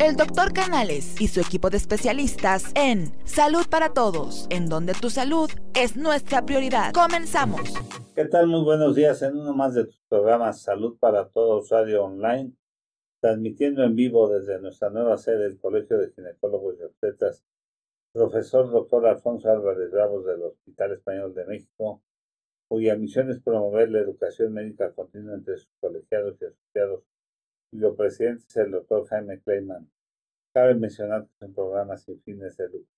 el doctor Canales y su equipo de especialistas en Salud para Todos, en donde tu salud es nuestra prioridad. Comenzamos. ¿Qué tal? Muy buenos días en uno más de tus programas Salud para Todos Radio Online, transmitiendo en vivo desde nuestra nueva sede del Colegio de Ginecólogos y Obstetras, profesor doctor Alfonso Álvarez Bravos del Hospital Español de México, cuya misión es promover la educación médica continua entre sus colegiados y asociados cuyo presidente es el doctor Jaime Kleiman. Cabe mencionar que es un programa sin fines de lucro.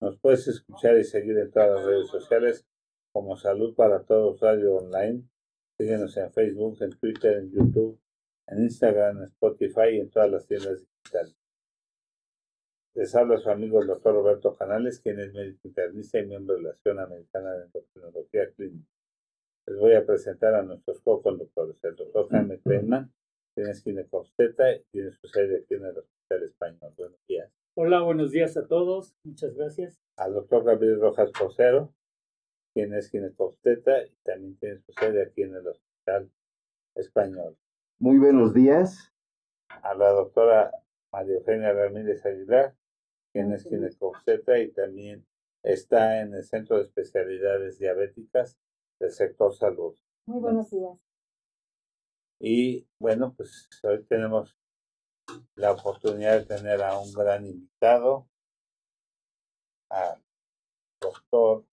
Nos puedes escuchar y seguir en todas las redes sociales como Salud para Todos Radio Online. Síguenos en Facebook, en Twitter, en YouTube, en Instagram, en Spotify y en todas las tiendas digitales. Les habla su amigo el doctor Roberto Canales, quien es médico internista y miembro de la Asociación Americana de Endocrinología Clínica. Les voy a presentar a nuestros co-conductores, el doctor Jaime Kleiman, Tienes Ginecosteta y tiene su sede aquí en el Hospital Español. Buenos días. Hola, buenos días a todos. Muchas gracias. Al doctor Gabriel Rojas Posero, quien es ginecosteta y también tiene su sede aquí en el Hospital Español. Muy buenos días. A la doctora María Eugenia Ramírez Aguilar, quien es ginecosteta y también está en el Centro de Especialidades Diabéticas del sector salud. Muy buenos días. Y bueno, pues hoy tenemos la oportunidad de tener a un gran invitado, al doctor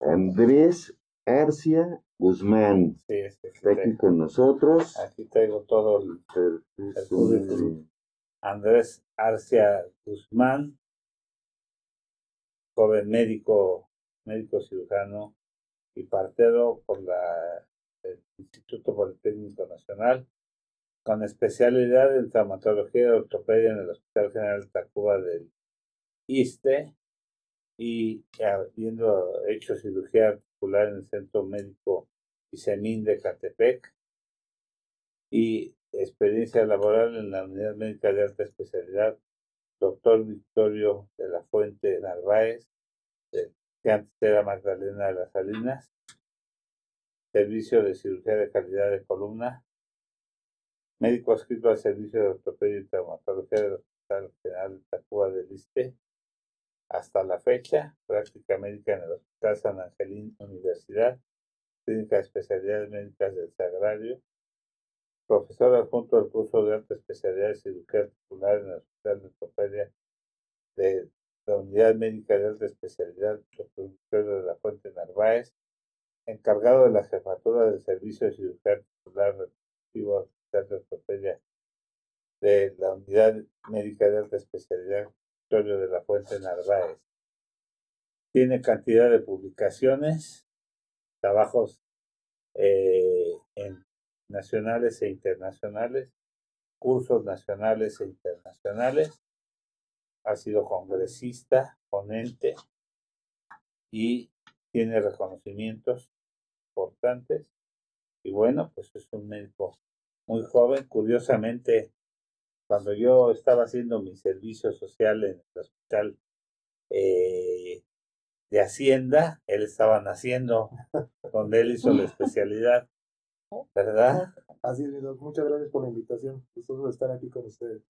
Andrés Arcia Guzmán. Sí, Está aquí con nosotros. Aquí traigo todo el, el currículum. Andrés Arcia Guzmán, joven médico médico cirujano y partero por la, el Instituto Politécnico Nacional, con especialidad en traumatología y ortopedia en el Hospital General Tacuba del ISTE y habiendo hecho cirugía articular en el Centro Médico Isemín de Catepec y experiencia laboral en la Unidad Médica de Alta Especialidad, doctor Victorio de la Fuente Narváez, que antes era Magdalena de las Salinas, servicio de cirugía de calidad de columna, médico adscrito al servicio de ortopedia y traumatología del Hospital General de Tacuba del Liste, hasta la fecha, práctica médica en el Hospital San Angelín Universidad, clínica de especialidades médicas del Sagrario, profesor adjunto del curso de alta especialidad de cirugía articular en el Hospital de Ortopedia de la Unidad Médica de Alta Especialidad, de la Fuente Narváez, encargado de la jefatura del Servicio de Cirugía Articular Respectivo de Ortopedia de la Unidad Médica de Alta Especialidad, de la Fuente Narváez. Tiene cantidad de publicaciones, trabajos eh, nacionales e internacionales, cursos nacionales e internacionales, ha sido congresista, ponente y tiene reconocimientos importantes. Y bueno, pues es un médico muy joven. Curiosamente, cuando yo estaba haciendo mi servicio social en el hospital eh, de Hacienda, él estaba naciendo, donde él hizo la especialidad, ¿verdad? Así es, muchas gracias por la invitación. Gustoso estar aquí con ustedes.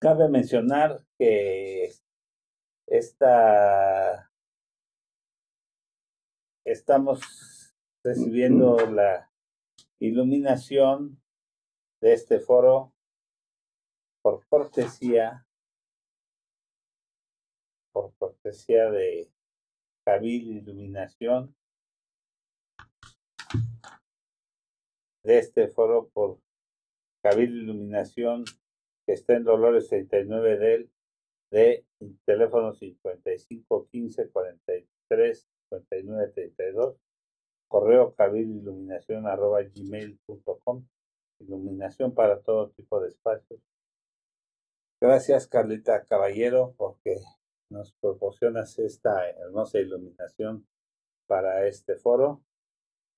Cabe mencionar que esta estamos recibiendo la iluminación de este foro por cortesía por cortesía de Cabil Iluminación. De este foro por Cabil Iluminación que está en Dolores 39 del de teléfono 55 15 43 59 32 correo iluminación arroba gmail.com iluminación para todo tipo de espacios. Gracias Carlita Caballero porque nos proporcionas esta hermosa iluminación para este foro.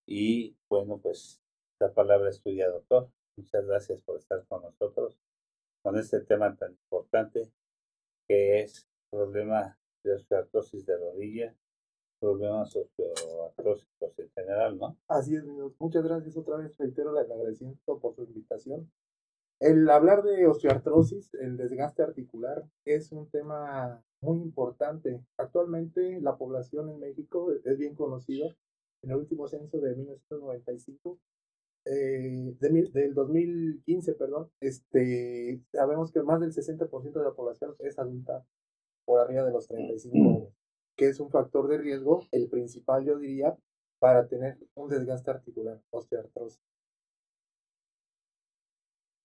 Y bueno pues la palabra es tuya doctor. Muchas gracias por estar con nosotros con este tema tan importante que es el problema de osteoartrosis de rodilla problemas osteoartrósicos en general, ¿no? Así es, muchas gracias otra vez, reitero el agradecimiento por su invitación. El hablar de osteoartrosis, el desgaste articular, es un tema muy importante. Actualmente la población en México es bien conocida. En el último censo de 1995, eh, del 2015, perdón, este, sabemos que más del 60% de la población es adulta por arriba de los 35 años que es un factor de riesgo, el principal yo diría, para tener un desgaste articular, osteoartrosis.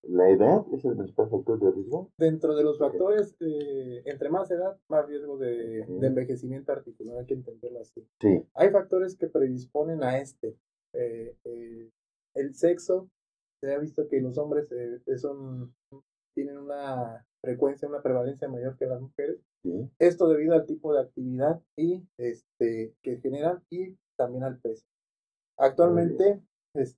¿La edad es el principal factor de riesgo? Dentro de los factores, eh, entre más edad, más riesgo de, envejecimiento articular, hay que entenderlo así. Sí. Hay factores que predisponen a este. Eh, eh, el sexo, se ha visto que los hombres son, tienen una frecuencia, una prevalencia mayor que las mujeres. Esto debido al tipo de actividad y este que generan y también al peso. Actualmente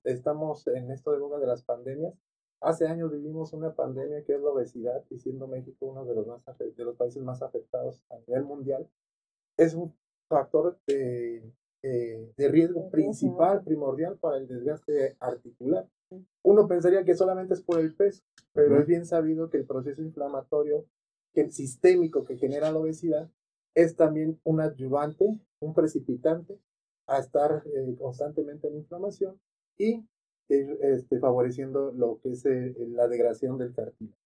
estamos en esto de boga de las pandemias. Hace años vivimos una pandemia que es la obesidad y siendo México uno de los, más de los países más afectados a nivel mundial, es un factor de, eh, de riesgo principal, primordial para el desgaste articular. Uno pensaría que solamente es por el peso, pero es bien sabido que el proceso inflamatorio que el sistémico que genera la obesidad es también un adyuvante, un precipitante a estar eh, constantemente en inflamación y este, favoreciendo lo que es eh, la degradación del cartílago.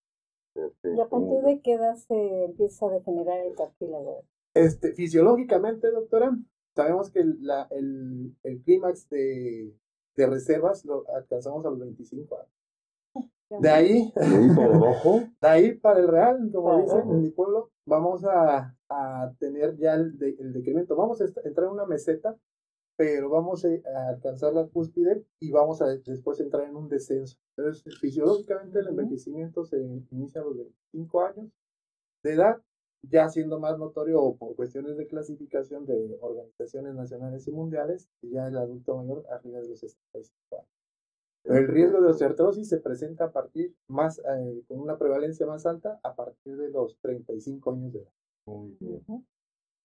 ¿Y a partir de qué edad se empieza a degenerar el cartílago? Este, fisiológicamente, doctora, sabemos que la, el, el clímax de, de reservas lo alcanzamos a los 25 años. De ahí, de ahí para de ahí para el real, como dicen en mi pueblo, vamos a, a tener ya el, el, decremento. Vamos a entrar en una meseta, pero vamos a alcanzar la cúspide y vamos a después entrar en un descenso. Entonces, fisiológicamente el envejecimiento se inicia a los 25 años de edad, ya siendo más notorio por cuestiones de clasificación de organizaciones nacionales y mundiales, ya el adulto mayor arriba de los 65 años. El riesgo de osteoartrosis se presenta a partir más, eh, con una prevalencia más alta a partir de los 35 años de edad. Muy bien.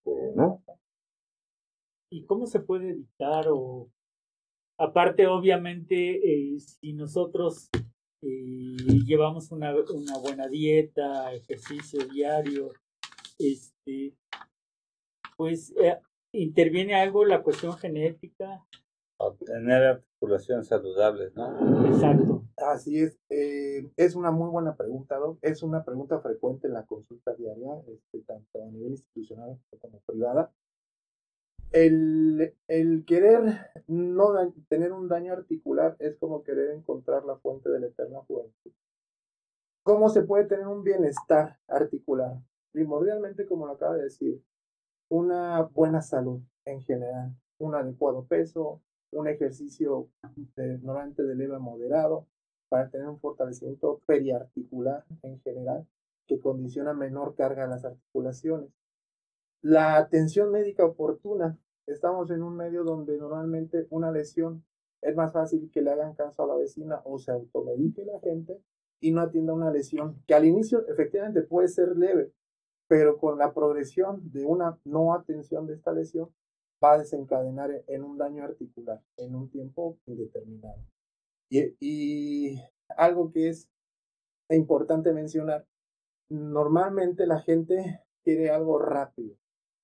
Bueno. ¿Y cómo se puede evitar o aparte obviamente eh, si nosotros eh, llevamos una, una buena dieta, ejercicio diario, este pues interviene algo la cuestión genética Obtener articulaciones saludables, ¿no? Exacto. Así es. Eh, es una muy buena pregunta, Doc. Es una pregunta frecuente en la consulta diaria, este, tanto a nivel institucional como privada. El, el querer no tener un daño articular es como querer encontrar la fuente de la eterna juventud. ¿Cómo se puede tener un bienestar articular? Primordialmente, como lo acaba de decir, una buena salud en general, un adecuado peso, un ejercicio de, normalmente de leve a moderado para tener un fortalecimiento periarticular en general que condiciona menor carga a las articulaciones. La atención médica oportuna. Estamos en un medio donde normalmente una lesión es más fácil que le hagan caso a la vecina o se automedique la gente y no atienda una lesión que al inicio efectivamente puede ser leve, pero con la progresión de una no atención de esta lesión va a desencadenar en un daño articular en un tiempo indeterminado. Y, algo que es importante mencionar, normalmente la gente quiere algo rápido.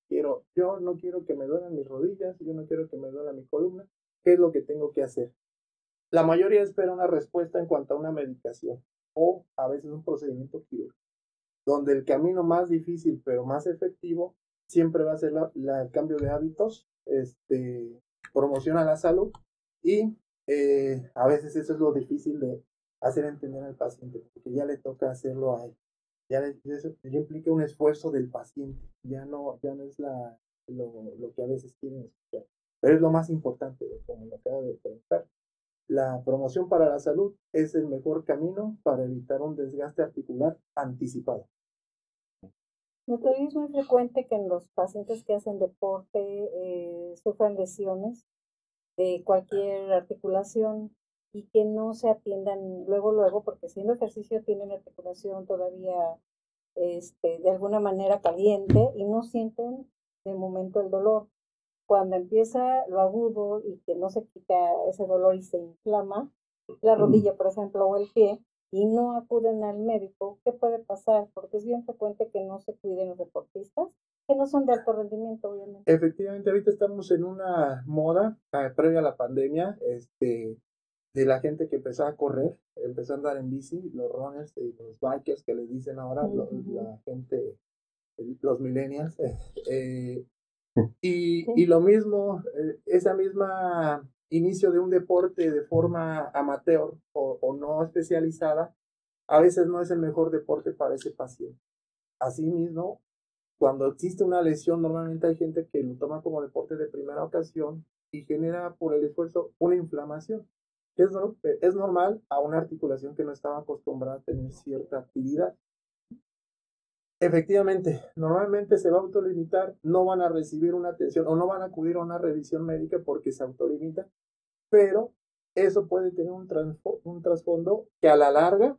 Quiero, yo no quiero que me duelan mis rodillas, yo no quiero que me duela mi columna. ¿Qué es lo que tengo que hacer? La mayoría espera una respuesta en cuanto a una medicación o a veces un procedimiento quirúrgico, donde el camino más difícil pero más efectivo siempre va a ser la, el cambio de hábitos, este, promociona la salud y eh, a veces eso es lo difícil de hacer entender al paciente, porque ya le toca hacerlo a él. Ya, eso, implica un esfuerzo del paciente, ya no, ya no es la, lo, lo que a veces quieren escuchar. Pero es lo más importante, como lo acaba de preguntar. La promoción para la salud es el mejor camino para evitar un desgaste articular anticipado. Doctor, es muy frecuente que en los pacientes que hacen deporte eh, sufran lesiones de cualquier articulación y que no se atiendan luego, luego, porque siendo ejercicio tienen articulación todavía este, de alguna manera caliente y no sienten de momento el dolor. cuando empieza lo agudo y que no se quita ese dolor y se inflama, la rodilla, por ejemplo, o el pie, y no acuden al médico, ¿qué puede pasar? Porque es bien frecuente que no se cuiden los deportistas, que no son de alto rendimiento, obviamente. Efectivamente, ahorita estamos en una moda eh, previa a la pandemia, este, de la gente que empezó a correr, empezó a andar en bici, los runners y los bikers que les dicen ahora, lo- Ujú. la gente, los millennials. eh, Mm. y, Sí. y lo mismo, eh, esa misma inicio de un deporte de forma amateur o, no especializada, a veces no es el mejor deporte para ese paciente. Asimismo, cuando existe una lesión, normalmente hay gente que lo toma como deporte de primera ocasión y genera por el esfuerzo una inflamación. Es, nor- es normal a una articulación que no estaba acostumbrada a tener cierta actividad. Efectivamente, normalmente se va a autolimitar, no van a recibir una atención o no van a acudir a una revisión médica porque se autolimita, pero eso puede tener un, un trasfondo que a la larga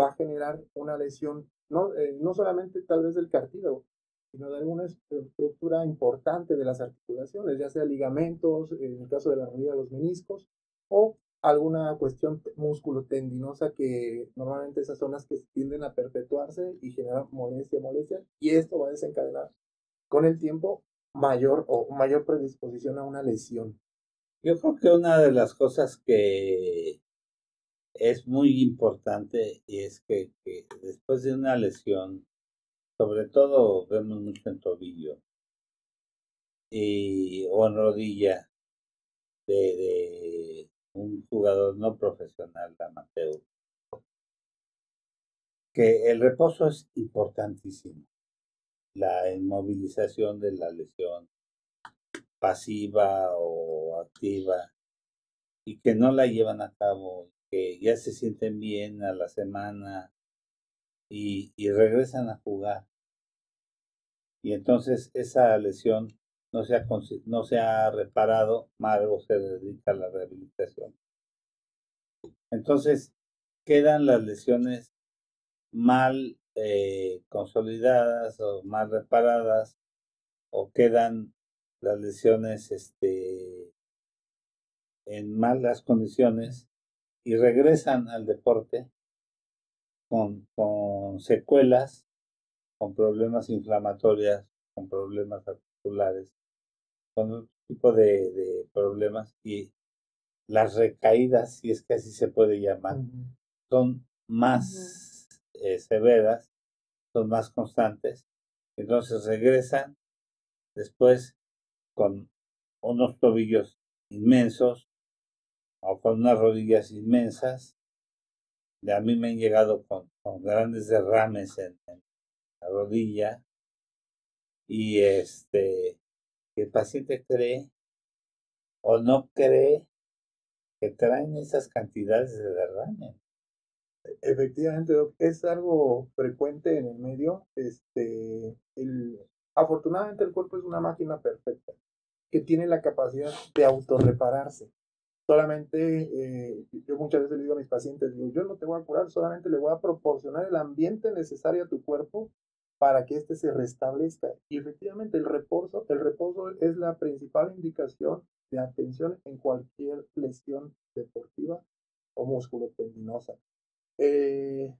va a generar una lesión, no, eh, no solamente tal vez del cartílago, sino de alguna estructura importante de las articulaciones, ya sea ligamentos, en el caso de la rodilla, los meniscos, o alguna cuestión músculo-tendinosa que normalmente esas zonas que tienden a perpetuarse y generar molestia, molestia, y esto va a desencadenar con el tiempo mayor o mayor predisposición a una lesión. Yo creo que una de las cosas que es muy importante y es que, después de una lesión, sobre todo vemos mucho en tobillo y, o en rodilla de un jugador no profesional, amateur, que el reposo es importantísimo. La inmovilización de la lesión pasiva o activa y que no la llevan a cabo, que ya se sienten bien a la semana y, y regresan a jugar. Y entonces esa lesión no se ha, no se ha reparado, mal o se dedica a la rehabilitación. Entonces quedan las lesiones mal eh, consolidadas o mal reparadas o quedan las lesiones este, en malas condiciones y regresan al deporte con, con secuelas, con problemas inflamatorios, con problemas articulares, con otro tipo de, de problemas y las recaídas, si es que así se puede llamar, son más eh, severas, son más constantes, entonces regresan después con unos tobillos inmensos o con unas rodillas inmensas. De a mí me han llegado con, con grandes derrames en, en la rodilla. Y este el paciente cree o no cree que traen esas cantidades de derrame. Efectivamente, Doc, es algo frecuente en el medio. Este, afortunadamente el cuerpo es una máquina perfecta que tiene la capacidad de autorrepararse. Solamente, eh, yo muchas veces le digo a mis pacientes, digo, yo no te voy a curar, solamente le voy a proporcionar el ambiente necesario a tu cuerpo para que éste se restablezca. Y efectivamente el reposo, el reposo es la principal indicación de atención en cualquier lesión deportiva o musculotendinosa. Eh,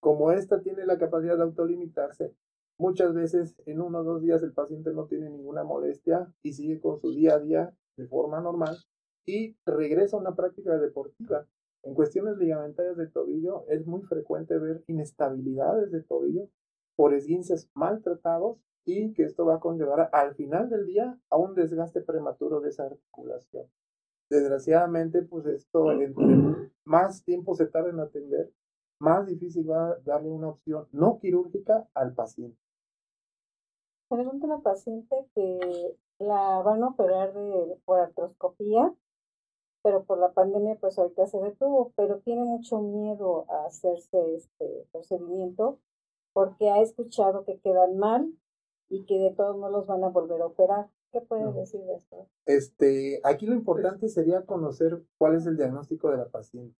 como esta tiene la capacidad de autolimitarse, muchas veces en uno o dos días el paciente no tiene ninguna molestia y sigue con su día a día de forma normal y regresa a una práctica deportiva. En cuestiones ligamentarias de tobillo es muy frecuente ver inestabilidades de tobillo por esguinces maltratados y que esto va a conllevar al final del día a un desgaste prematuro de esa articulación. Desgraciadamente, pues esto entre más tiempo se tarda en atender, más difícil va a darle una opción no quirúrgica al paciente. Pregunta una paciente que la van a operar de, por artroscopía, pero por la pandemia pues ahorita se detuvo, pero tiene mucho miedo a hacerse este procedimiento porque ha escuchado que quedan mal y que de todos modos los van a volver a operar. ¿Qué puede No. decir de esto? Este, aquí lo importante sería conocer cuál es el diagnóstico de la paciente.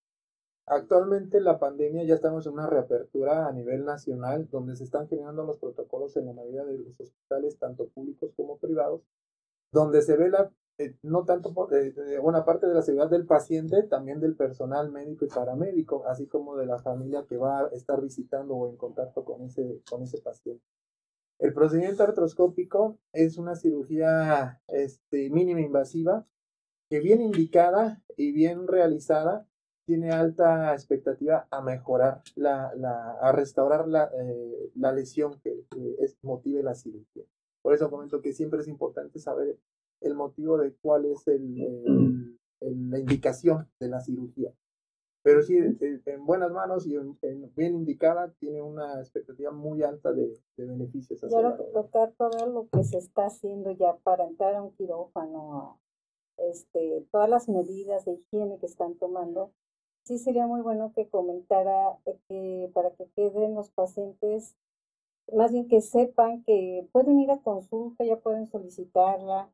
Actualmente la pandemia ya estamos en una reapertura a nivel nacional donde se están generando los protocolos en la mayoría de los hospitales, tanto públicos como privados, donde se ve la, eh, no tanto por buena parte de la seguridad del paciente, también del personal médico y paramédico, así como de la familia que va a estar visitando o en contacto con ese, con ese paciente. El procedimiento artroscópico es una cirugía este, mínima invasiva que bien indicada y bien realizada tiene alta expectativa a mejorar, la, la a restaurar la, eh, la lesión que, es, motive la cirugía. Por eso comento que siempre es importante saber el motivo de cuál es el, la indicación de la cirugía. Pero sí, en buenas manos y bien indicada, tiene una expectativa muy alta de, de beneficios. Ahora tocar todo lo que se está haciendo ya para entrar a un quirófano, este, todas las medidas de higiene que están tomando, sí sería muy bueno que comentara eh, que para que queden los pacientes, más bien que sepan que pueden ir a consulta, ya pueden solicitarla,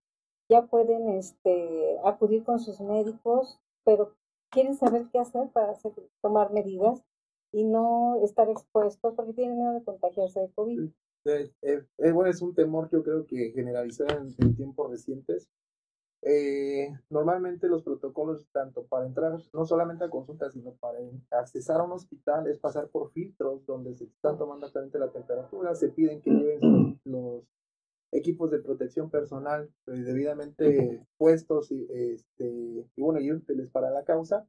ya pueden este, acudir con sus médicos, pero quieren saber qué hacer para hacer, tomar medidas y no estar expuestos porque tienen miedo de contagiarse de COVID. Eh, eh, bueno, es un temor yo creo que generalizado en, tiempos recientes. Eh, normalmente los protocolos, tanto para entrar no solamente a consultas, sino para accesar a un hospital, es pasar por filtros donde se están tomando actualmente la temperatura, se piden que lleven los equipos de protección personal pues, debidamente puestos y, este, y bueno, y útiles para la causa.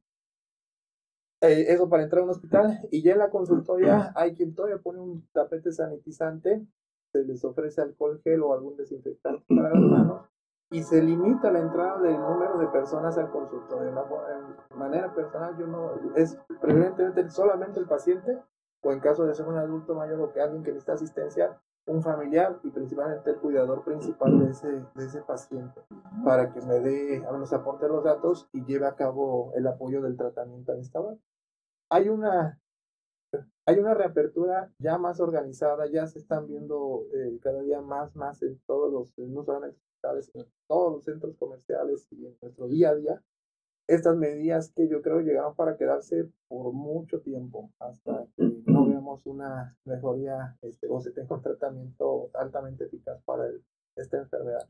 Eh, eso para entrar a un hospital y ya en la consultoria hay quien todavía pone un tapete sanitizante, se les ofrece alcohol gel o algún desinfectante para las manos y se limita la entrada del número de personas al consultorio. De manera personal, yo no, es preferentemente solamente el paciente o en caso de ser un adulto mayor o que alguien que necesita asistencia, un familiar y principalmente el cuidador principal de ese, de ese paciente para que me dé, nos aporte los datos y lleve a cabo el apoyo del tratamiento a esta Hay una, hay una reapertura ya más organizada, ya se están viendo eh, cada día más, más en todos los, no solamente en todos los centros comerciales y en nuestro día a día, estas medidas que yo creo llegaron para quedarse por mucho tiempo, hasta que no veamos una mejoría este, o se tenga un tratamiento altamente eficaz para esta enfermedad.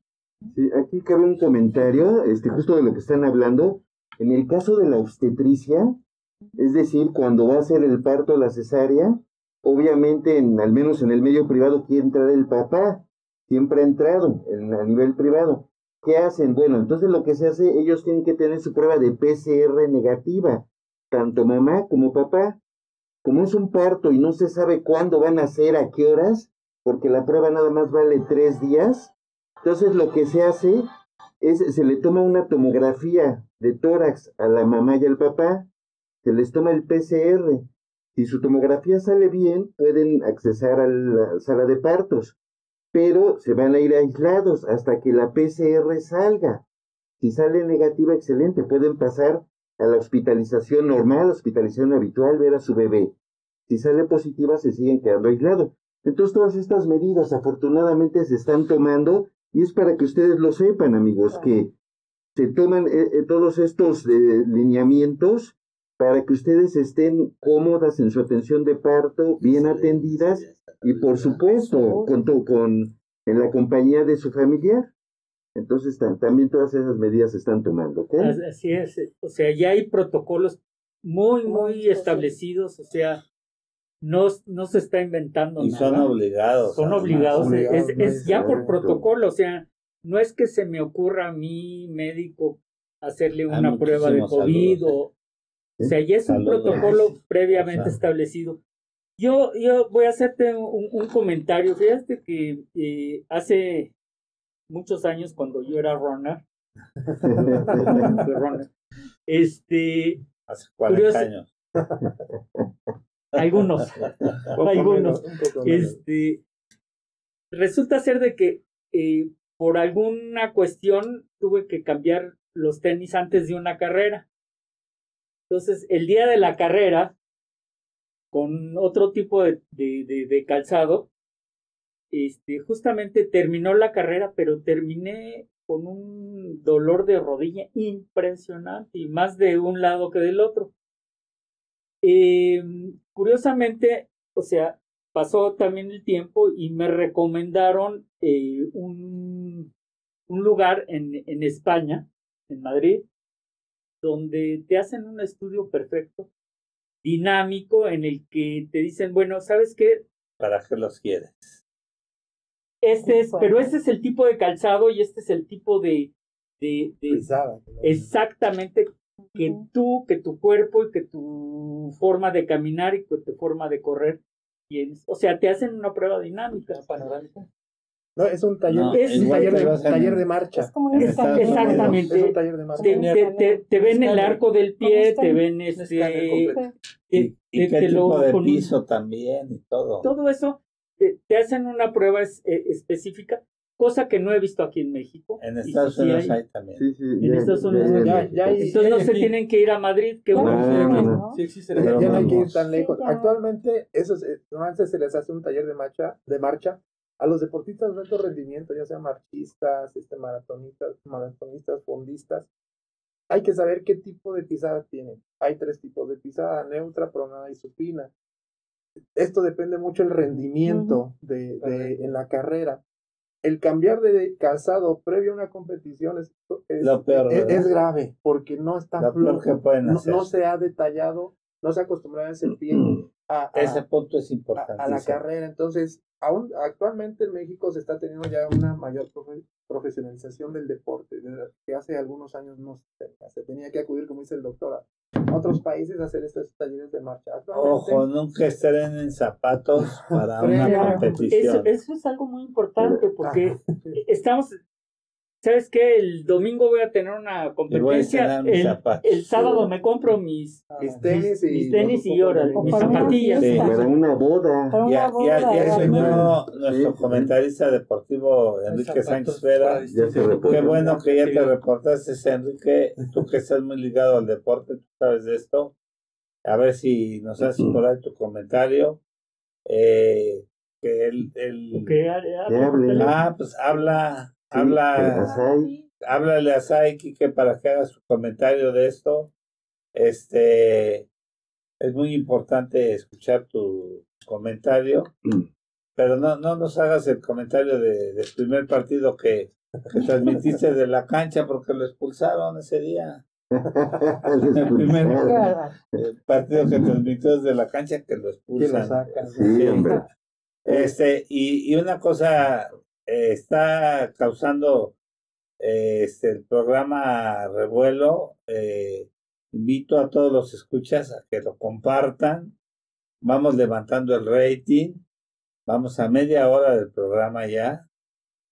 Sí, aquí cabe un comentario, este, justo de lo que están hablando. En el caso de la obstetricia, es decir, cuando va a ser el parto la cesárea, obviamente, en, al menos en el medio privado, quiere entrar el papá, siempre ha entrado en, a nivel privado. ¿Qué hacen? Bueno, entonces lo que se hace, ellos tienen que tener su prueba de PCR negativa, tanto mamá como papá. Como es un parto y no se sabe cuándo van a ser, a qué horas, porque la prueba nada más vale tres días, entonces lo que se hace es, se le toma una tomografía de tórax a la mamá y al papá, se les toma el PCR. Si su tomografía sale bien, pueden accesar a la sala de partos pero se van a ir aislados hasta que la PCR salga. Si sale negativa, excelente, pueden pasar a la hospitalización normal, hospitalización habitual, ver a su bebé. Si sale positiva, se siguen quedando aislados. Entonces, todas estas medidas afortunadamente se están tomando y es para que ustedes lo sepan, amigos, que se toman eh, eh, todos estos eh, lineamientos para que ustedes estén cómodas en su atención de parto, bien atendidas y por supuesto con, con en la compañía de su familiar. Entonces también todas esas medidas se están tomando. Así es, o sea, ya hay protocolos muy, muy establecidos, o sea, no, no se está inventando y son obligados. Son obligados, es, es, ya por protocolo, o sea, no es que se me ocurra a mi médico hacerle una prueba de COVID o, o sea, ya es un protocolo previamente establecido. Yo, yo voy a hacerte un, un comentario. Fíjate que eh, hace muchos años, cuando yo era runner, runner este. Hace 40 años. Algunos, algunos. Este, resulta ser de que eh, por alguna cuestión tuve que cambiar los tenis antes de una carrera. Entonces, el día de la carrera, con otro tipo de, de, de, calzado, este, justamente terminó la carrera, pero terminé con un dolor de rodilla impresionante y más de un lado que del otro. Eh, curiosamente, o sea, pasó también el tiempo y me recomendaron eh, un, lugar en, en España, en Madrid, donde te hacen un estudio perfecto, dinámico, en el que te dicen, bueno, ¿sabes qué? ¿Para qué los quieres? Este es, pero este es el tipo de calzado y este es el tipo de, de, exactamente que tú, que tu cuerpo y que tu forma de caminar y que tu forma de correr tienes. O sea, te hacen una prueba dinámica. Panorámica. No, es un taller, es un taller, de, taller de marcha. Es como un Exactamente. Es un taller de marcha. Te, te, te, ven el arco del pie, te ven este... Y, y qué tipo de piso también y todo. Todo eso te, hacen una prueba eh, específica, cosa que no he visto aquí en México. En Estados Unidos hay, también. Sí, sí, en Estados Unidos ya, ya, Entonces no se tienen que ir a Madrid, que bueno. Sí existe. Ya, no hay que ir tan lejos. Actualmente, eso normalmente se les hace un taller de marcha, de marcha a los deportistas de alto rendimiento, ya sean marchistas, este, maratonistas, maratonistas, fondistas, hay que saber qué tipo de pisada tienen. Hay tres tipos de pisada, neutra, pronada y supina. Esto depende mucho del rendimiento de, de, en la carrera. El cambiar de calzado previo a una competición es, es, grave porque no está flojo, no, no, se ha detallado, no se ha acostumbrado ese pie a, ese punto es importante a, la carrera. Entonces, aún actualmente en México se está teniendo ya una mayor profesionalización del deporte, que hace algunos años no se tenía, que acudir, como dice el doctor, a otros países hacer estos talleres de marcha. Ojo, nunca estén en zapatos para una competición. Eso, es algo muy importante porque estamos ¿sabes qué? El domingo voy a tener una competencia. El, sábado me compro mis, mis tenis y, mis, tenis y mis zapatillas. Para una boda. Para ya, boda, ya, ya señor, nuestro comentarista deportivo, Enrique Sánchez Vera. Qué bueno que ya te reportaste, Enrique. Tú que estás muy ligado al deporte, tú sabes de esto. A ver si nos haces por ahí tu comentario. Eh, que él, él... Ah, pues habla Habla, háblale a Saiki que para que haga su comentario de esto. Este es muy importante escuchar tu comentario, mm. pero no, no nos hagas el comentario de, del primer partido que, transmitiste de la cancha porque lo expulsaron ese día. el primer partido que transmitió desde la cancha que lo expulsan. Este, y, y una cosa eh, está causando eh, este, el programa Revuelo. Eh, invito a todos los escuchas a que lo compartan. Vamos levantando el rating. Vamos a media hora del programa ya.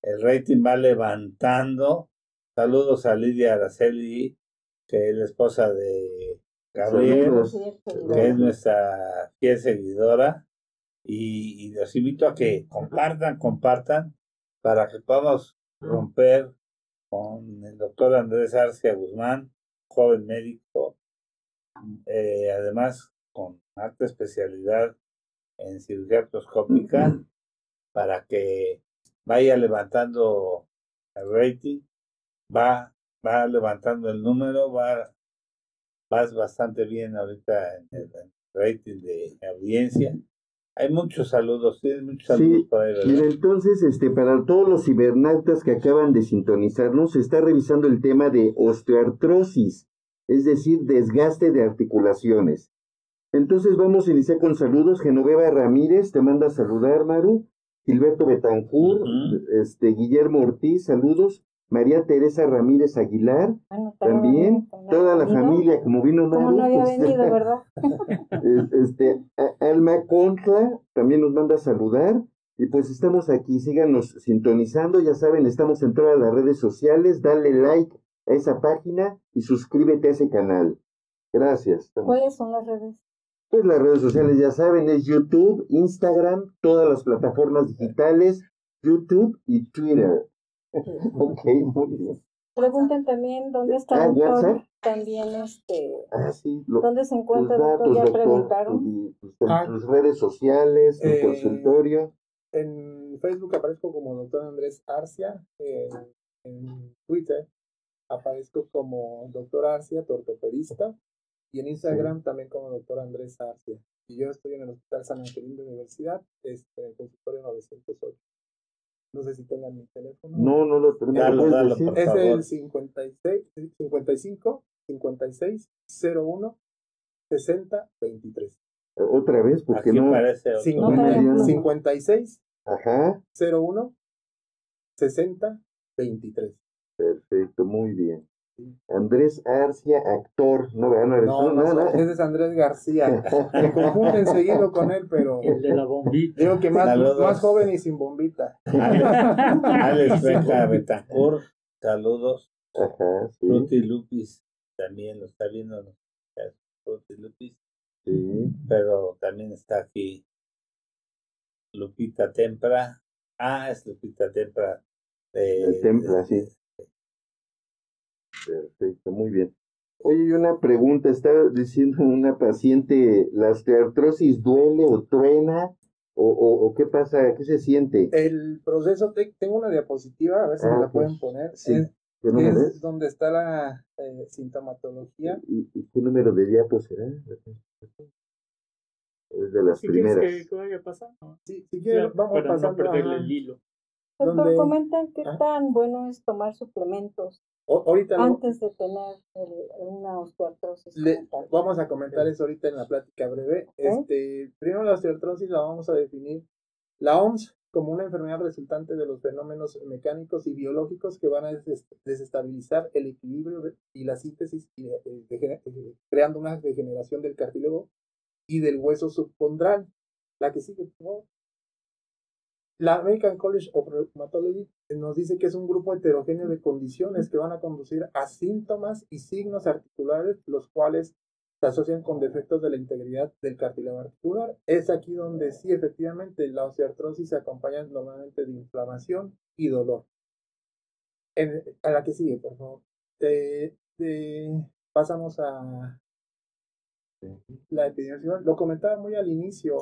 El rating va levantando. Saludos a Lidia Araceli, que es la esposa de Gabriel, que es nuestra fiel seguidora. Y, y los invito a que compartan, compartan para que podamos romper con el doctor Andrés Arcia Guzmán, joven médico, eh, además con alta especialidad en cirugía artroscópica, para que vaya levantando el rating, va, va levantando el número, va vas bastante bien ahorita en el rating de audiencia hay muchos saludos, sí, muchos saludos para Mira, entonces, este, para todos los cibernautas que acaban de sintonizarnos, se está revisando el tema de osteoartrosis, es decir, desgaste de articulaciones. Entonces vamos a iniciar con saludos. Genoveva Ramírez te manda a saludar, Maru. Gilberto Betancourt, este, Guillermo Ortiz, saludos. María Teresa Ramírez Aguilar, también, toda la familia, como vino Maru. no había pues, venido, ¿verdad? este, Alma Contra también nos manda a saludar. Y pues estamos aquí, síganos sintonizando, ya saben, estamos en todas las redes sociales, dale like a esa página y suscríbete a ese canal. Gracias. ¿Cuáles son las redes? Pues las redes sociales ya saben, es YouTube, Instagram, todas las plataformas digitales, YouTube y Twitter. ok, muy bien. Pregunten también dónde está el ah, doctor. También, este. Ah, sí, ¿Dónde se encuentra, doctor? Ya preguntaron. Ah. tus redes sociales, tu eh, consultorio. En Facebook aparezco como doctor Andrés Arcia. En, Twitter aparezco como doctor Arcia, ortopedista. Y en Instagram también como doctor Andrés Arcia. Y yo estoy en el Hospital San Angelín de Universidad, este, en el consultorio 908. No sé si tengan mi teléfono. No, no lo tenemos. es el 56, 55 56 01 60 23. Otra vez, porque no. Parece 56 Ajá. 01 60 23. Perfecto, muy bien. Andrés Arcia, actor. No, no, no, no, no, ese es Andrés García. Me confunden seguido con él, pero. El de la bombita. Digo que más, más joven y sin bombita. Alex Beca Betancourt, saludos. Ajá, sí. Fruity Lupis también lo está viendo. Fruity Lupis. Sí. Pero también está aquí Lupita Tempra. Ah, es Lupita Tempra. De, Tempra, sí. Perfecto, muy bien. Oye, y una pregunta, estaba diciendo una paciente, ¿la osteoartrosis duele o truena? O, o, qué pasa? ¿Qué se siente? El proceso, tengo una diapositiva, a ver si me la ah, pueden poner. Sí. Es, donde está la eh, sintomatología. ¿Y, qué número de diapos será? Es de las primeras. ¿Quieres que? Sí, si quieres, vamos pasando. No perderle el hilo. Doctor, comentan qué ah. tan bueno es tomar suplementos ahorita antes de tener una osteoartrosis. vamos a comentar eso ahorita en la plática breve. Este, primero la osteoartrosis la vamos a definir la OMS como una enfermedad resultante de los fenómenos mecánicos y biológicos que van a desestabilizar el equilibrio y la síntesis, eh, eh, creando una degeneración del cartílago y del hueso subcondral. La que sigue, por favor. La American College of Rheumatology nos dice que es un grupo heterogéneo de condiciones que van a conducir a síntomas y signos articulares, los cuales se asocian con defectos de la integridad del cartílago articular. Es aquí donde sí, efectivamente, la osteoartrosis se acompaña normalmente de inflamación y dolor. a la que sigue, por favor. pasamos a la epidemiología, lo comentaba muy al inicio,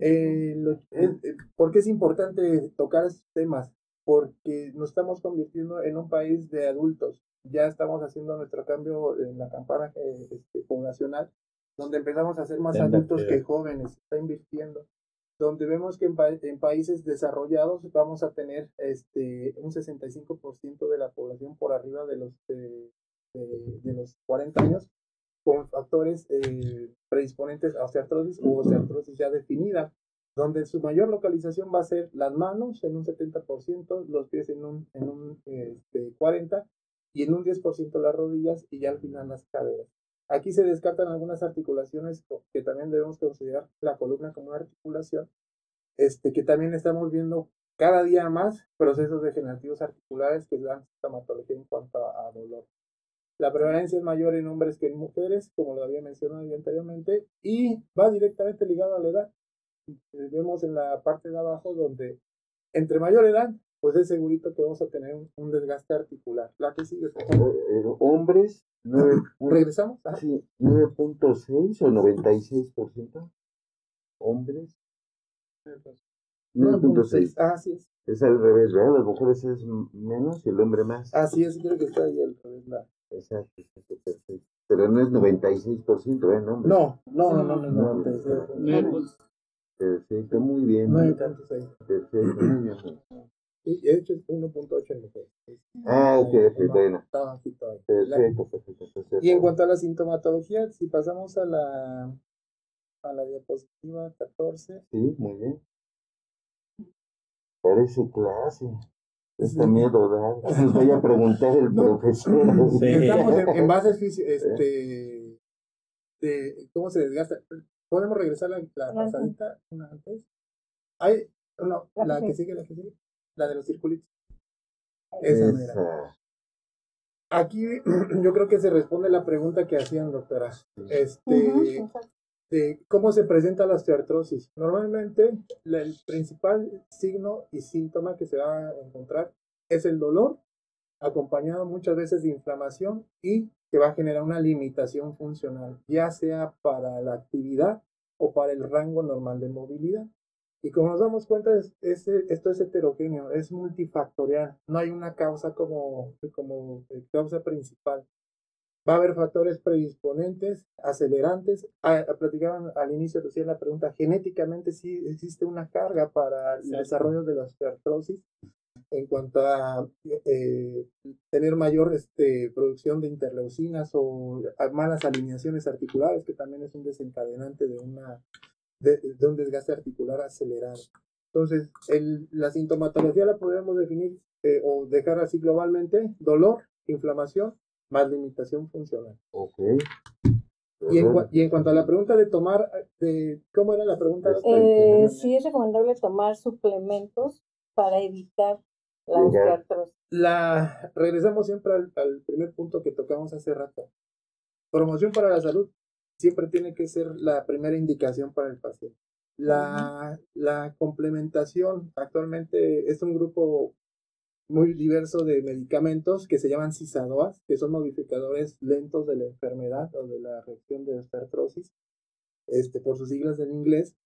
eh, eh, porque es importante tocar estos temas, porque nos estamos convirtiendo en un país de adultos, ya estamos haciendo nuestro cambio en la campana eh, este, poblacional, donde empezamos a ser más adultos que jóvenes, está invirtiendo, donde vemos que en, países desarrollados vamos a tener este un 65% de la población por arriba de los, de, de los 40 años, con factores eh, predisponentes a osteoartrosis o osteoartrosis ya definida, donde su mayor localización va a ser las manos en un 70%, los pies en un, en un este, 40% y en un 10% las rodillas y ya al final las caderas. Aquí se descartan algunas articulaciones que también debemos considerar la columna como una articulación, este, que también estamos viendo cada día más procesos degenerativos articulares que dan sintomatología en cuanto a dolor. La prevalencia es mayor en hombres que en mujeres, como lo había mencionado anteriormente, y va directamente ligado a la edad. Eh, vemos en la parte de abajo donde entre mayor edad, pues es segurito que vamos a tener un, desgaste articular. La que sigue. Eh, eh, hombres, ¿regresamos? Sí, 9.6 o 96%. Hombres. 9.6. Ah, así es. Es al revés, ¿verdad? Las mujeres es menos y el hombre más. Así es, creo que está ahí al revés. La, Exacto, perfecto. Pero no es 96%, ¿eh? No, no, no, no, no, no, no, Perfecto, muy bien. No hay tantos ahí. Perfecto, muy bien. Y de hecho es 1.8 en mujeres. Ah, ok, ok, bueno. Está bajito ahí. Perfecto, perfecto, perfecto. Y en cuanto a la sintomatología, si pasamos a la, a la diapositiva 14. Sí, muy bien. Parece clase. Está miedo, ¿verdad? Nos vaya a preguntar el profesor. Estamos en, bases este, de cómo se desgasta. ¿Podemos regresar la, la pasadita una antes? Hay, no, la que sigue, la que sigue, la de los circulitos. Esa, Esa. Aquí yo creo que se responde la pregunta que hacían, doctora. Este, cómo se presenta la osteoartrosis. Normalmente el principal signo y síntoma que se va a encontrar es el dolor, acompañado muchas veces de inflamación y que va a generar una limitación funcional, ya sea para la actividad o para el rango normal de movilidad. Y como nos damos cuenta, es, esto es heterogéneo, es multifactorial, no hay una causa como, como causa principal. Va a haber factores predisponentes, acelerantes. Ah, platicaban al inicio, decía la pregunta, genéticamente sí existe una carga para el desarrollo de la osteoartrosis en cuanto a eh, tener mayor este, producción de interleucinas o malas alineaciones articulares, que también es un desencadenante de, una, de, un desgaste articular acelerado. Entonces, el, la sintomatología la podemos definir eh, o dejar así globalmente, dolor, inflamación, más limitación funcional. Okay. Y en, y en, cuanto a la pregunta de tomar, de, ¿cómo era la pregunta? Eh, sí es recomendable tomar suplementos para evitar la La, regresamos siempre al, al, primer punto que tocamos hace rato. Promoción para la salud siempre tiene que ser la primera indicación para el paciente. La, la complementación actualmente es un grupo muy diverso de medicamentos que se llaman CISADOAS, que son modificadores lentos de la enfermedad o de la reacción de osteoartrosis, este, por sus siglas en inglés,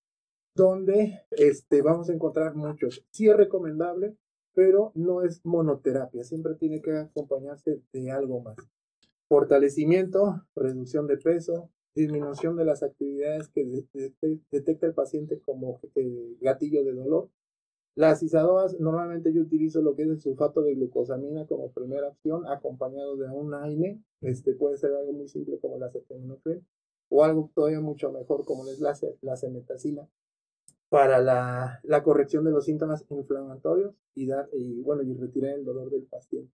donde este, vamos a encontrar muchos. Sí es recomendable, pero no es monoterapia, siempre tiene que acompañarse de algo más. Fortalecimiento, reducción de peso, disminución de las actividades que detecta el paciente como eh, gatillo de dolor. Las isadoas, normalmente yo utilizo lo que es el sulfato de glucosamina como primera opción, acompañado de un AINE. Este puede ser algo muy simple como la acetaminofén, o algo todavía mucho mejor como es la, la cemetacina para la, la, corrección de los síntomas inflamatorios y dar y bueno y retirar el dolor del paciente.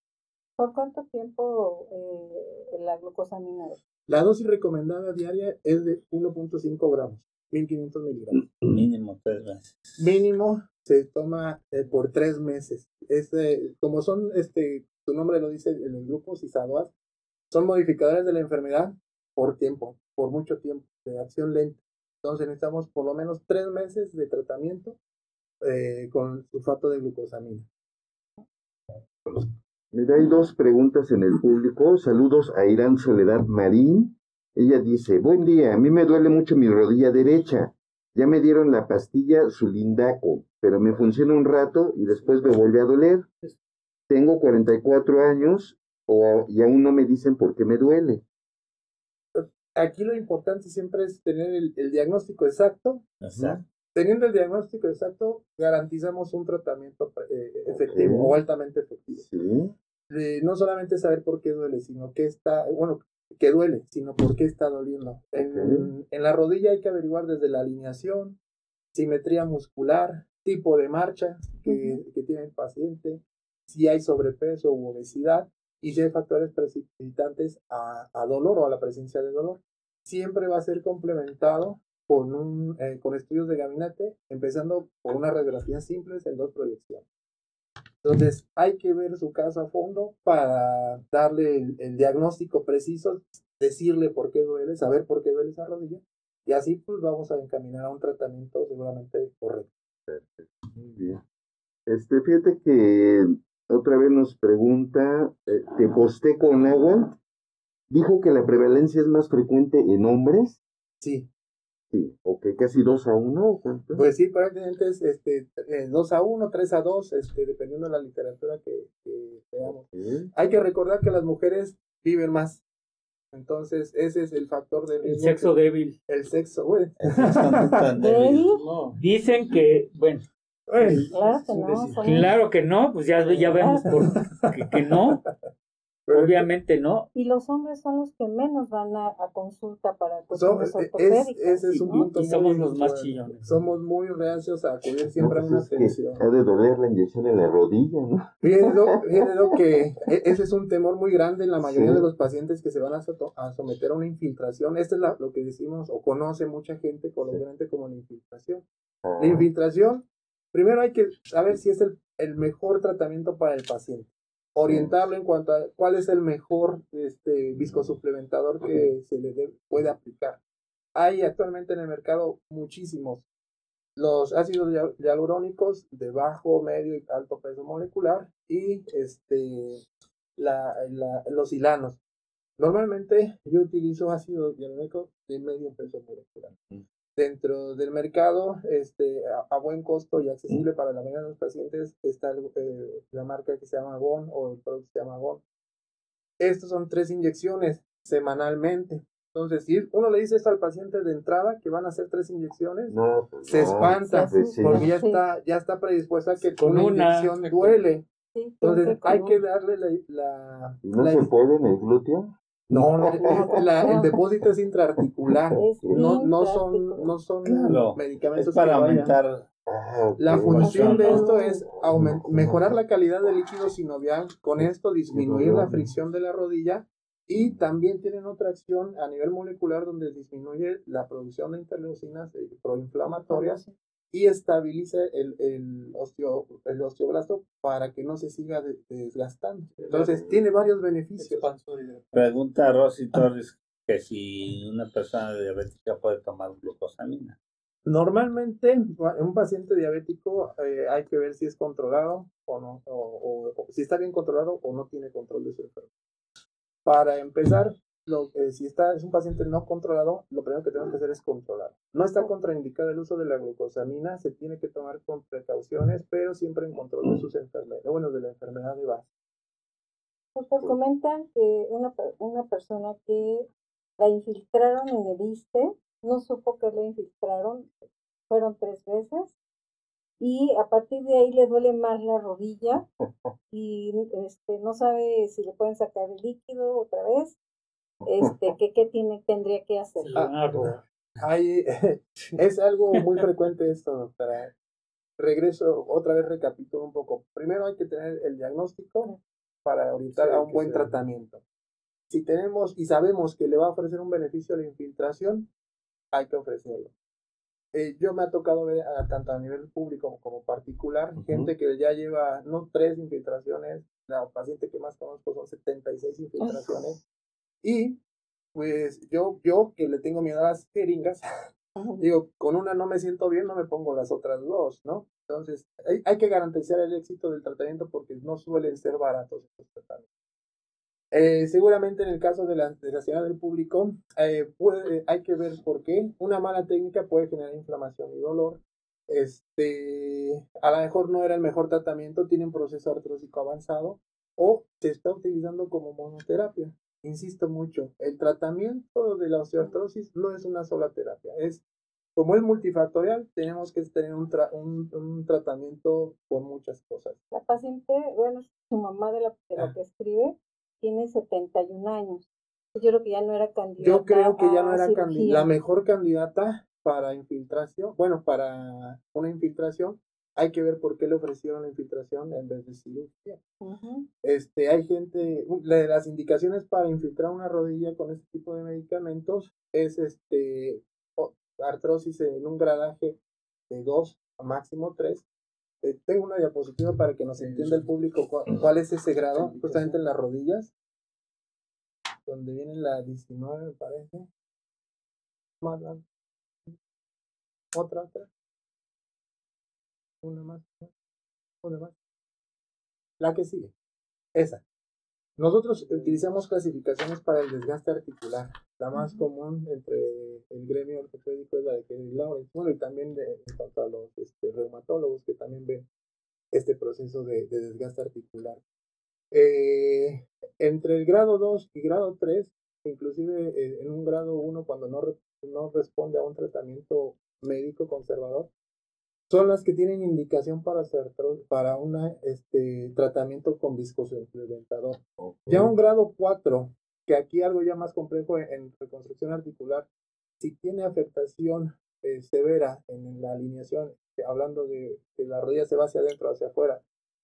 ¿Por cuánto tiempo eh, la glucosamina? La dosis recomendada diaria es de 1.5 gramos, 1500 miligramos. Mínimo tres meses. Mínimo se toma eh, por tres meses. Este, como son, este, tu nombre lo dice en el grupo son modificadores de la enfermedad por tiempo, por mucho tiempo, de acción lenta. Entonces necesitamos por lo menos tres meses de tratamiento eh, con sulfato de glucosamina. Mira, hay dos preguntas en el público. Saludos a Irán Soledad Marín. Ella dice, buen día, a mí me duele mucho mi rodilla derecha. Ya me dieron la pastilla Sulindaco, pero me funciona un rato y después me vuelve a doler. Tengo 44 años o, y aún no me dicen por qué me duele aquí lo importante siempre es tener el, diagnóstico exacto. Teniendo el diagnóstico exacto, garantizamos un tratamiento eh, efectivo o altamente efectivo. no solamente saber por qué duele, sino qué está, bueno, qué duele, sino por qué está doliendo. En, en la rodilla hay que averiguar desde la alineación, simetría muscular, tipo de marcha que, que tiene el paciente, si hay sobrepeso u obesidad, y si hay factores precipitantes a, a, dolor o a la presencia de dolor. Siempre va a ser complementado con, un, eh, con estudios de gabinete, empezando por una radiografía simple en dos proyecciones. Entonces, hay que ver su caso a fondo para darle el, diagnóstico preciso, decirle por qué duele, saber por qué duele esa rodilla, y así pues vamos a encaminar a un tratamiento seguramente correcto. Muy bien. Este, fíjate que otra vez nos pregunta, eh, ¿te posté con agua? Dijo que la prevalencia es más frecuente en hombres. Sí. Sí, ok, casi 2 a 1. Pues sí, prácticamente es este, 2 a 1, 3 a 2, este, dependiendo de la literatura que, veamos. Hay que recordar que las mujeres viven más. Entonces, ese es el factor de El sexo débil. El sexo, güey. Dicen que, bueno, Claro que no. Claro que no, pues ya, ya vemos por, que, no. Obviamente no. Y los hombres son los que menos van a, consulta para cuestiones ortopédicas. ese es un punto. Y somos los más chillones. Somos muy reacios a acudir siempre a pues una atención. Ha de doler la inyección en la rodilla, ¿no? Fíjense que e, ese es un temor muy grande en la mayoría de los pacientes que se van a, someter a una infiltración. Esto es lo que decimos o conoce mucha gente coloquialmente como la infiltración. La ah. infiltración Primero hay que saber si es el, el mejor tratamiento para el paciente. Orientarlo en cuanto a cuál es el mejor este, viscosuplementador que se le puede aplicar. Hay actualmente en el mercado muchísimos. Los ácidos hialurónicos de bajo, medio y alto peso molecular y este, la, la, los hilanos. Normalmente yo utilizo ácido hialurónico de medio peso molecular dentro del mercado este, a, buen costo y accesible para la mayoría de los pacientes está eh, la marca que se llama GON o el producto que se llama GON. Estos son tres inyecciones semanalmente. Entonces, si uno le dice esto al paciente de entrada, que van a hacer tres inyecciones, pues se espanta, porque ya está, ya está predispuesta a que con una inyección duele. Entonces, hay que darle la... la ¿Y no se puede en el glúteo? No, el depósito es intraarticular. no, no son, no son medicamentos para aumentar. Ah, la función de esto es mejorar la calidad del líquido sinovial, con esto disminuir la fricción de la rodilla. Y también tienen otra acción a nivel molecular donde disminuye la producción de interleucinas eh, proinflamatorias y estabiliza el, el, osteo, el osteoblasto para que no se siga desgastando. Entonces, tiene varios beneficios. Pregunta a Rosy Torres que si una persona diabética puede tomar glucosamina. Normalmente, un paciente diabético eh, hay que ver si es controlado o no, o, o, si está bien controlado o no tiene control de su enfermedad. Para empezar, lo, si está, es un paciente no controlado, lo primero que tenemos que hacer es controlar. No está contraindicado el uso de la glucosamina, se tiene que tomar con precauciones, pero siempre en control de sus enfermedades, bueno, de la enfermedad de base. Doctor, comentan que una, una persona que la infiltraron en el ISTE, no supo que la infiltraron, fueron tres veces, y a partir de ahí le duele más la rodilla y este no sabe si le pueden sacar el líquido otra vez este qué, qué tiene tendría que hacer Hay, es algo muy frecuente esto doctora. Regreso otra vez recapitulo un poco. Primero hay que tener el diagnóstico para orientar a un buen tratamiento. Si tenemos y sabemos que le va a ofrecer un beneficio a la infiltración hay que ofrecerlo. Eh, yo me ha tocado ver tanto a nivel público como particular, gente que ya lleva no tres infiltraciones, la paciente que más conozco son 76 infiltraciones. Y pues yo, yo que le tengo miedo a las jeringas, digo, con una no me siento bien, no me pongo las otras dos, ¿no? Entonces, hay, hay que garantizar el éxito del tratamiento porque no suelen ser baratos estos tratamientos. Eh, seguramente en el caso de la, de la del público eh, puede, hay que ver por qué. Una mala técnica puede generar inflamación y dolor. Este, a lo mejor no era el mejor tratamiento, tiene un proceso artrósico avanzado o se está utilizando como monoterapia. Insisto mucho, el tratamiento de la osteoartrosis no es una sola terapia, es como es multifactorial, tenemos que tener un, un, un, tratamiento con muchas cosas. La paciente, bueno, su mamá de la, de la ah. que escribe, tiene 71 años. Yo creo que ya no era candidata. Yo creo que ya no era la mejor candidata para infiltración. Bueno, para una infiltración hay que ver por qué le ofrecieron la infiltración en vez de cirugía. Este, hay gente, las indicaciones para infiltrar una rodilla con este tipo de medicamentos es este artrosis en un gradaje de 2 a máximo 3 eh, tengo una diapositiva para que nos entienda el público cuál, es ese grado, justamente en las rodillas, donde viene la 19, me parece. Más, Otra, otra. Una más. Una más. La que sigue. Esa. Nosotros utilizamos clasificaciones para el desgaste articular. La más común entre el gremio ortopédico es la de Kennedy Lawrence. Bueno, y también de, en cuanto a los este, reumatólogos que también ven este proceso de, desgaste articular. Eh, entre el grado 2 y grado 3, inclusive eh, en un grado 1, cuando no, no responde a un tratamiento médico conservador, son las que tienen indicación para hacer para un este, tratamiento con viscoso implementador. Ya un grado 4, que aquí algo ya más complejo en, reconstrucción articular, si tiene afectación eh, severa en la alineación, hablando de que la rodilla se va hacia adentro, hacia afuera,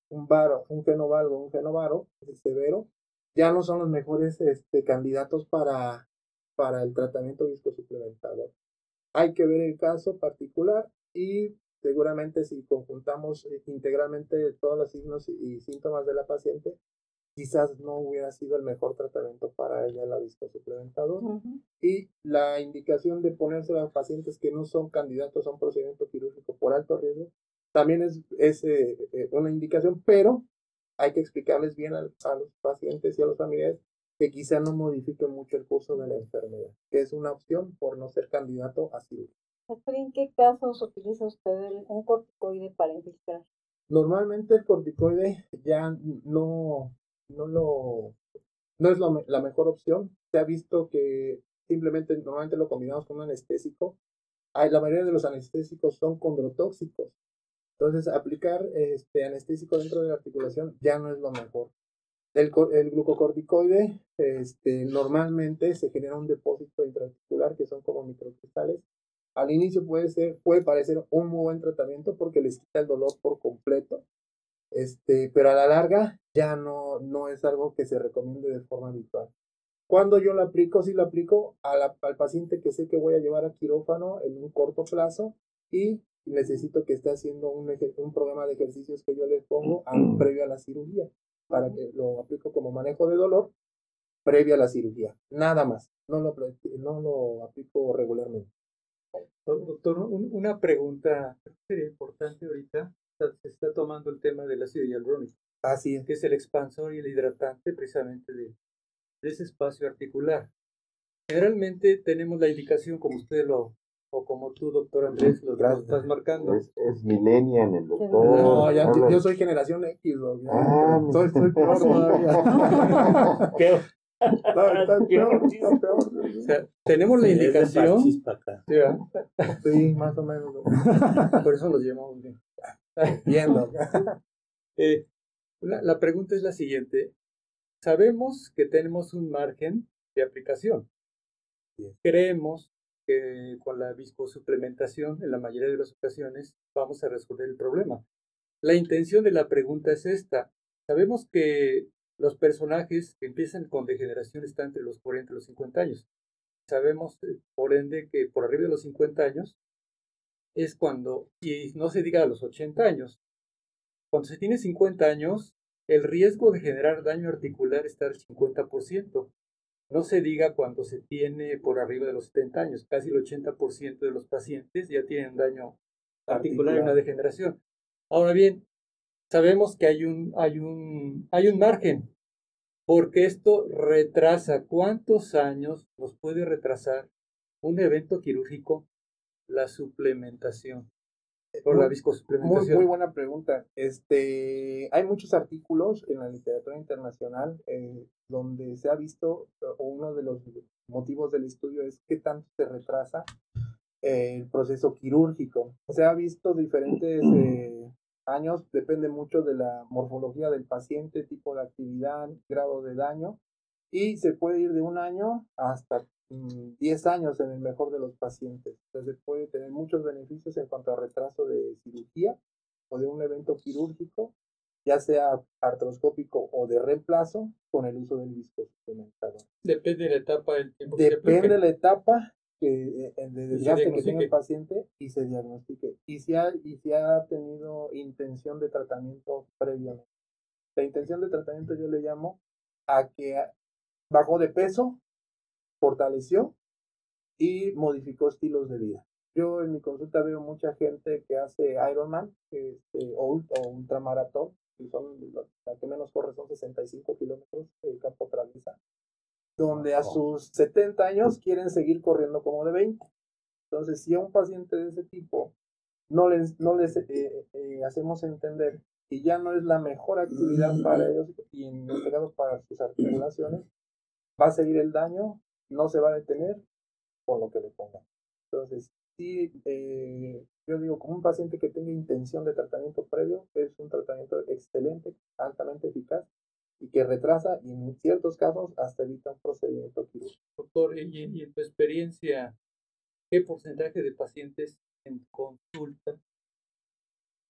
un varo, un genovalgo, un genovaro severo, ya no son los mejores este, candidatos para, para el tratamiento viscosuplementador. Hay que ver el caso particular y seguramente si conjuntamos eh, integralmente todos los signos y síntomas de la paciente, quizás no hubiera sido el mejor tratamiento para ella la viscosuplementador. Y la indicación de ponerse a pacientes que no son candidatos a un procedimiento quirúrgico por alto riesgo también es, es eh, eh, una indicación, pero hay que explicarles bien a, a, los pacientes y a los familiares que quizá no modifiquen mucho el curso de la enfermedad, que es una opción por no ser candidato a cirugía. ¿En qué casos utiliza usted un corticoide para infiltrar? Normalmente el corticoide ya no, no lo no es la mejor opción. Se ha visto que simplemente normalmente lo combinamos con un anestésico. Hay, la mayoría de los anestésicos son condrotóxicos. Entonces, aplicar este anestésico dentro de la articulación ya no es lo mejor. El, el glucocorticoide este, normalmente se genera un depósito intraarticular que son como microcristales. Al inicio puede, ser, puede parecer un muy buen tratamiento porque les quita el dolor por completo, este, pero a la larga ya no, no es algo que se recomiende de forma habitual. Cuando yo lo aplico, sí lo aplico al paciente que sé que voy a llevar a quirófano en un corto plazo y necesito que esté haciendo un, un programa de ejercicios que yo le pongo previo a la cirugía, para que lo aplico como manejo de dolor previo a la cirugía. Nada más, no lo, no lo aplico regularmente. Doctor, una pregunta sería importante ahorita. Se está tomando el tema del ácido hialurónico. Así es. Que es el expansor y el hidratante precisamente de, de ese espacio articular. Generalmente tenemos la indicación, como usted lo, o como tú, doctor Andrés, lo, estás marcando. Es, es millennial el doctor. No, ya, yo, soy generación X, Ah, soy, soy peor todavía. peor. peor, O sea, tenemos la indicación. Sí, más o menos. Por eso los llamamos bien. Viendo. Eh, la, la pregunta es la siguiente. Sabemos que tenemos un margen de aplicación. Creemos que con la viscosuplementación, en la mayoría de las ocasiones, vamos a resolver el problema. La intención de la pregunta es esta. Sabemos que los personajes que empiezan con degeneración están entre los 40 y los 50 años. Sabemos, eh, por ende, que por arriba de los 50 años es cuando, y no se diga a los 80 años, cuando se tiene 50 años, el riesgo de generar daño articular está al 50%. No se diga cuando se tiene por arriba de los 70 años, casi el 80% de los pacientes ya tienen daño articular y una degeneración. Ahora bien, sabemos que hay un, hay un, hay un margen, porque esto retrasa. ¿Cuántos años nos puede retrasar un evento quirúrgico? La suplementación. Por la viscosuplementación. Muy, muy buena pregunta. Este, hay muchos artículos en la literatura internacional eh, donde se ha visto, o uno de los motivos del estudio es qué tanto se retrasa el proceso quirúrgico. Se ha visto diferentes eh, años, depende mucho de la morfología del paciente, tipo de actividad, grado de daño, y se puede ir de un año hasta 10 años en el mejor de los pacientes. Entonces puede tener muchos beneficios en cuanto a retraso de cirugía o de un evento quirúrgico, ya sea artroscópico o de reemplazo, con el uso del suplementador. Depende de la etapa del tiempo. Depende de la etapa que, eh, de desgaste que tenga el paciente y se diagnostique. Y si, ha, y si ha tenido intención de tratamiento previamente. La intención de tratamiento yo le llamo a que bajó de peso, fortaleció y modificó estilos de vida. Yo en mi consulta veo mucha gente que hace Ironman este, o, o ultramaratón, que son la que menos corre son 65 kilómetros el campo traviesa, donde a sus 70 años quieren seguir corriendo como de 20. Entonces, si a un paciente de ese tipo no les, no les eh, eh, hacemos entender que ya no es la mejor actividad para ellos y en este caso para sus articulaciones, va a seguir el daño no se va a detener con lo que le pongan. Entonces, sí, eh, yo digo, como un paciente que tenga intención de tratamiento previo, es un tratamiento excelente, altamente eficaz y que retrasa y en ciertos casos hasta evita un procedimiento quirúrgico. Doctor, y, en tu experiencia, ¿qué porcentaje de pacientes en consulta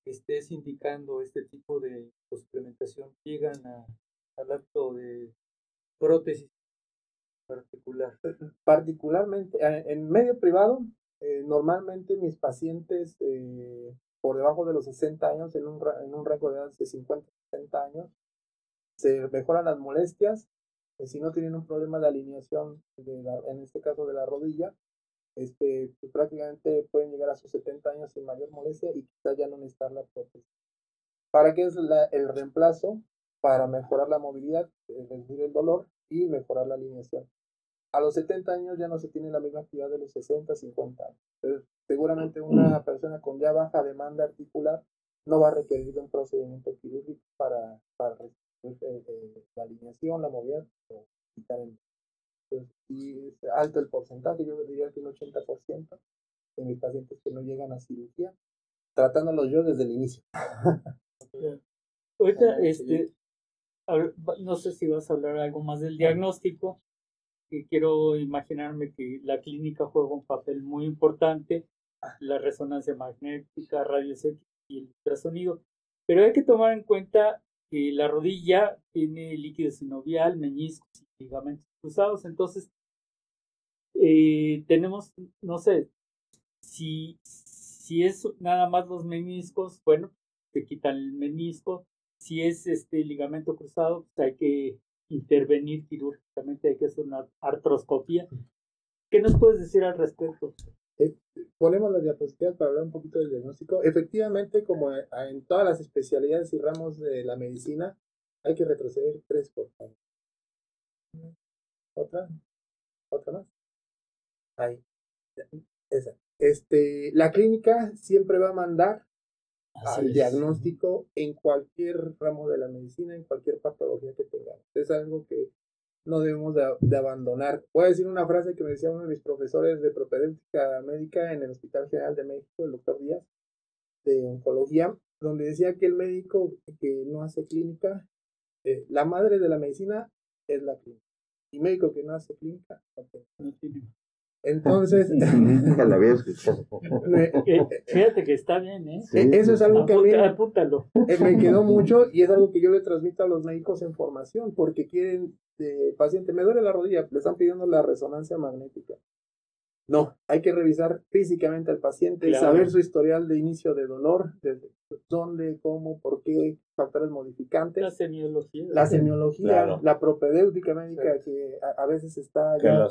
estés indicando este tipo de suplementación llegan a, al acto de prótesis particular. Particularmente, eh, en medio privado, eh, normalmente mis pacientes eh, por debajo de los 60 años, en un, en un rango de edad de 50 60 años, se mejoran las molestias. si no tienen un problema de alineación, de en este caso de la rodilla, este, pues, prácticamente pueden llegar a sus 70 años sin mayor molestia y quizás ya no necesitar la prótesis. ¿Para qué es el reemplazo? Para mejorar la movilidad, reducir el dolor y mejorar la alineación a los 70 años ya no se tiene la misma actividad de los 60, 50 años. Entonces, seguramente una persona con ya baja demanda articular no va a requerir de un procedimiento quirúrgico para, para eh, eh, la alineación, la movilidad o quitar el Entonces, y es alto el porcentaje, yo diría que un 80% de mis pacientes que no llegan a cirugía, tratándolos yo desde el inicio. Ahorita, este, no sé si vas a hablar algo más del diagnóstico, que quiero imaginarme que la clínica juega un papel muy importante, la resonancia magnética, radios X y el ultrasonido, pero hay que tomar en cuenta que la rodilla tiene líquido sinovial, meniscos y ligamentos cruzados, entonces eh, tenemos, no sé, si, si es nada más los meniscos, bueno, se quitan el menisco, si es este ligamento cruzado, pues hay que intervenir quirúrgicamente, hay que hacer una artroscopía. ¿Qué nos puedes decir al respecto? Eh, ponemos las diapositivas para hablar un poquito del diagnóstico. Efectivamente, como en todas las especialidades y ramos de la medicina, hay que retroceder tres por favor. Otra, otra más. Ahí. Esa. Este, la clínica siempre va a mandar al diagnóstico en cualquier ramo de la medicina, en cualquier patología que tengamos. Es algo que no debemos de, abandonar. Voy a decir una frase que me decía uno de mis profesores de propedéutica médica en el Hospital General de México, el doctor Díaz, de oncología, donde decía que el médico que no hace clínica, eh, la madre de la medicina es la clínica. Y médico que no hace clínica, no tiene. Entonces, fíjate que está bien, ¿eh? Eso es algo que a mí eh, me quedó mucho y es algo que yo le transmito a los médicos en formación porque quieren, de paciente, me duele la rodilla, le están pidiendo la resonancia magnética. No, hay que revisar físicamente al paciente, y saber su historial de inicio de dolor, desde dónde, cómo, por qué, factores modificantes. La semiología. La semiología, la propedéutica médica que a, veces está ya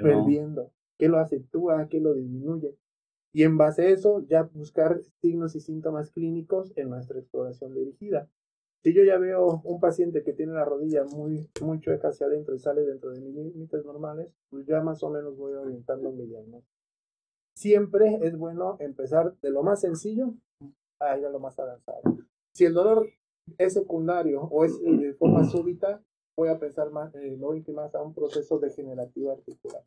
perdiendo. ¿Qué lo acentúa? ¿Qué lo disminuye? Y en base a eso, ya buscar signos y síntomas clínicos en nuestra exploración dirigida. Si yo ya veo un paciente que tiene la rodilla muy, muy chueca hacia adentro y sale dentro de mis límites normales, pues ya más o menos voy orientando mi diagnóstico. Siempre es bueno empezar de lo más sencillo a ir a lo más avanzado. Si el dolor es secundario o es de forma súbita, voy a pensar más, eh, voy más a un proceso degenerativo articular.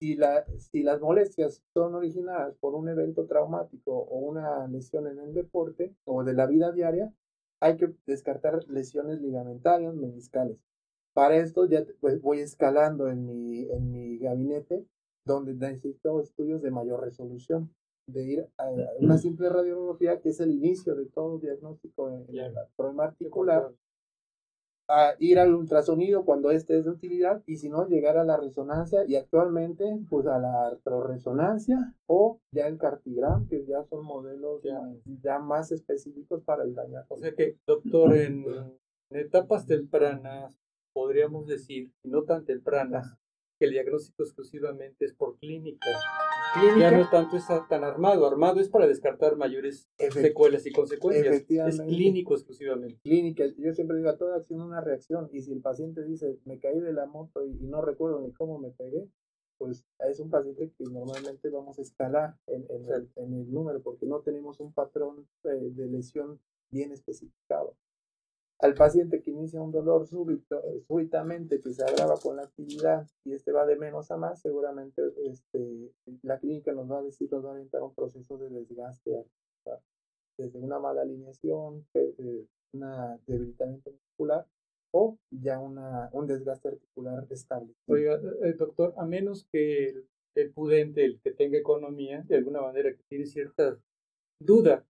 Si, la, si las molestias son originadas por un evento traumático o una lesión en el deporte o de la vida diaria, hay que descartar lesiones ligamentarias, meniscales. Para esto ya pues, voy escalando en mi, en mi gabinete, donde necesito estudios de mayor resolución, de ir a una simple radiografía, que es el inicio de todo diagnóstico en, el problema articular, a ir al ultrasonido cuando este es de utilidad y si no llegar a la resonancia y actualmente pues a la artroresonancia o ya el cartigram que ya son modelos ya, más específicos para el daño. O sea que doctor en, etapas tempranas podríamos decir, no tan tempranas, que el diagnóstico exclusivamente es por clínica. Ya no tanto está tan armado. Armado es para descartar mayores secuelas y consecuencias. Es clínico exclusivamente. Clínica. Yo siempre digo, a toda acción una reacción. Y si el paciente dice, me caí de la moto y, no recuerdo ni cómo me pegué, pues es un paciente que normalmente vamos a escalar en, el, en el, número porque no tenemos un patrón eh, de lesión bien especificado al paciente que inicia un dolor súbito, súbitamente que se agrava con la actividad y este va de menos a más, seguramente este, la clínica nos va a decir, nos va a orientar un proceso de desgaste desde una mala alineación, eh, un debilitamiento muscular o ya una, un desgaste articular estable. Oiga, eh, doctor, a menos que el, el pudente, el que tenga economía, de alguna manera que tiene cierta duda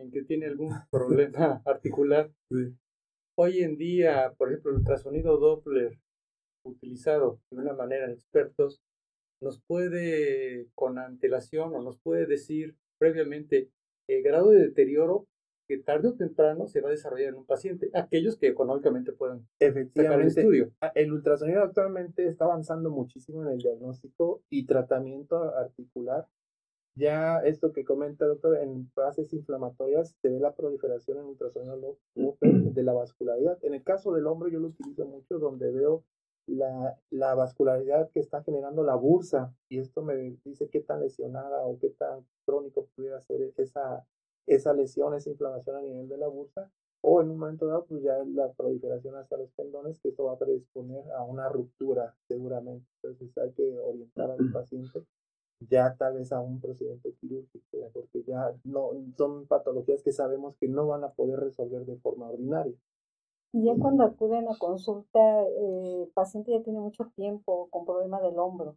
en que tiene algún problema articular, Hoy en día, por ejemplo, el ultrasonido Doppler utilizado de una manera en expertos nos puede, con antelación, o nos puede decir previamente el grado de deterioro que tarde o temprano se va a desarrollar en un paciente, aquellos que económicamente puedan Efectivamente, el estudio. El ultrasonido actualmente está avanzando muchísimo en el diagnóstico y tratamiento articular ya esto que comenta, doctor, en fases inflamatorias se ve la proliferación en ultrasonido de la vascularidad. En el caso del hombro yo lo utilizo mucho donde veo la, la vascularidad que está generando la bursa y esto me dice qué tan lesionada o qué tan crónico pudiera ser esa, esa lesión, esa inflamación a nivel de la bursa o en un momento dado, pues ya la proliferación hacia los tendones, que esto va a predisponer a una ruptura seguramente. Entonces hay que orientar al paciente ya tal vez a un procedimiento quirúrgico, porque ya no son patologías que sabemos que no van a poder resolver de forma ordinaria. Y ya cuando acuden a consulta, eh, el paciente ya tiene mucho tiempo con problema del hombro.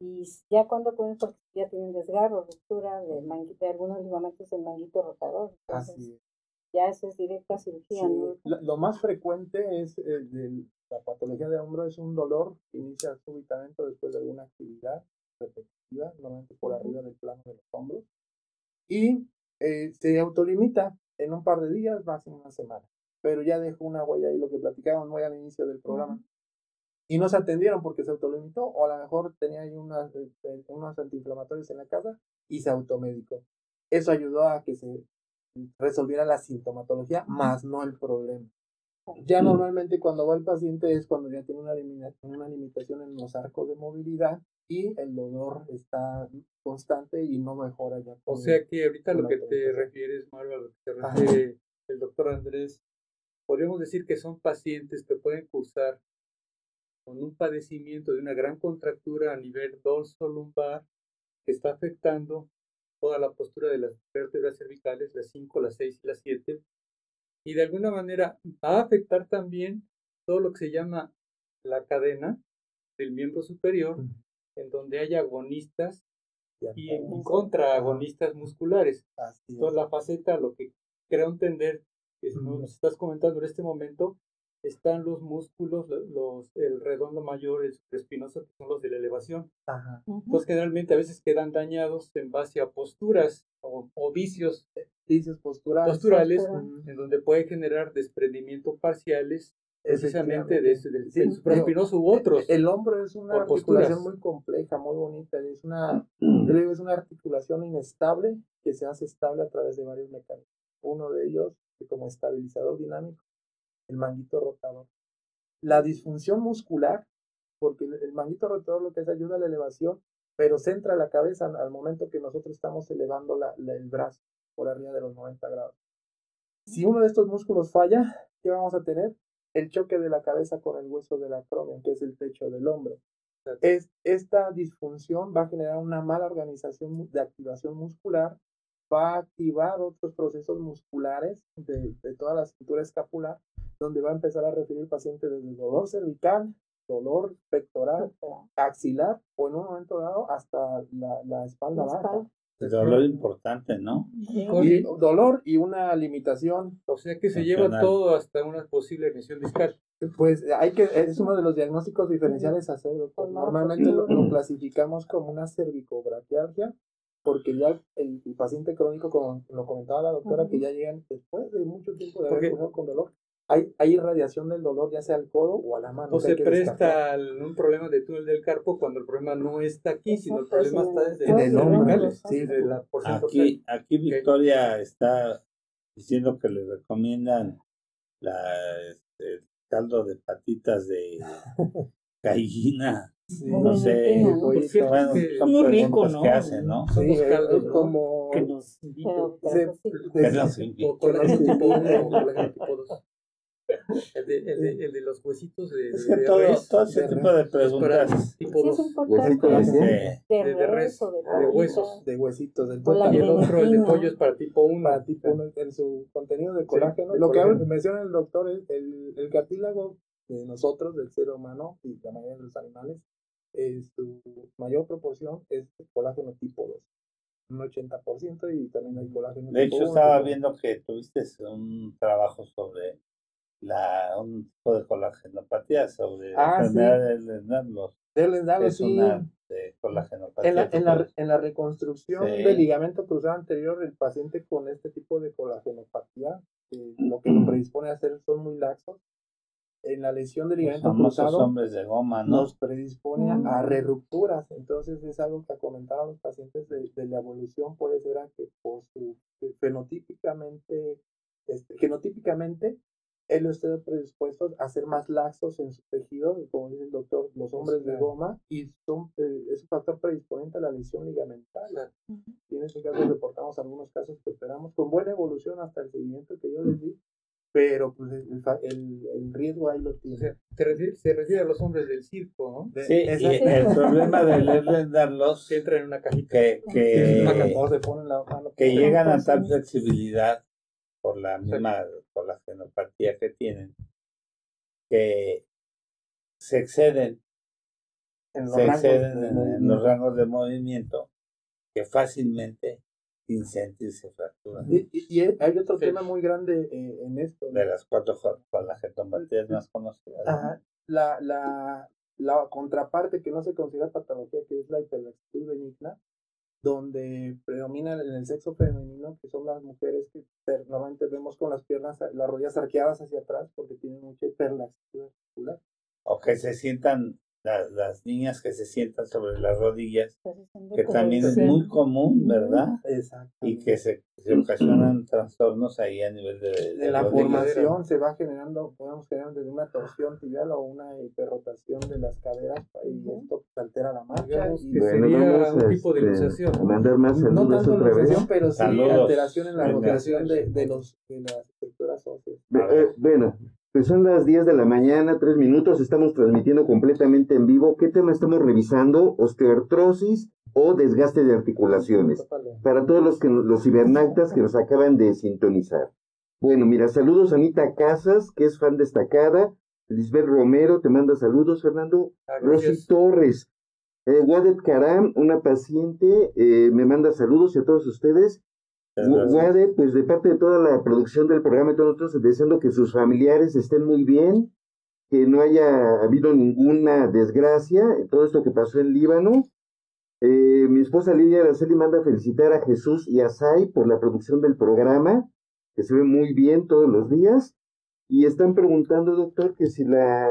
Y ya cuando acuden porque ya tienen desgarro, ruptura de, de algunos ligamentos del manguito rotador. Así es ya eso es directa cirugía. Lo, más frecuente es eh, la patología de hombro es un dolor que inicia súbitamente después de alguna actividad repetitiva, normalmente por arriba del plano de los hombros, y eh, se autolimita en un par de días, más en una semana. Pero ya dejó una huella ahí, lo que platicábamos muy al inicio del programa. Y no se atendieron porque se autolimitó, o a lo mejor tenía ahí unas, eh, unos antiinflamatorios en la casa y se automedicó. Eso ayudó a que se resolviera la sintomatología, más no el problema. Ya normalmente cuando va el paciente es cuando ya tiene una, una limitación en los arcos de movilidad y el dolor está constante y no mejora ya. O sea que ahorita lo que te refieres, Mario, a lo que se refiere el doctor Andrés, podríamos decir que son pacientes que pueden cursar con un padecimiento de una gran contractura a nivel dorso lumbar que está afectando toda la postura de las vértebras cervicales, las 5, las 6 y las 7, y de alguna manera va a afectar también todo lo que se llama la cadena del miembro superior, en donde hay agonistas y en contraagonistas musculares. Toda la faceta, lo que creo entender, que nos estás comentando en este momento, están los músculos, los, el redondo mayor, el espinoso, que son los de la elevación. Ajá. Entonces, generalmente a veces quedan dañados en base a posturas o, vicios, eh, vicios posturales, posturales en donde puede generar desprendimiento parciales precisamente de ese, del, supraespinoso u otros. El, hombro es una articulación muy compleja, muy bonita, es una, es una articulación inestable que se hace estable a través de varios mecanismos. Uno de ellos, como estabilizador dinámico, el manguito rotador. La disfunción muscular, porque el manguito rotador lo que hace ayuda a la elevación, pero centra la cabeza al momento que nosotros estamos elevando la, el brazo por arriba de los 90 grados. Si uno de estos músculos falla, ¿qué vamos a tener? El choque de la cabeza con el hueso del acromion, que es el techo del hombro. Es, esta disfunción va a generar una mala organización de activación muscular, va a activar otros procesos musculares de, de toda la cintura escapular donde va a empezar a referir el paciente desde dolor cervical, dolor pectoral, axilar o en un momento dado hasta la, la espalda baja. El dolor importante, ¿no? Y dolor y una limitación. O sea que se lleva todo hasta una posible emisión discal. Pues hay que, es uno de los diagnósticos diferenciales a hacer, Normalmente lo, clasificamos como una cervicobraquialgia, porque ya el, paciente crónico, como lo comentaba la doctora, que ya llegan después de mucho tiempo de haber con dolor, hay, hay irradiación del dolor ya sea al codo o a la mano. O se presta un problema de túnel del carpo cuando el problema no está aquí, sino el problema está desde en el hombro. Sí, aquí, aquí Victoria está diciendo que le recomiendan la, este, el caldo de patitas de gallina. no sé, bueno, son muy rico, ¿no? que hacen, ¿no? Sí, es como que nos el de, el, de, el de, los huesitos de, es que de todo, res, todo ese tipo de preguntas. Tipo. Huesitos de, de, de, res, de, huesos. De huesitos. Del y el otro, el de pollo, es para tipo 1. Para tipo 1, en su contenido de colágeno. Sí, lo que menciona el doctor es el, el cartílago de nosotros, del ser humano y la mayoría de los animales, es su mayor proporción es colágeno tipo 2 un 80% y también hay colágeno. De hecho, estaba viendo que tuviste un trabajo sobre la, un tipo de colagenopatía sobre ah, enfermedad sí. del Lernerlos. Del sí. una de colagenopatía. En la, en la, en la reconstrucción sí. del ligamento cruzado anterior, el paciente con este tipo de colagenopatía, eh, lo que lo predispone a hacer son muy laxos. En la lesión del ligamento cruzado, hombres de goma, ¿no? nos predispone mm. a rerupturas. Entonces, es algo que comentaban los pacientes de, de la evolución, puede ser a que por su fenotípicamente, este, genotípicamente él está predispuesto a ser más laxos en su tejido, como dice el doctor, los hombres de goma, y son, eh, es un factor predisponente a la lesión ligamental. Y en ese caso reportamos algunos casos que operamos con buena evolución hasta el seguimiento que yo les di, pero pues el, el, riesgo ahí lo tiene. se, refiere, a los hombres del circo, ¿no? sí, y el problema de leerles entra en una cajita. que, que, que llegan a tal flexibilidad por la misma, por la genopatía que tienen, que se exceden, en los, se exceden en, los rangos de movimiento que fácilmente sin sentirse fracturan. Y, y, hay otro tema muy grande eh, en esto. De las cuatro con la genopatía más conocida. La, la, la contraparte que no se considera patología, que es la hiperlaxitud benigna, donde predomina en el sexo femenino, que son las mujeres que normalmente vemos con las piernas, las rodillas arqueadas hacia atrás porque tienen mucha hiperlaxitud articular. O que se sientan las niñas que se sientan sobre las rodillas, que también es muy común, ¿verdad? Exacto. Y que se, se, ocasionan trastornos ahí a nivel de... De, la formación se va generando, podemos generar desde una torsión tibial o una hiperrotación de las caderas y esto altera la marcha. Y que sería un tipo de este, luxación. Más no tanto luxación, pero sí alteración en la rotación de, de, los, de las estructuras óseas. Eh, bueno, pues son las 10 de la mañana, 3 minutos, estamos transmitiendo completamente en vivo. ¿Qué tema estamos revisando? Osteoartrosis o desgaste de articulaciones. Para todos los, que, los cibernautas que nos acaban de sintonizar. Bueno, mira, saludos a Anita Casas, que es fan destacada. Lisbeth Romero te manda saludos, Fernando. Ah, Rosy Torres. Eh, Wadet Karam, una paciente, eh, me manda saludos y a todos ustedes. Wade, pues de parte de toda la producción del programa y todos nosotros deseando que sus familiares estén muy bien, que no haya habido ninguna desgracia, todo esto que pasó en Líbano. Eh, mi esposa Lidia Araceli manda felicitar a Jesús y a Sai por la producción del programa, que se ve muy bien todos los días. Y están preguntando, doctor, que si la,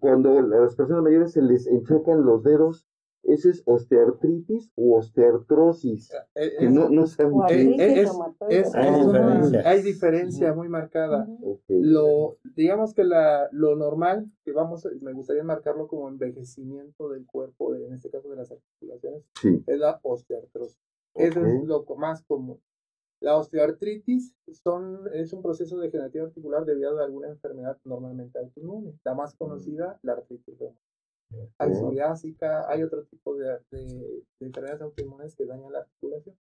cuando a las personas mayores se les enchacan los dedos, ¿Eso es osteoartritis o osteoartrosis? que no, no es, hay diferencia muy marcada. Lo, digamos que la, lo normal, que vamos, me gustaría marcarlo como envejecimiento del cuerpo, en este caso de las articulaciones, es la osteoartrosis. Eso es lo más común. La osteoartritis son, es un proceso degenerativo articular debido a alguna enfermedad normalmente autoinmune. La más conocida, la artritis reumatoide hay psoriásica, hay otro tipo de, de, enfermedades autoinmunes que dañan la articulación.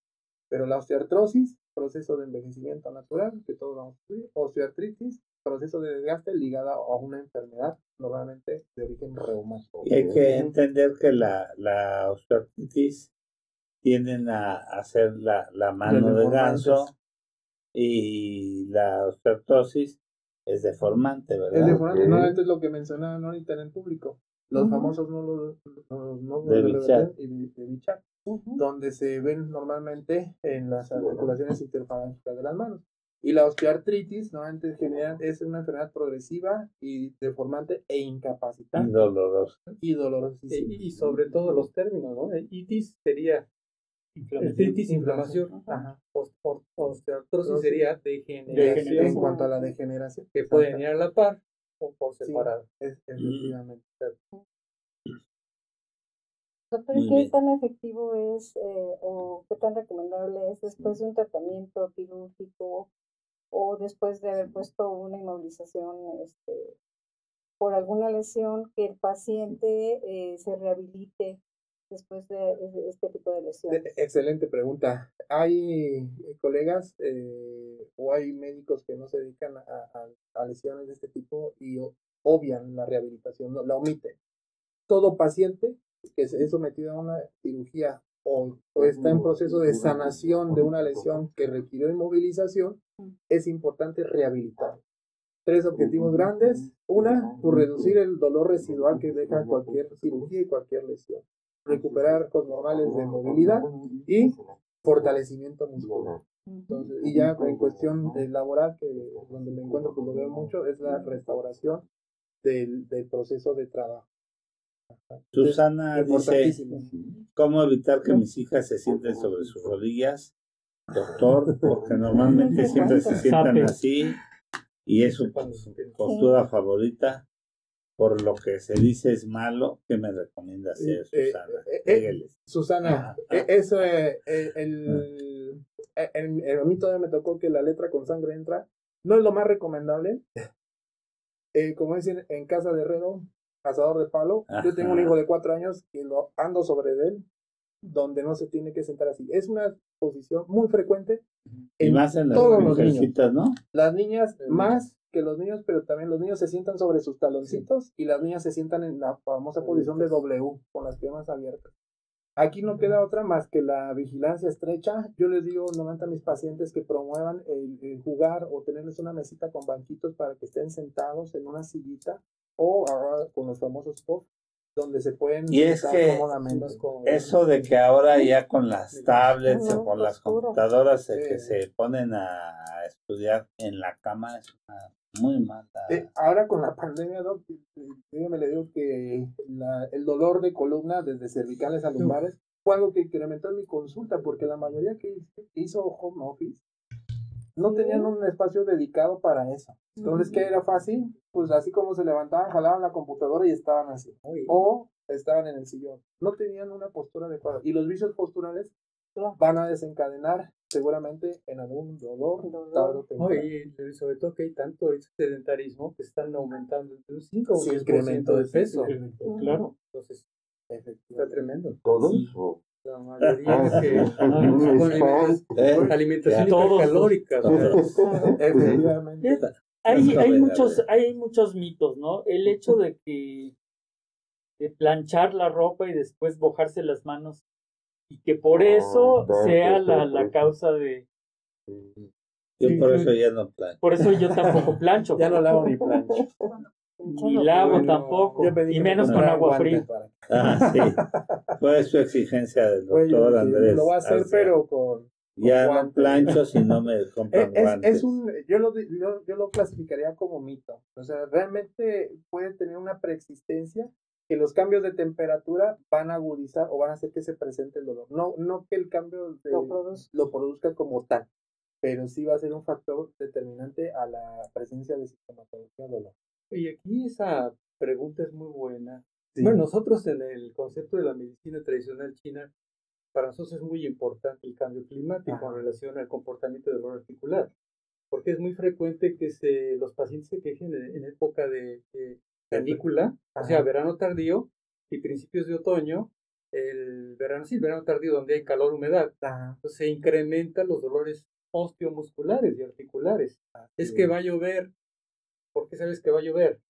Pero la osteoartrosis, proceso de envejecimiento natural, que todos vamos a estudiar, osteoartritis, proceso de desgaste ligada a una enfermedad normalmente de origen reumático. Y hay que entender que la, la osteoartritis tienden a hacer la, la mano de ganso y la osteoartrosis es deformante, ¿verdad? Es deformante, normalmente es lo que mencionaban ahorita en el público los famosos nódulos, de, Bichat, donde se ven normalmente en las articulaciones interfalángicas de las manos. Y la osteoartritis normalmente general, es una enfermedad progresiva y deformante e incapacitante. Y dolorosa. Y dolorosa. Y, sobre todo los términos, ¿no? Itis sería inflamación. inflamación. Ajá. Osteoartrosis sería degeneración. En cuanto a la degeneración. Que puede venir a la par por separado. es, efectivamente. Doctor, ¿qué tan efectivo es eh, o qué tan recomendable es después de un tratamiento quirúrgico o después de haber puesto una inmovilización este, por alguna lesión que el paciente eh, se rehabilite después de, este tipo de lesiones? Excelente pregunta. Hay eh, colegas o hay médicos que no se dedican a, a, lesiones de este tipo y obvian la rehabilitación, la omiten. Todo paciente que es sometido a una cirugía o, está en proceso de sanación de una lesión que requirió inmovilización, es importante rehabilitar. Tres objetivos grandes. Una, pues reducir el dolor residual que deja cualquier cirugía y cualquier lesión. Recuperar con normales de movilidad y fortalecimiento muscular. Entonces, y ya en cuestión laboral, que donde me encuentro, pues lo veo mucho, es la restauración del, del proceso de trabajo. Susana dice, ¿cómo evitar que mis hijas se sienten sobre sus rodillas? Doctor, porque normalmente siempre se sientan así y es su postura favorita. Por lo que se dice es malo, ¿qué me recomienda hacer, eh, Susana? Eh, eh, Susana, eso el, el, a mí todavía me tocó que la letra con sangre entra no es lo más recomendable. Eh, como dicen, en casa de herrero, cazador de palo. Yo tengo un hijo de cuatro años que lo ando sobre él, donde no se tiene que sentar así. Es una posición muy frecuente en, más en todos los niños. ¿no? Las niñas más que los niños, pero también los niños se sientan sobre sus taloncitos y las niñas se sientan en la famosa posición de W, con las piernas abiertas. Aquí no queda otra más que la vigilancia estrecha. Yo les digo normalmente a mis pacientes que promuevan el, jugar o tenerles una mesita con banquitos para que estén sentados en una sillita o con los famosos pop donde se pueden y es que eso de que ahora ya con las tablets o con las computadoras que se ponen a estudiar en la cama es muy mala. Eh, ahora con la pandemia, doc, me le digo que el dolor de columna desde cervicales a lumbares fue algo que incrementó en mi consulta porque la mayoría que hizo home office no tenían un espacio dedicado para eso. Entonces, ¿qué era fácil? Pues así como se levantaban, jalaban la computadora y estaban así. O estaban en el sillón. No tenían una postura adecuada. Y los vicios posturales van a desencadenar seguramente en algún dolor. y sobre todo que hay tanto sedentarismo que están aumentando entre un 5 o 10% de peso. Claro. Entonces, está tremendo. ¿Todos? La mayoría que con alimentación calórica. Efectivamente. Hay, hay muchos, hay muchos mitos, ¿no? El hecho de que de planchar la ropa y después bojarse las manos y que por eso sea la, la causa de... Yo por eso ya no plancho. Por eso yo tampoco plancho. ya no lavo ni plancho. Ni lavo tampoco, y menos con agua fría. Ah, sí. Fue su exigencia del doctor Andrés. Lo va a hacer, pero con. Ya no plancho si no me compran es, guantes. Es un, yo, lo, yo, yo, lo clasificaría como mito. O sea, realmente puede tener una preexistencia que los cambios de temperatura van a agudizar o van a hacer que se presente el dolor. No, no que el cambio lo, lo, produzca como tal, pero sí va a ser un factor determinante a la presencia de sintomatología dolor. Y aquí esa pregunta es muy buena. Bueno, nosotros en el concepto de la medicina tradicional china, para nosotros es muy importante el cambio climático en relación al comportamiento del dolor articular, porque es muy frecuente que se, los pacientes se quejen en, época de, canícula, o sea, verano tardío y principios de otoño, el verano, sí, el verano tardío donde hay calor, humedad, entonces se incrementan los dolores osteomusculares y articulares. es que va a llover, ¿Por qué sabes que va a llover?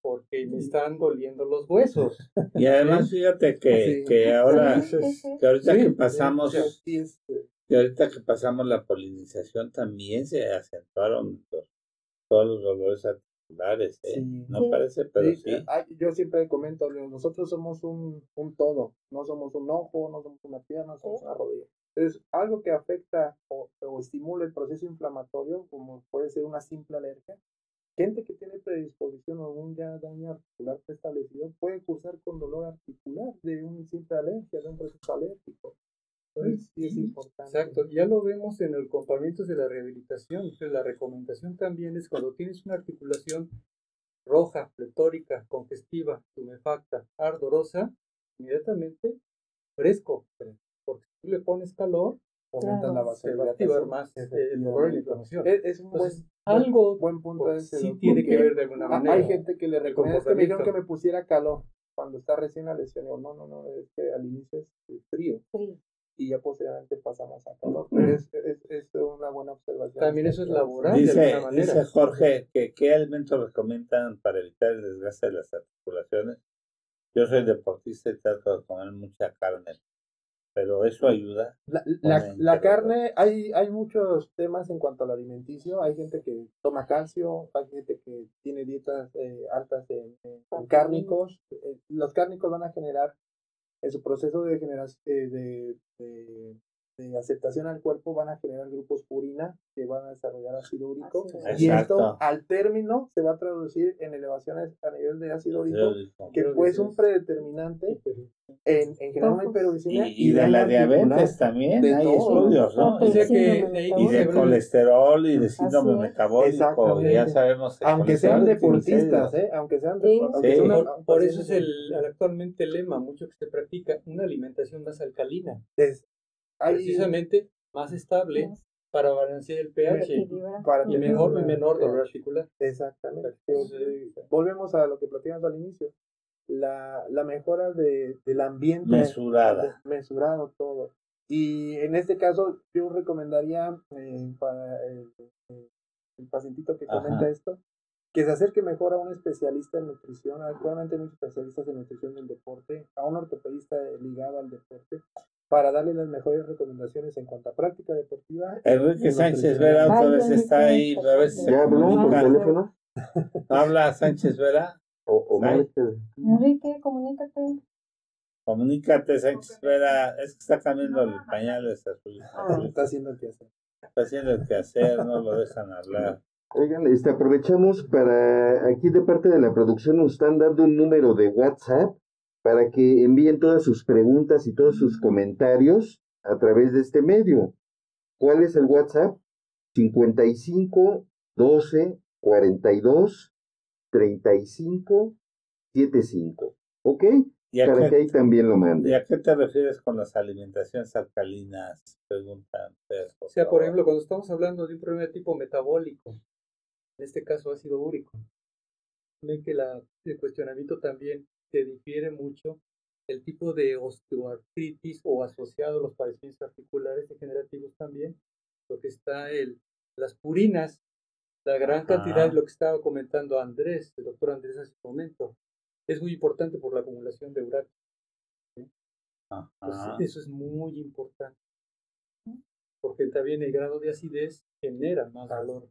Porque me están doliendo los huesos. Y además, fíjate que, que ahora, que ahorita que pasamos, que ahorita que pasamos la polinización también se acentuaron todos los dolores articulares, ¿eh? No parece, pero sí. Yo siempre comento, nosotros somos un, un todo, no somos un ojo, no somos una pierna, no somos una rodilla. Entonces, algo que afecta o, o estimula el proceso inflamatorio, como puede ser una simple alergia, Gente que tiene predisposición o un ya daño articular preestablecido puede cursar con dolor articular de un simple alergia, de un proceso alérgico. Entonces, sí es importante. Exacto, ya lo vemos en el comportamiento de la rehabilitación. Entonces, la recomendación también es cuando tienes una articulación roja, pletórica, congestiva, tumefacta, ardorosa, inmediatamente fresco, porque si tú le pones calor, aumentas la base se va a activar más el dolor y la inflamación. Es, un buen algo buen punto ese, sí tiene que ver de alguna manera. Hay gente que le recomienda, es que me dijeron que me pusiera calor cuando está recién la lesión. no, no, no, es que al inicio es frío. Y ya posteriormente pasamos a calor. Pero es, es, es una buena observación. También eso es laboral. Dice, de alguna manera. dice Jorge que qué alimentos recomiendan para evitar el desgaste de las articulaciones. Yo soy deportista y trato de comer mucha carne pero eso ayuda. La, la, la, carne, hay, hay muchos temas en cuanto al alimenticio. Hay gente que toma calcio, hay gente que tiene dietas eh, altas en, cárnicos. Eh, los cárnicos van a generar, en su proceso de, generación, eh, de, de aceptación al cuerpo van a generar grupos purina que van a desarrollar ácido úrico. Y esto al término se va a traducir en elevaciones a nivel de ácido úrico que puede ser un predeterminante en, en generar una hiperuricemia y, de la diabetes también hay estudios ¿no? y, de, y de colesterol y de síndrome metabólico ya sabemos aunque sean deportistas ¿eh? aunque sean deportistas por, eso es el actualmente el lema mucho que se practica una alimentación más alcalina precisamente más estable para balancear el pH para y mejor y menor dolor articular. Exactamente. volvemos a lo que platicamos al inicio. La, la mejora de, del ambiente. Mesurada. mesurado todo. Y en este caso yo recomendaría eh, para el, el, pacientito que comenta esto, que se acerque mejor a un especialista en nutrición. Actualmente hay muchos especialistas en nutrición del deporte, a un ortopedista ligado al deporte, para darle las mejores recomendaciones en cuanto a práctica deportiva. Enrique Sánchez Vera otra vez está ahí, a ver si se teléfono? Habla Sánchez Vera. O, Enrique, comunícate. Comunícate, Sánchez Vera. Es que está cambiando el pañal. Está, ah, está haciendo el quehacer. Está haciendo el quehacer, no lo dejan hablar. Oigan, este, aprovechamos para, aquí de parte de la producción nos están dando un número de WhatsApp para que envíen todas sus preguntas y todos sus comentarios a través de este medio. ¿Cuál es el WhatsApp? 55 12 42 35 75. ¿Ok? para que ahí también lo mande. ¿Y a qué te refieres con las alimentaciones alcalinas? Preguntan. o sea, por ejemplo, cuando estamos hablando de un problema de tipo metabólico, en este caso ácido úrico, ven que la, el cuestionamiento también se difiere mucho el tipo de osteoartritis o asociado a los padecimientos articulares degenerativos también, lo que está el, las purinas, la gran cantidad de lo que estaba comentando Andrés, el doctor Andrés hace un momento, es muy importante por la acumulación de uranio. eso es muy importante porque también el grado de acidez genera más valor.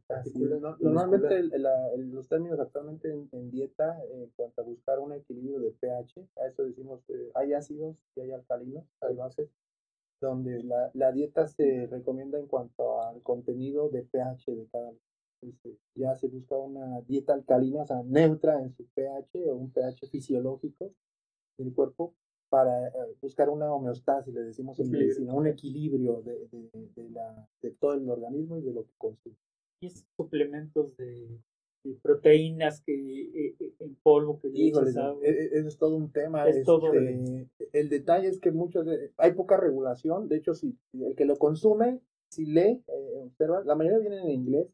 normalmente los términos actualmente en, dieta, en cuanto a buscar un equilibrio de pH, a eso decimos, que hay ácidos y hay alcalinos, hay bases, donde la, la dieta se recomienda en cuanto al contenido de pH de cada este, ya se busca una dieta alcalina, o sea, neutra en su pH o un pH fisiológico del cuerpo para eh, buscar una homeostasis, le decimos en medicina, un equilibrio de, de, la, de todo el organismo y de lo que consume. Y suplementos de, proteínas que eh, eh, en polvo que Híjole, e, e, eso es todo un tema. Es todo este, el detalle es que muchos hay poca regulación. De hecho, si el que lo consume, si lee, observa, la mayoría vienen en inglés,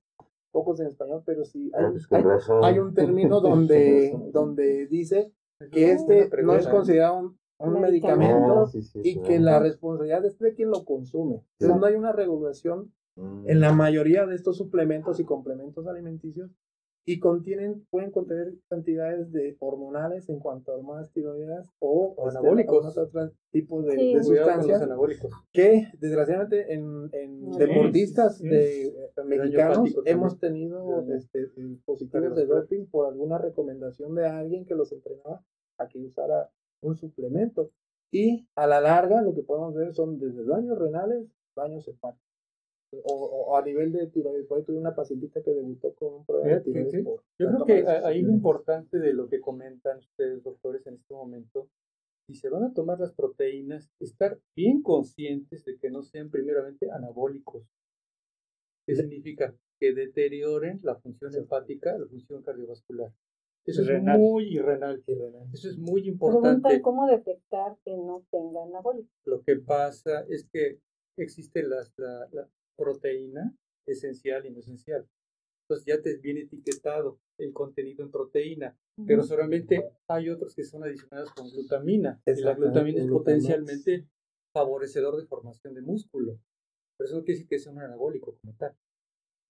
pocos en español, pero sí hay, pues hay, un término donde, donde dice que este no es considerado un, un medicamento ah, y que la responsabilidad es de quien lo consume. Entonces no hay una regulación en la mayoría de estos suplementos y complementos alimenticios y contienen, pueden contener cantidades de hormonales en cuanto a hormonas tiroideas o, o este, anabólicos, otros tipos de, sustancias que desgraciadamente en, en deportistas de, eh, mexicanos hemos tenido este, positivos de doping por alguna recomendación de alguien que los entrenaba a que usara un suplemento. Y a la larga lo que podemos ver son desde daños renales, daños hepáticos. O, a nivel de tiroides. Por ahí tuve una pacientita que debutó con un problema de tiroides. Yo creo que ahí lo importante de lo que comentan ustedes, doctores, en este momento, si se van a tomar las proteínas, estar bien conscientes de que no sean primeramente anabólicos. ¿Qué significa? Que deterioren la función hepática, la función cardiovascular. Eso es muy renal. Eso es muy importante. cómo detectar que no tenga anabólico. Lo que pasa es que existe la, la, proteína esencial y no esencial. Entonces ya te viene etiquetado el contenido en proteína, pero solamente hay otros que son adicionados con glutamina. Y la glutamina es potencialmente favorecedor de formación de músculo. Pero eso no quiere decir que sea un anabólico como tal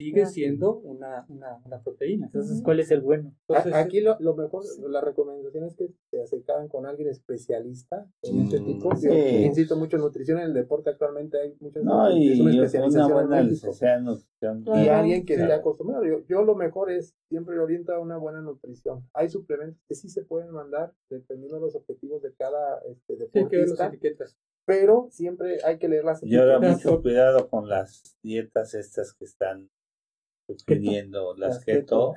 sigue siendo una, una, una, proteína. Entonces, ¿cuál es el bueno? Aquí lo, lo, mejor, la recomendación es que se acercaran con alguien especialista en este mm, tipo. insisto mucho en nutrición, en el deporte actualmente hay muchas no, y, una especialización en Y alguien que esté acostumbrado. Yo, yo, lo mejor es siempre orienta a una buena nutrición. Hay suplementos que sí se pueden mandar dependiendo de los objetivos de cada este, deportista. Sí, pero siempre hay que leer las etiquetas. Y ahora mucho cuidado con las dietas estas que están pidiendo las keto,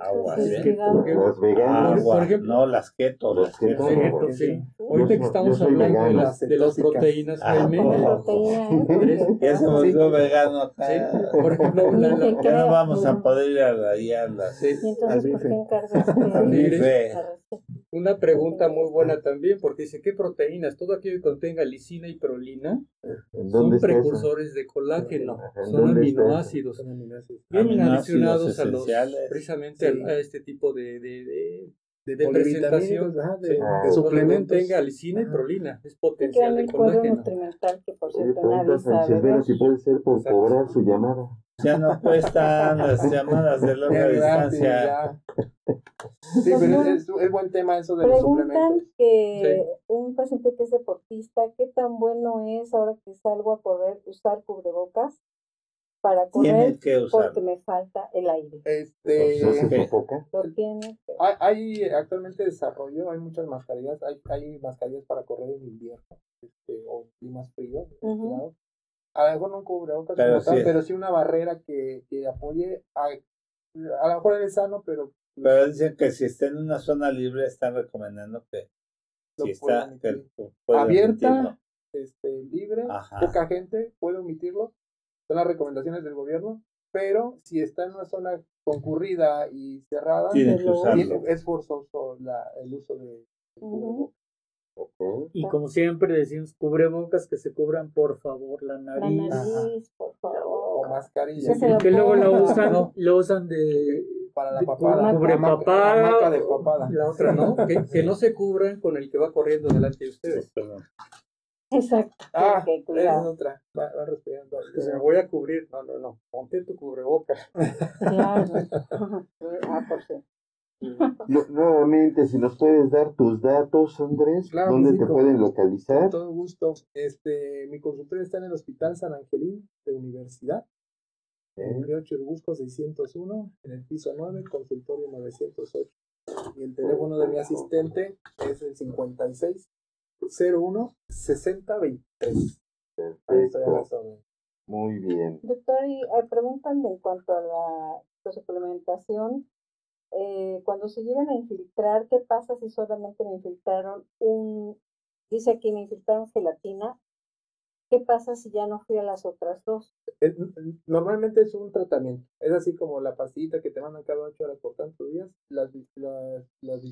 aguas, ¿eh? Las veganas. No las keto, las keto. sí. Ahorita que estamos hablando de las, de las proteínas, ah, ya se volvió vegano acá. Por ejemplo, ya no vamos a poder ir a, las. Sí. ¿Y entonces por qué encargas? Una pregunta muy buena también, porque dice, ¿qué proteínas? Todo aquello que contenga lisina y prolina son precursores de colágeno, son aminoácidos, bien adicionados a los, precisamente a, este tipo de, de, de, de presentación, de, ah, suplemento. Tenga lisina y prolina, es potencial de colágeno. nutrimental que por cierto nadie sabe. si puede ser por cobrar su llamada. Ya no cuestan las llamadas de larga distancia. Sí, pero es, es, buen tema eso de los suplementos. que un paciente que es deportista, ¿qué tan bueno es ahora que salgo a correr usar cubrebocas? para correr porque me falta el aire. Este, Lo tiene hay, hay, actualmente desarrollo, hay muchas mascarillas, hay, hay mascarillas para correr en invierno este, o climas fríos. A lo mejor no un cubrebocas, pero, sí. pero sí una barrera que, que apoye. A, a lo mejor es sano, pero pero dicen que si está en una zona libre, están recomendando que si está abierta, este, libre, poca gente puede omitirlo. Son las recomendaciones del gobierno. Pero si está en una zona concurrida y cerrada, es forzoso la, el uso de, Y como siempre decimos, cubrebocas que se cubran por favor la nariz. La nariz, por favor. O mascarilla. que luego lo usan, lo usan de para la papada. Cubre papada. de papada. La otra no, que, que, no se cubran con el que va corriendo delante de ustedes. Exacto. Ah, es otra. Va, va respirando. me voy a cubrir. No, no, no. Ponte tu cubreboca. Claro. ah, por sí. Nuevamente, si nos puedes dar tus datos, Andrés, claro, ¿dónde te pueden localizar? Con todo gusto. Este, mi consultorio está en el Hospital San Angelín de Universidad, en el Río Busco 601, en el piso 9, consultorio 908. Y el teléfono de mi asistente es el 56 01 60 23. Muy bien. Doctor, y eh, preguntan en cuanto a la suplementación. Eh, cuando se llegan a infiltrar, ¿qué pasa si solamente me infiltraron un, dice aquí me infiltraron gelatina ¿Qué pasa si ya no fui a las otras dos? Normalmente es un tratamiento. Es así como la pastillita que te mandan cada ocho horas por tantos días, las, las, las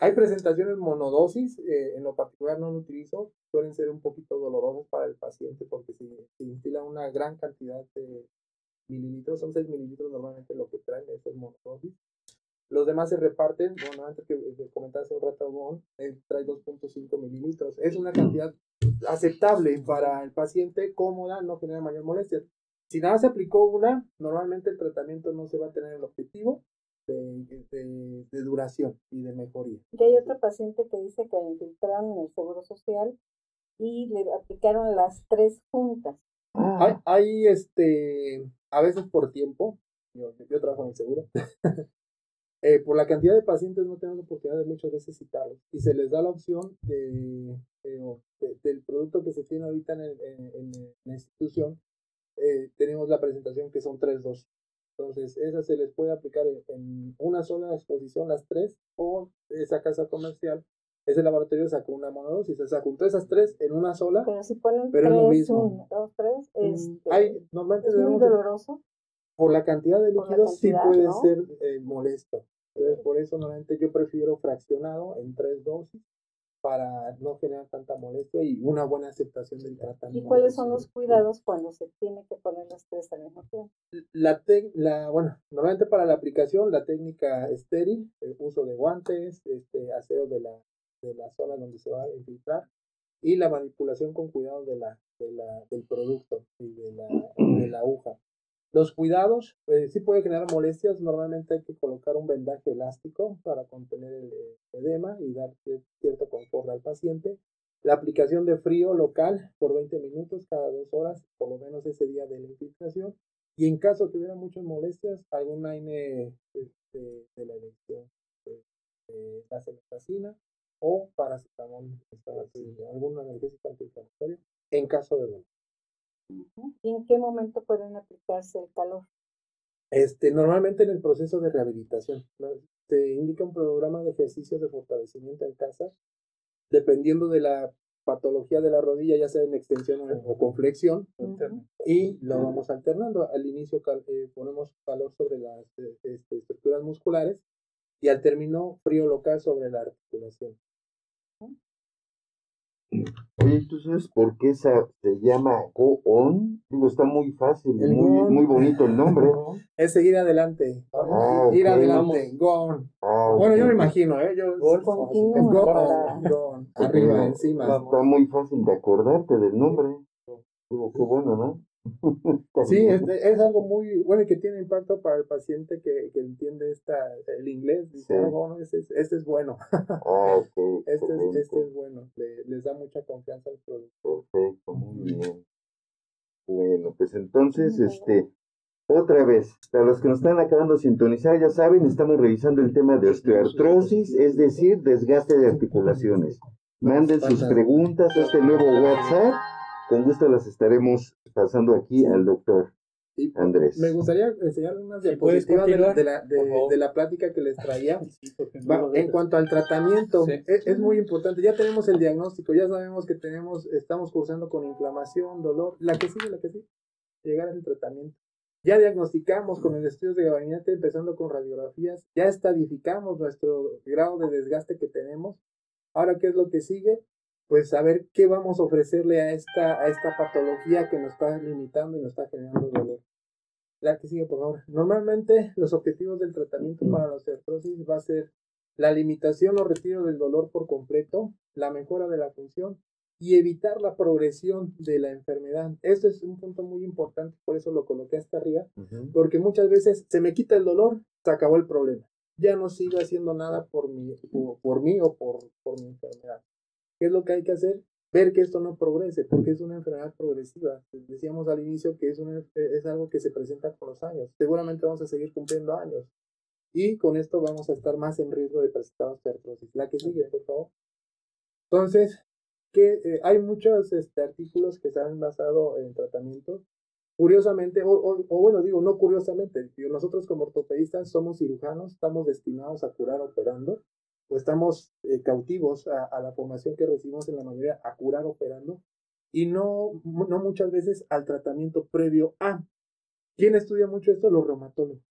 Hay presentaciones monodosis, eh, en lo particular no lo utilizo, suelen ser un poquito dolorosas para el paciente porque se, se instila una gran cantidad de mililitros, son 6 mililitros normalmente lo que traen, esas monodosis. Los demás se reparten, bueno, antes que comentaste un rato, trae 2.5 mililitros. Es una cantidad aceptable para el paciente, cómoda, no genera mayor molestia. Si nada se aplicó una, normalmente el tratamiento no se va a tener el objetivo de, de, duración y de mejoría. Y hay otro paciente que dice que infiltraron en el Seguro Social y le aplicaron las tres juntas. Hay, hay, este, a veces por tiempo, yo, trabajo en el seguro, Eh, por la cantidad de pacientes no tenemos oportunidad de muchas veces citarlos y se les da la opción de, del producto que se tiene ahorita en, la institución. Eh, tenemos la presentación que son tres dosis. Entonces, esa se les puede aplicar en, una sola exposición, las tres, o esa casa comercial, ese laboratorio sacó una monodosis, o sea, juntó esas tres en una sola, pero si ponen tres, es lo mismo. dos, tres, mm, este, Hay, normalmente es muy doloroso. Por la cantidad de líquidos sí puede ser eh, molesto. Entonces, por eso normalmente yo prefiero fraccionado en tres dosis para no generar tanta molestia y una buena aceptación del tratamiento. ¿Y cuáles son los cuidados cuando se tiene que poner las tres al mismo tiempo? La, la bueno, normalmente para la aplicación, la técnica estéril, el uso de guantes, este, aseo de la, de la zona donde se va a infiltrar y la manipulación con cuidado de la, de la, del producto y de la, de la aguja. Los cuidados, pues sí puede generar molestias. Normalmente hay que colocar un vendaje elástico para contener el edema y dar cierto confort al paciente. La aplicación de frío local por 20 minutos cada dos horas, por lo menos ese día de la infiltración. Y en caso que hubiera muchas molestias, algún AINE este, de, la elección de, la cementacina o paracetamol, algún analgésico antiinflamatorio en caso de dolor. ¿Y en qué momento pueden aplicarse el calor? Este, normalmente en el proceso de rehabilitación. Se indica un programa de ejercicios de fortalecimiento en casa, dependiendo de la patología de la rodilla, ya sea en extensión o con flexión, y lo vamos alternando. Al inicio eh, ponemos calor sobre las eh, este, estructuras musculares y al término frío local sobre la articulación. Oye, entonces, ¿por qué se, se llama Go On? Digo, está muy fácil, muy, muy bonito el nombre. Es seguir adelante. Ah, ir ok. adelante. Go on. Ah, Bueno, yo me imagino, ¿eh? Yo, go para- on, go on. Arriba, encima. Está muy fácil de acordarte del nombre. Digo, qué bueno, ¿no? Sí, es, es algo muy bueno y que tiene impacto para el paciente que, que entiende esta, el inglés. Dice, Sí. ah, bueno, este, es- este es bueno. Ah, ok, Este es, este es bueno. Le- les da mucha confianza al producto. Perfecto, muy bien. Bueno, pues entonces, este, otra vez, para los que nos están acabando de sintonizar, ya saben, estamos revisando el tema de osteoartrosis, es decir, desgaste de articulaciones. Manden sus preguntas a este nuevo WhatsApp, con gusto las estaremos pasando aquí al doctor Y Andrés. me gustaría enseñarles unas diapositivas de, la- de la, de, por favor. de la plática que les traía. Sí, Va, en cuanto al tratamiento, Sí. es, es muy importante. Ya tenemos el diagnóstico, ya sabemos que tenemos, estamos cursando con inflamación, dolor, la que sigue, la que sigue, llegar al tratamiento. Ya diagnosticamos con el estudio de gabinete, empezando con radiografías, ya estadificamos nuestro grado de desgaste que tenemos. Ahora, ¿qué es lo que sigue? Pues saber qué vamos a ofrecerle a esta, a esta patología que nos está limitando y nos está generando dolor. La que sigue, por favor. Normalmente los objetivos del tratamiento para la osteoartrosis va a ser la limitación o retiro del dolor por completo, la mejora de la función y evitar la progresión de la enfermedad. Esto es un punto muy importante, por eso lo coloqué hasta arriba, Ujú. porque muchas veces se me quita el dolor, se acabó el problema. Ya no sigo haciendo nada por mí, por, por mí o por, por mi enfermedad. ¿Qué es lo que hay que hacer? Ver que esto no progrese, porque es una enfermedad progresiva. Decíamos al inicio que es, una, es algo que se presenta con los años. Seguramente vamos a seguir cumpliendo años. Y con esto vamos a estar más en riesgo de presentar osteoartrosis. La que sigue, por favor. Entonces, que eh, hay muchos este, artículos que se han basado en tratamientos. Curiosamente, o, o- o bueno, digo, no curiosamente, nosotros como ortopedistas somos cirujanos, estamos destinados a curar operando, o estamos eh, cautivos a, a la formación que recibimos en la mayoría a curar operando, y no, no muchas veces al tratamiento previo a. ¿Quién estudia mucho esto? Los reumatólogos.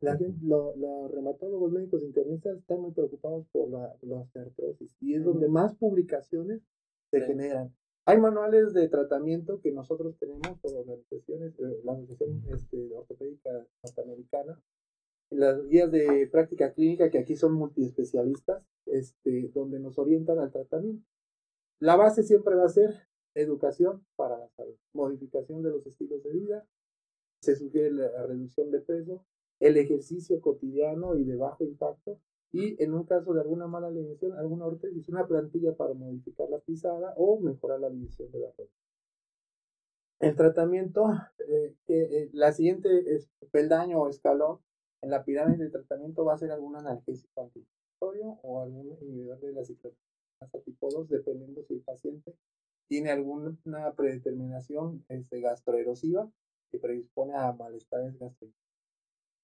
La lo- los reumatólogos médicos internistas están muy preocupados por la, la osteoartrosis y es donde más publicaciones se Sí. generan. Hay manuales de tratamiento que nosotros tenemos por organizaciones, eh, la Asociación este, Ortopédica Norteamericana, las guías de práctica clínica que aquí son multiespecialistas, este, donde nos orientan al tratamiento. La base siempre va a ser educación para la salud, modificación de los estilos de vida, se sugiere la reducción de peso, el ejercicio cotidiano y de bajo impacto, y en un caso de alguna mala alineación, alguna ortesis, una plantilla para modificar la pisada o mejorar la alineación de la rodilla. El tratamiento, eh, eh, la siguiente es peldaño o escalón en la pirámide de tratamiento va a ser algún analgésico antiinflamatorio o algún inhibidor de la ciclotinasa tipo 2, dependiendo si el paciente tiene alguna predeterminación este, gastroerosiva que predispone a malestares gástricos.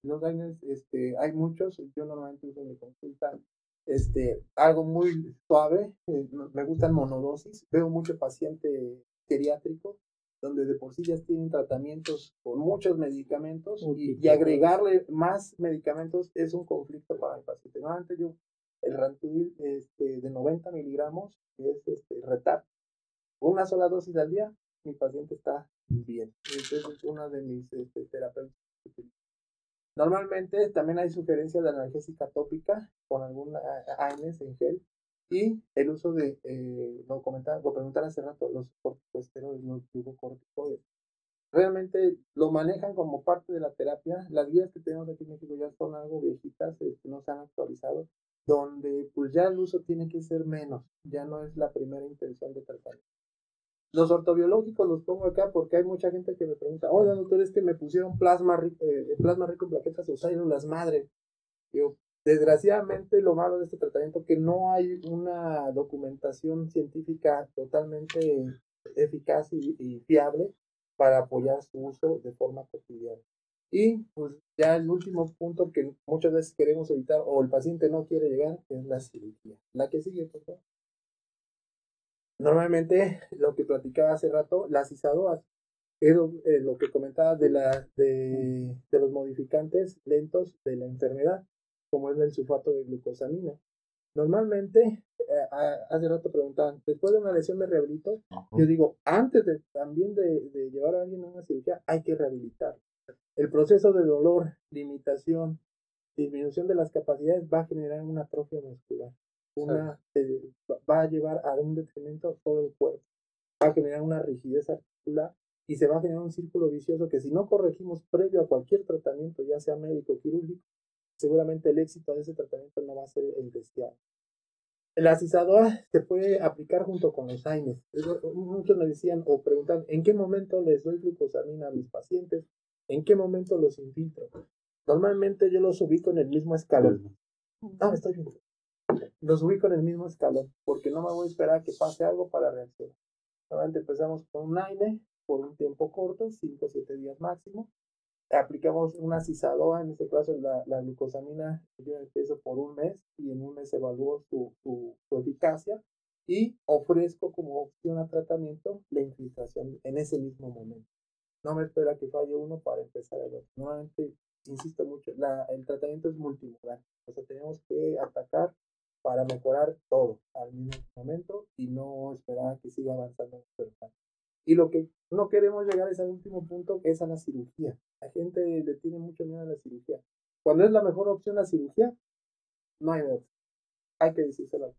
Los daños, este, hay muchos, yo normalmente uso mi consulta este, algo muy suave, eh, me gustan monodosis, veo mucho paciente geriátrico donde de por sí ya tienen tratamientos con muchos medicamentos y, y agregarle más medicamentos es un conflicto para el paciente. Normalmente yo el Rantuil este, de 90 miligramos, que es este, Retap, con una sola dosis al día, mi paciente está bien. Entonces es una de mis este, terapeutas. Normalmente también hay sugerencias de analgésica tópica con algún a- ANS en gel y el uso de, eh, lo comentaba, lo preguntaron hace rato, los corticosteroides, los glucocorticoides. Realmente lo manejan como parte de la terapia. Las guías que tenemos aquí en México ya son algo viejitas, este, no se han actualizado, donde pues ya el uso tiene que ser menos, ya no es la primera intención de tratamiento. Los ortobiológicos los pongo acá porque hay mucha gente que me pregunta, hola doctor, es que me pusieron plasma, ri- eh, plasma rico en plaquetas o células madre. Yo, desgraciadamente lo malo de este tratamiento es que no hay una documentación científica totalmente eficaz y, y fiable para apoyar su uso de forma cotidiana. Y pues ya el último punto que muchas veces queremos evitar o el paciente no quiere llegar es la cirugía. La que sigue, por favor. Normalmente, lo que platicaba hace rato, las ISADOAS, es lo, eh, lo que comentaba de, la, de, de los modificantes lentos de la enfermedad. Como es el sulfato de glucosamina. Normalmente, eh, hace rato preguntaban, después de una lesión me rehabilito, yo digo, antes de, también de, de, llevar a alguien a una cirugía, hay que rehabilitar. El proceso de dolor, limitación, disminución de las capacidades va a generar una atrofia muscular. Una, eh, va a llevar a un detrimento todo el cuerpo. Va a generar una rigidez articular y se va a generar un círculo vicioso que si no corregimos previo a cualquier tratamiento, ya sea médico o quirúrgico, seguramente el éxito de ese tratamiento no va a ser el deseado. La cisadora se puede aplicar junto con los AINES. Muchos me decían o preguntan, ¿en qué momento les doy glucosamina a mis pacientes? ¿En qué momento los infiltro? Normalmente yo los ubico en el mismo escalón. Ah, estoy bien. Los ubico en el mismo escalón, porque no me voy a esperar que pase algo para reaccionar. Normalmente empezamos con un AINE por un tiempo corto, 5 o 7 días máximo. Aplicamos una cisadoa, en este caso la, la glucosamina, yo empiezo por un mes y en un mes evalúo su, su, eficacia y ofrezco como opción a tratamiento la infiltración en ese mismo momento. No me espera que falle uno para empezar el otro. Normalmente insisto mucho, la, el tratamiento es multimodal. O sea, tenemos que atacar para mejorar todo al mismo momento y no esperar a que siga avanzando Y lo que no queremos llegar es al último punto, que es a la cirugía. La gente le tiene mucho miedo a la cirugía. Cuando es la mejor opción la cirugía, no hay otra. Hay que decírselo.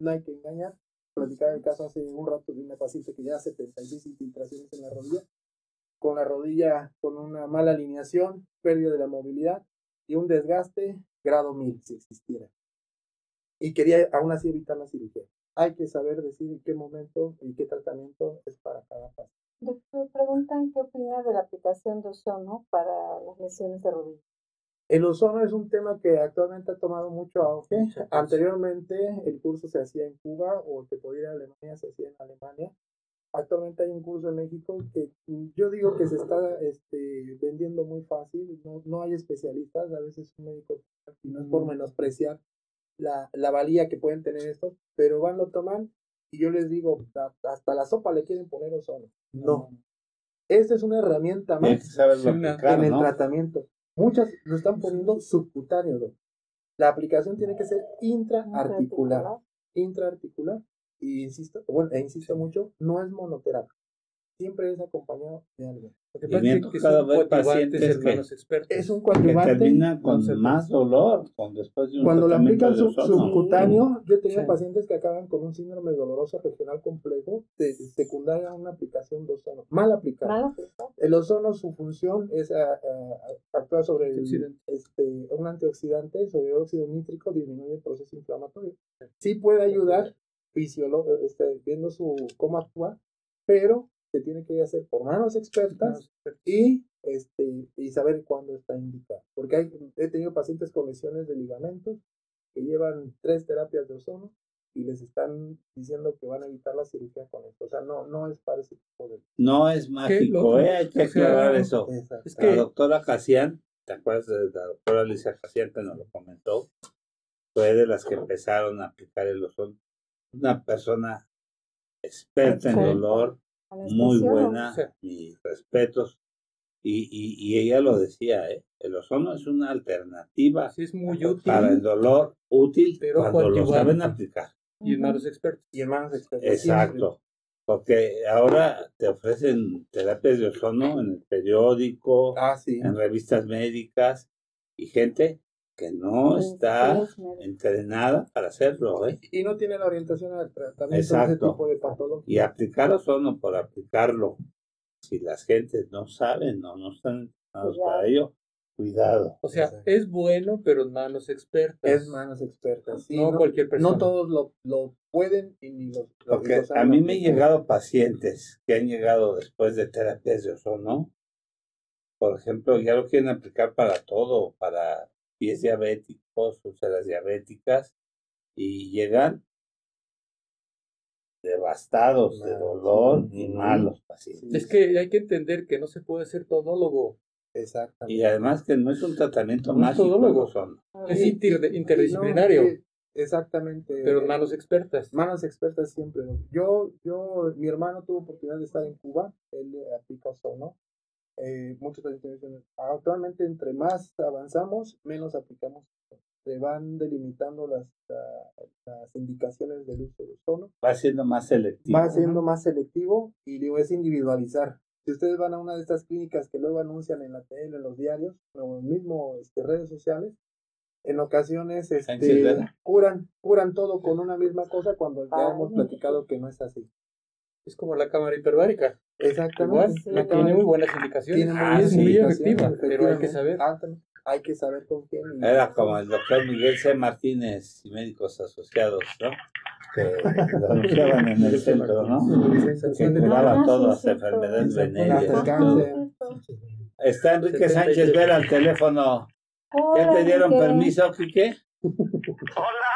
No hay que engañar. Platicaba el caso hace un rato de una paciente que ya 76 infiltraciones en la rodilla con la rodilla con una mala alineación, pérdida de la movilidad y un desgaste grado 1000 si existiera. Y quería aún así evitar la cirugía. Hay que saber decir en qué momento y qué tratamiento es para cada paciente. Doctor, preguntan qué opina de la aplicación de ozono para las lesiones de rodilla. El ozono es un tema que actualmente ha tomado mucho auge. Anteriormente el curso se hacía en Cuba o el que podía ir a Alemania se hacía en Alemania actualmente hay un curso en México que yo digo que se está este, vendiendo muy fácil, no, no hay especialistas, a veces un médico, y no es por menospreciar la, la valía que pueden tener estos, pero van, lo toman y yo les digo, hasta la sopa le quieren poner ozono. No. Esta es una herramienta más en el tratamiento. Muchas lo están poniendo subcutáneo. La aplicación tiene que ser intraarticular. Intraarticular y insisto, bueno, e insisto mucho, no es monoterapia. Siempre es acompañado de algo. Porque que cada vez pacientes hermanos expertos. Es un. Que termina con más dolor con después de un Cuando lo aplican subcutáneo, yo he tenido pacientes que acaban con un síndrome doloroso regional complejo de secundaria a una aplicación de ozono. Mal aplicado. El ozono, su función es actuar sobre el, este, un antioxidante, sobre el óxido nítrico, disminuye el proceso inflamatorio. Sí puede ayudar fisiólogo, este, viendo su cómo actúa, pero se tiene que hacer por manos expertas y este y saber cuándo está indicado. Porque hay, he tenido pacientes con lesiones de ligamentos que llevan tres terapias de ozono y les están diciendo que van a evitar la cirugía con esto. O sea, no, no es para ese tipo de... No es mágico, ¿eh? hay que aclarar eso. Es que... La doctora Casian, ¿te acuerdas de la doctora Alicia Casian que nos lo comentó? Fue de las que empezaron a aplicar el ozono una persona experta en dolor, muy buena, mis respetos. Y, y, ella lo decía, ¿eh? el ozono es una alternativa es muy útil, para el dolor útil pero cuando lo saben aplicar. Y en manos expertos. Y en manos expertos. Exacto. Porque ahora te ofrecen terapias de ozono en el periódico, ah, en revistas médicas y gente que no está entrenada para hacerlo. ¿eh? Y no tiene la orientación al tratamiento de ese tipo de patología. Y aplicarlo solo por aplicarlo. Si las gentes no saben o no, están entrenados para ello, cuidado. O sea, es bueno, pero en manos expertas. Es manos expertas. no, cualquier persona. No todos lo, lo pueden y ni los. Porque a mí me han llegado pacientes que han llegado después de terapias de ozono. Por ejemplo, ya lo quieren aplicar para todo, para pies diabéticos, úlceras diabéticas, y llegan devastados de dolor y malos pacientes. Es que hay que entender que no se puede ser todólogo. Exactamente. Y además que no es un tratamiento más todólogo. Son. Es interdisciplinario. exactamente. Pero manos expertas. Manos expertas siempre. Yo, yo, mi hermano tuvo oportunidad de estar en Cuba, él aplica ¿no? Eh, muchos dicen, actualmente entre más avanzamos, menos aplicamos. Se van delimitando las, las indicaciones del uso de tono. Va siendo más selectivo. Va siendo más selectivo y digo, es individualizar. Si ustedes van a una de estas clínicas que luego anuncian en la tele, en los diarios, o en mismo este, redes sociales, en ocasiones este, curan, curan todo con una misma cosa cuando ya hemos platicado que no es así. Es como la cámara hiperbárica. Exactamente. tiene muy buenas indicaciones. Tiene muy, es muy efectiva, pero hay que saber. hay que saber con quién. Era como el doctor Miguel C. Martínez y médicos asociados, ¿no? Que lo anunciaban en el centro, ¿no? Que curaba todas las enfermedades venéreas. Está Enrique Sánchez Vera al teléfono. ¿Ya te dieron permiso, Quique? Hola.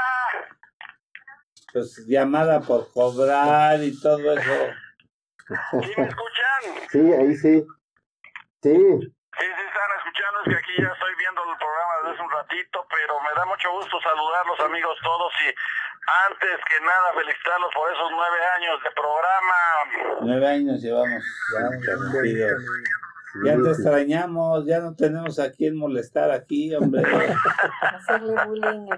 Pues llamada por cobrar y todo eso. ¿Sí me escuchan? Sí, ahí sí. Sí. Sí, sí están escuchando, es que aquí ya estoy viendo el programa desde hace un ratito, pero me da mucho gusto saludarlos amigos todos y antes que nada felicitarlos por esos nueve años de programa. Nueve años llevamos ya Ya te extrañamos, ya no tenemos a quién molestar aquí, hombre. Hacerle bullying,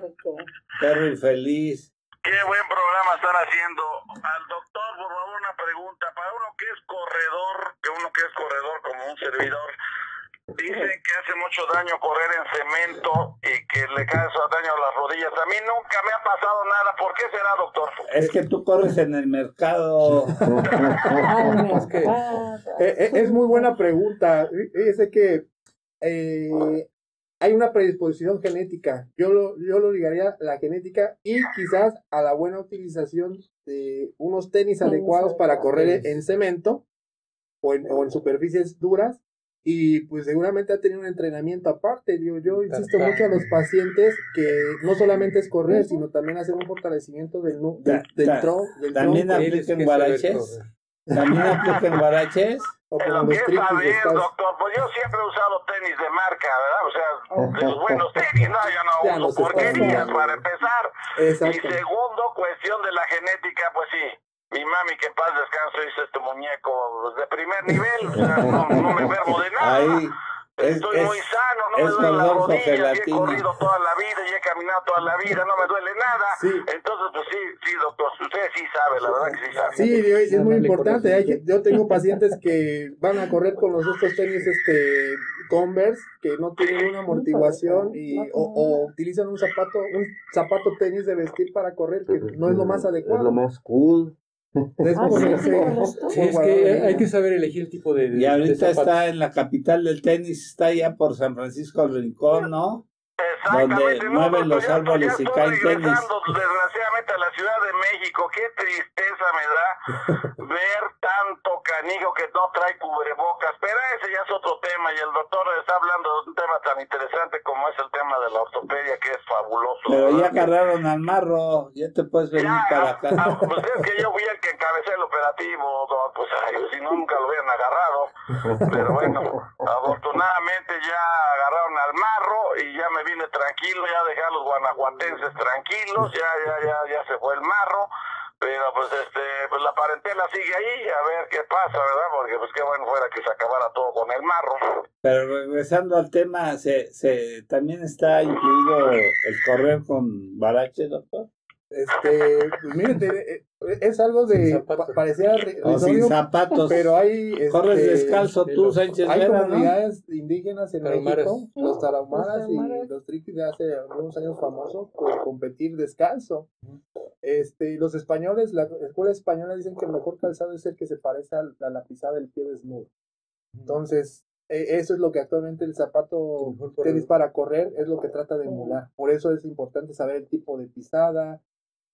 Perro infeliz. Qué buen programa están haciendo. Al doctor, por favor, una pregunta. Para uno que es corredor, que uno que es corredor como un servidor, dicen que hace mucho daño correr en cemento y que le cae eso daño a las rodillas. A mí nunca me ha pasado nada. ¿Por qué será, doctor? Es que tú corres en el mercado. es, que, eh, eh, es muy buena pregunta. Dice que eh, hay una predisposición genética. Yo lo, yo lo ligaría a la genética y quizás a la buena utilización de unos tenis adecuados para correr en cemento o en, o en superficies duras. Y pues seguramente ha tenido un entrenamiento aparte. Digo, yo insisto mucho a los pacientes que no solamente es correr, sino también hacer un fortalecimiento del, del, del, tronco. También apliquen guaraches. También apliquen guaraches. O lo que es saber, doctor, pues yo siempre he usado tenis de marca, ¿verdad? O sea, de los buenos tenis, no, yo no uso porquerías para empezar. Y segundo, cuestión de la genética, pues sí, mi mami que paz descanso hizo este muñeco de primer nivel, o sea, no, no me enfermo de nada. Estoy muy sano, no me duele la rodilla, he corrido toda la vida y he caminado toda la vida, no me duele nada. Entonces, pues sí, sí, doctor, usted sí sabe, la verdad que sí sabe. Sí, es muy importante. Yo tengo pacientes que van a correr con los estos tenis este Converse que no tienen una amortiguación y o, o, utilizan un zapato un zapato tenis de vestir para correr que no es lo más adecuado. Es lo más cool. Es, ah, es que hay que saber elegir el tipo de. y ahorita está en la capital del tenis, está allá por San Francisco del Rincón, ¿no? Donde mueven los árboles y caen tenis. Desgraciadamente a la Ciudad de México, qué tristeza me da ver tanto canijo que no trae cubrebocas, pero ese ya es otro tema y el doctor está hablando de un tema tan interesante como es el tema de la ortopedia que es fabuloso. Pero ya agarraron al marro, ya te puedes venir para acá. Ah, pues es que yo fui el que encabecé el operativo, pues si nunca lo hubieran agarrado, pero bueno, afortunadamente ya agarraron al marro y ya me vine tranquilo, ya dejé a los guanajuatenses tranquilos, ya, ya, ya, ya se fue el marro, pero pues este, pues la parentela sigue ahí, a ver qué pasa, ¿verdad? Porque pues qué bueno fuera que se acabara todo con el marro. Pero regresando al tema, ¿se, se también está incluido el correr con barache, doctor? Este, pues miren, eh, es algo de parecía sin zapatos, pero hay corres este, descalzo tú, Sánchez Hay comunidades indígenas en México, los tarahumaras y los triquis de hace algunos años famosos por competir descalzo. Este, los españoles, la escuela española dicen que el mejor calzado es el que se parece a la, pisada del pie desnudo. Entonces, e, eso es lo que actualmente el zapato tenis para correr es lo que trata de emular. Por eso es importante saber el tipo de pisada,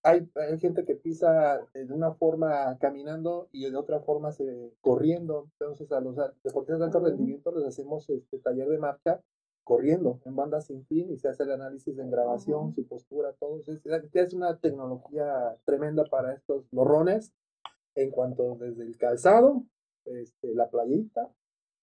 hay, hay, gente que pisa de una forma caminando y de otra forma se, corriendo. Entonces, a los deportistas de alto rendimiento les hacemos este taller de marcha corriendo en banda sin fin y se hace el análisis en grabación, su postura, todo. Es, es una tecnología tremenda para estos morrones en cuanto desde el calzado, este, la playita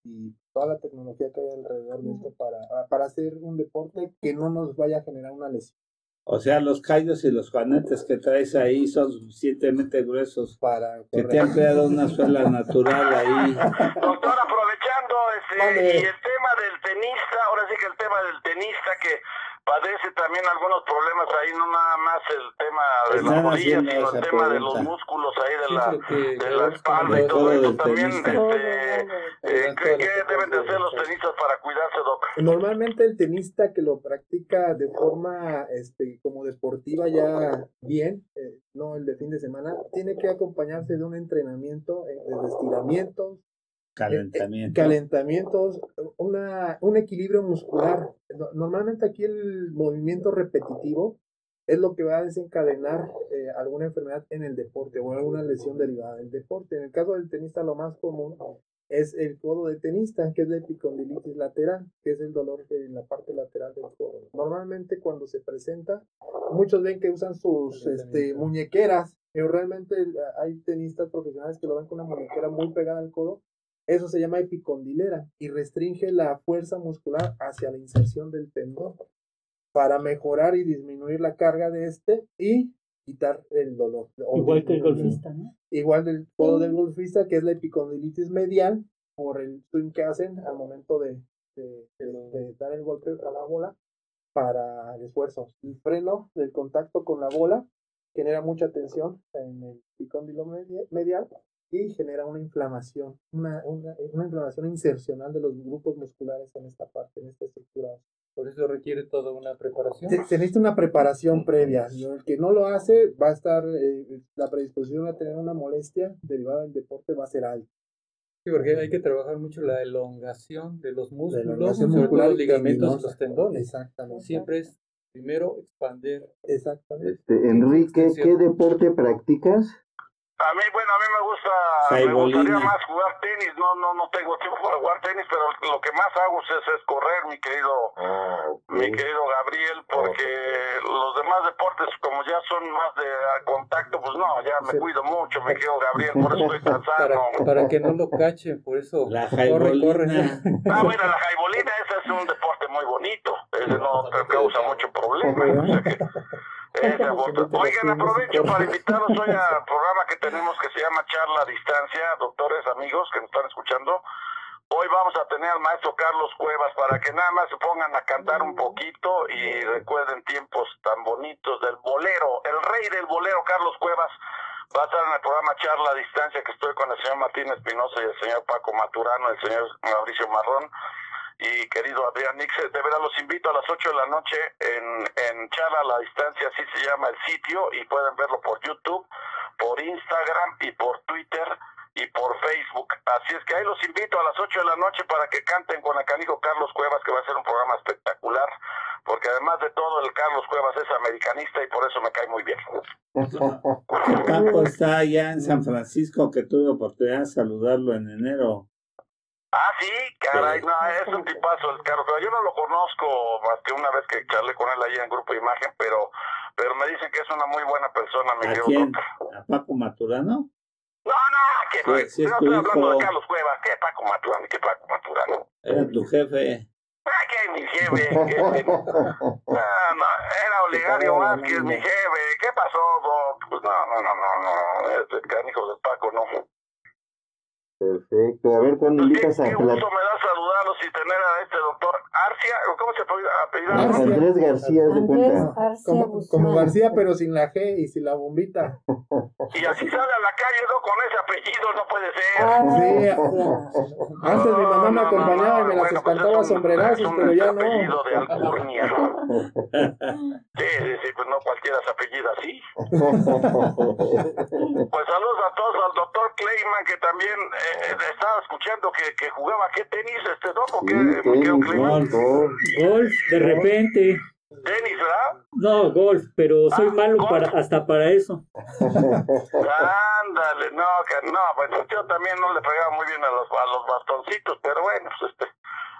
y toda la tecnología que hay alrededor de esto para, para hacer un deporte que no nos vaya a generar una lesión. O sea, los callos y los juanetes que traes ahí son suficientemente gruesos para que te han creado una suela natural ahí. Doctor, aprovechando, este, Este, y el tema del tenista, ahora sí que el tema del tenista que padece también algunos problemas ahí, no nada más el tema de la rodilla, sino el tema de los músculos ahí de la, de la espalda y todo eso también. Este, eh, ¿Qué deben de hacer los tenistas para cuidarse, Doc? Normalmente el tenista que lo practica de forma este, como deportiva ya bien, eh, no el de fin de semana, tiene que acompañarse de un entrenamiento eh, de estiramientos, Calentamiento. calentamientos, una, un equilibrio muscular. Normalmente aquí el movimiento repetitivo es lo que va a desencadenar eh, alguna enfermedad en el deporte o alguna lesión derivada del deporte. En el caso del tenista lo más común es el codo de tenista, que es la epicondilitis lateral, que es el dolor en la parte lateral del codo. Normalmente cuando se presenta, muchos ven que usan sus este, muñequeras, pero realmente hay tenistas profesionales que lo ven con una muñequera muy pegada al codo eso se llama epicondilera y restringe la fuerza muscular hacia la inserción del tendón para mejorar y disminuir la carga de este y quitar el dolor. Igual que el golfista, ¿no? Igual del codo del golfista, que es la epicondilitis medial, por el swing que hacen al momento de, de, dar el golpe a la bola para el esfuerzo. El freno del contacto con la bola genera mucha tensión en el epicóndilo medial y genera una inflamación, una, una, una, inflamación insercional de los grupos musculares en esta parte, en esta estructura. Por eso requiere toda una preparación. Se, necesita una preparación previa. El que no lo hace va a estar, eh, la predisposición a tener una molestia derivada del deporte va a ser alta. Sí, porque hay que trabajar mucho la elongación de los músculos, sobre todo los ligamentos y los tendones. Exactamente. Siempre es primero expander. Exactamente. Este, Enrique, ¿qué deporte practicas? A mí, bueno, a mí me gusta, me gustaría más jugar tenis, no, no, no tengo tiempo para jugar tenis, pero lo que más hago es, es correr, mi querido, ah, mi querido Gabriel, porque los demás deportes, como ya son más de contacto, pues no, ya me cuido mucho, mi querido Gabriel, por eso estoy cansado. Para, para que no lo cachen, por eso la corre, corre. Ah, bueno, la jaibolina, ese es un deporte muy bonito, ese no causa mucho problema, o sea que, Oigan, aprovecho para invitarlos hoy al programa que tenemos que se llama Charla a Distancia, doctores, amigos que nos están escuchando. Hoy vamos a tener al maestro Carlos Cuevas para que nada más se pongan a cantar un poquito y recuerden tiempos tan bonitos del bolero, el rey del bolero, Carlos Cuevas. Va a estar en el programa Charla a Distancia que estoy con el señor Martín Espinosa y el señor Paco Maturano, el señor Mauricio Marrón y querido Adrián Nix, de verdad los invito a las 8 de la noche en, en Charla a la Distancia, así se llama el sitio, y pueden verlo por YouTube, por Instagram y por Twitter y por Facebook. Así es que ahí los invito a las 8 de la noche para que canten con el canijo Carlos Cuevas, que va a ser un programa espectacular, porque además de todo el Carlos Cuevas es americanista y por eso me cae muy bien. Paco está allá en San Francisco, que tuve oportunidad de saludarlo en enero. Ah, sí, caray, no, es un tipazo el carro, yo no lo conozco más que una vez que charlé con él ahí en Grupo Imagen, pero pero me dicen que es una muy buena persona, mi ¿A quién? ¿A Paco Maturano? No, no, que no, sí, no estoy hablando de Carlos Cuevas, ¿qué Paco Maturano? ¿Qué Paco Maturano? Era tu jefe. Ah, que mi jefe. Que, no, no, era Olegario Vázquez, mi jefe. ¿Qué pasó, Doc? Pues no, no, no, no, no, este canijo de Paco no. Perfecto. A ver, ¿cuándo invitas a... Qué gusto me da saludarlos y tener a este doctor Arcia, ¿cómo se puede apellidar? Andrés García, de cuenta. Como, como, García, pero sin la G y sin la bombita. Y así sale a la calle, ¿no? Con ese apellido, no puede ser. Ah, sí, antes mi mamá me acompañaba y me las pues espantaba sombrerazos, pero ya no. apellido de alcurnia. sí, sí, sí, pues no cualquiera se apellida así. pues saludos a todos, al doctor Clayman, que también eh, estaba escuchando que, que jugaba, ¿qué tenis este doc? ¿Qué, Golf, de repente. Tenis, ¿verdad? No, golf, pero soy ah, malo para hasta para eso. Ándale, no, que no, bueno, yo también no le pegaba muy bien a los, a los bastoncitos, pero bueno, pues este,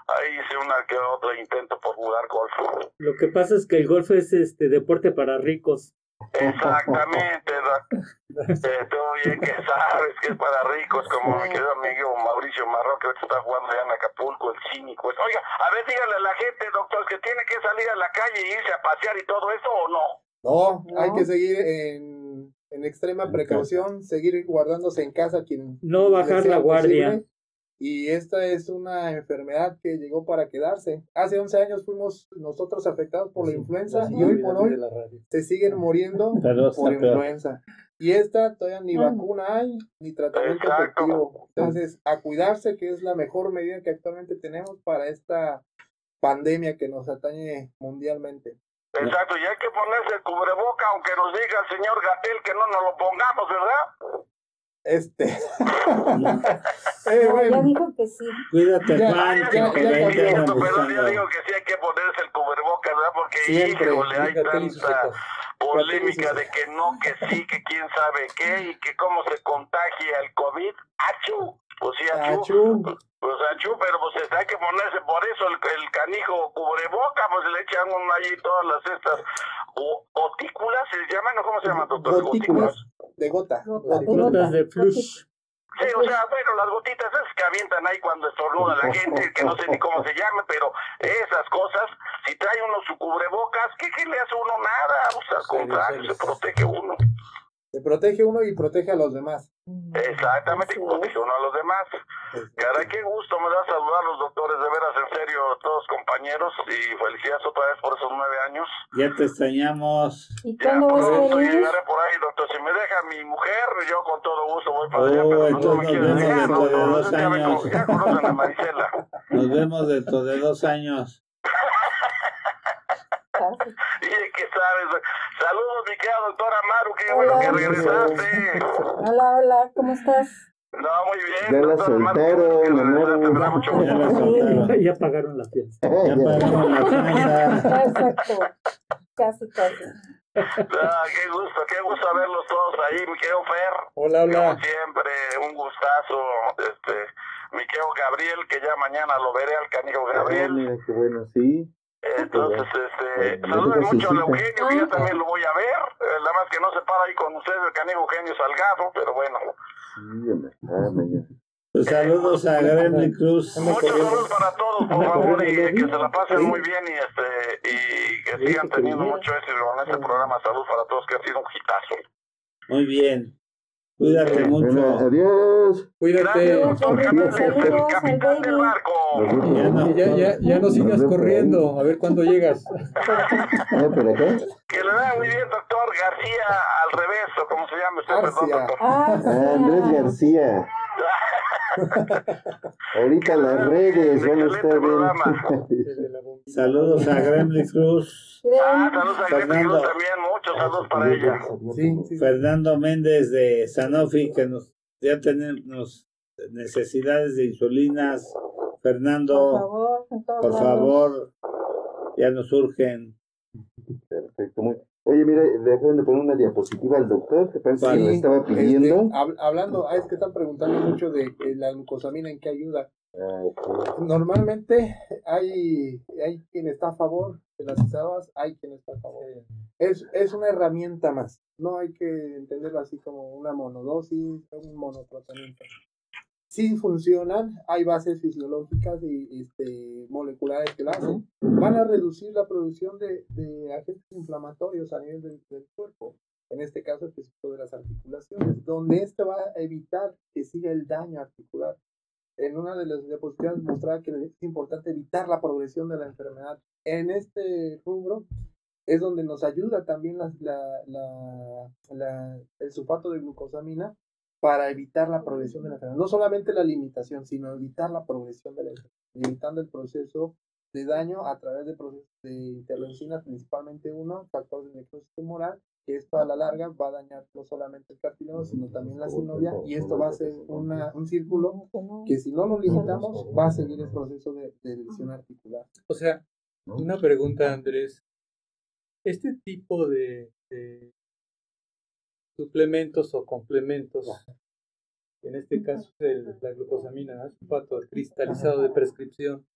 ahí hice una que otro intento por jugar golf. Lo que pasa es que el golf es este deporte para ricos. Exactamente, eh, todo bien que sabes que es para ricos, como mi querido amigo Mauricio Marrón, que ahorita está jugando allá en Acapulco, el cínico. Oiga, a ver, dígale a la gente, doctor, que tiene que salir a la calle e irse a pasear y todo eso, ¿o no? No, hay que seguir en, en extrema precaución, seguir guardándose en casa quien no bajar la guardia Y esta es una enfermedad que llegó para quedarse. Hace 11 años fuimos nosotros afectados por la influenza y hoy por hoy se siguen muriendo por influenza. Y esta todavía ni vacuna hay, ni tratamiento efectivo. Entonces, a cuidarse, que es la mejor medida que actualmente tenemos para esta pandemia que nos atañe mundialmente. Exacto, y hay que ponerse el cubreboca, aunque nos diga el señor Gatel que no nos lo pongamos, ¿verdad? Este. eh, bueno. Ya dijo que sí. Cuídate, ya, Juan. Ya, ya, ya, ya, pero ya digo que sí hay que ponerse el cubrebocas, ¿verdad? Porque, Siempre, híjole, hay tanta polémica de que no, que sí, que quién sabe qué, y que cómo se contagia el COVID. ¡Achú! Pues sí, achú. Pues achú, pero pues hay que ponerse por eso el, el canijo cubreboca, pues le echan allí todas las estas otículas, ¿se llaman? ¿Cómo se llaman, doctor? Gotículas de gota. Gotas de flush. Sí, o sea, bueno, las gotitas esas que avientan ahí cuando estornuda la gente, que no sé ni cómo se llama, pero esas cosas, si trae uno su cubrebocas, ¿qué, qué le hace uno? Nada, o sea, al contrario, se protege uno. Se protege uno y protege a los demás. Exactamente, y protege uno a los demás. Caray, qué gusto me da saludar a los doctores, de veras, en serio, todos compañeros, y felicidades otra vez por esos nueve años. Ya te extrañamos. ¿Y cuándo vas a llegaré por ahí, doctor. Si me deja mi mujer, yo con todo gusto voy para allá, pero no me quiere dejar, no, no, no, ya, ya conocen a Marisela. Nos vemos dentro de dos años. y que sabes, saludos mi querida doctora Maru, qué bueno que regresaste. Hola, hola, ¿cómo estás? No, muy bien. Ya la soltaron, Ya pagaron la fiesta. Ya pagaron la fiesta. Exacto. Casi, casi. Ah, qué gusto, qué gusto verlos todos ahí, mi querido Fer. Hola, hola. Como siempre, un gustazo. Este, mi querido Gabriel, que ya mañana lo veré al canijo Gabriel. Ah, mira, qué bueno, sí. Entonces, este, saluden mucho a Eugenio, que yo también lo voy a ver. Eh, nada más que no se para ahí con ustedes el canijo Eugenio Salgado, pero bueno. Sí. Pues saludos a Gremlin Cruz. Muchos saludos para todos, por favor, y que se la pasen muy bien y este y que sigan teniendo mucho éxito con este programa. Salud para todos, que ha sido un hitazo. Muy bien. Cuídate mucho. adiós. Cuídate. el capitán del barco. Ya no, ya, ya, ya no sigas corriendo. A ver cuándo llegas. Que le vaya muy bien, doctor García, al revés, o como se llama usted, perdón, doctor. Ah, Andrés García. Ahorita las redes van a estar bien. saludos a Gremlin Cruz. Ah, saludos a Gremlin Cruz también, muchos saludos para ella. Sí, Fernando Méndez de Sanofi, que nos ya tenemos necesidades de insulinas. Fernando, por favor, ya nos surgen. Perfecto, muy Oye, mira, dejaron de poner una diapositiva al doctor, que parece que lo estaba este, pidiendo. hablando, ah, es que están preguntando mucho de la glucosamina, ¿en qué ayuda? Ah, Normalmente hay, hay quien está a favor de las cesadas, hay quien está a favor. Es, es una herramienta más, no hay que entenderlo así como una monodosis, un monotratamiento sí funcionan, hay bases fisiológicas y este, moleculares que la hacen, van a reducir la producción de, agentes inflamatorios a nivel del, cuerpo, en este caso específico de las articulaciones, donde esto va a evitar que siga el daño articular. En una de las diapositivas mostraba que es importante evitar la progresión de la enfermedad. En este rubro es donde nos ayuda también la, la, el sulfato de glucosamina para evitar la progresión de la enfermedad. No solamente la limitación, sino evitar la progresión de la enfermedad, limitando el proceso de daño a través de procesos de intervenciones, principalmente uno, factor de necrosis tumoral, que esto a la larga va a dañar no solamente el cartílago, sino también la sinovia, y esto va a ser una, un círculo que si no lo limitamos, va a seguir el proceso de, lesión articular. O sea, una pregunta, Andrés. Este tipo de suplementos o complementos, en este caso el, la glucosamina, sulfato cristalizado de prescripción.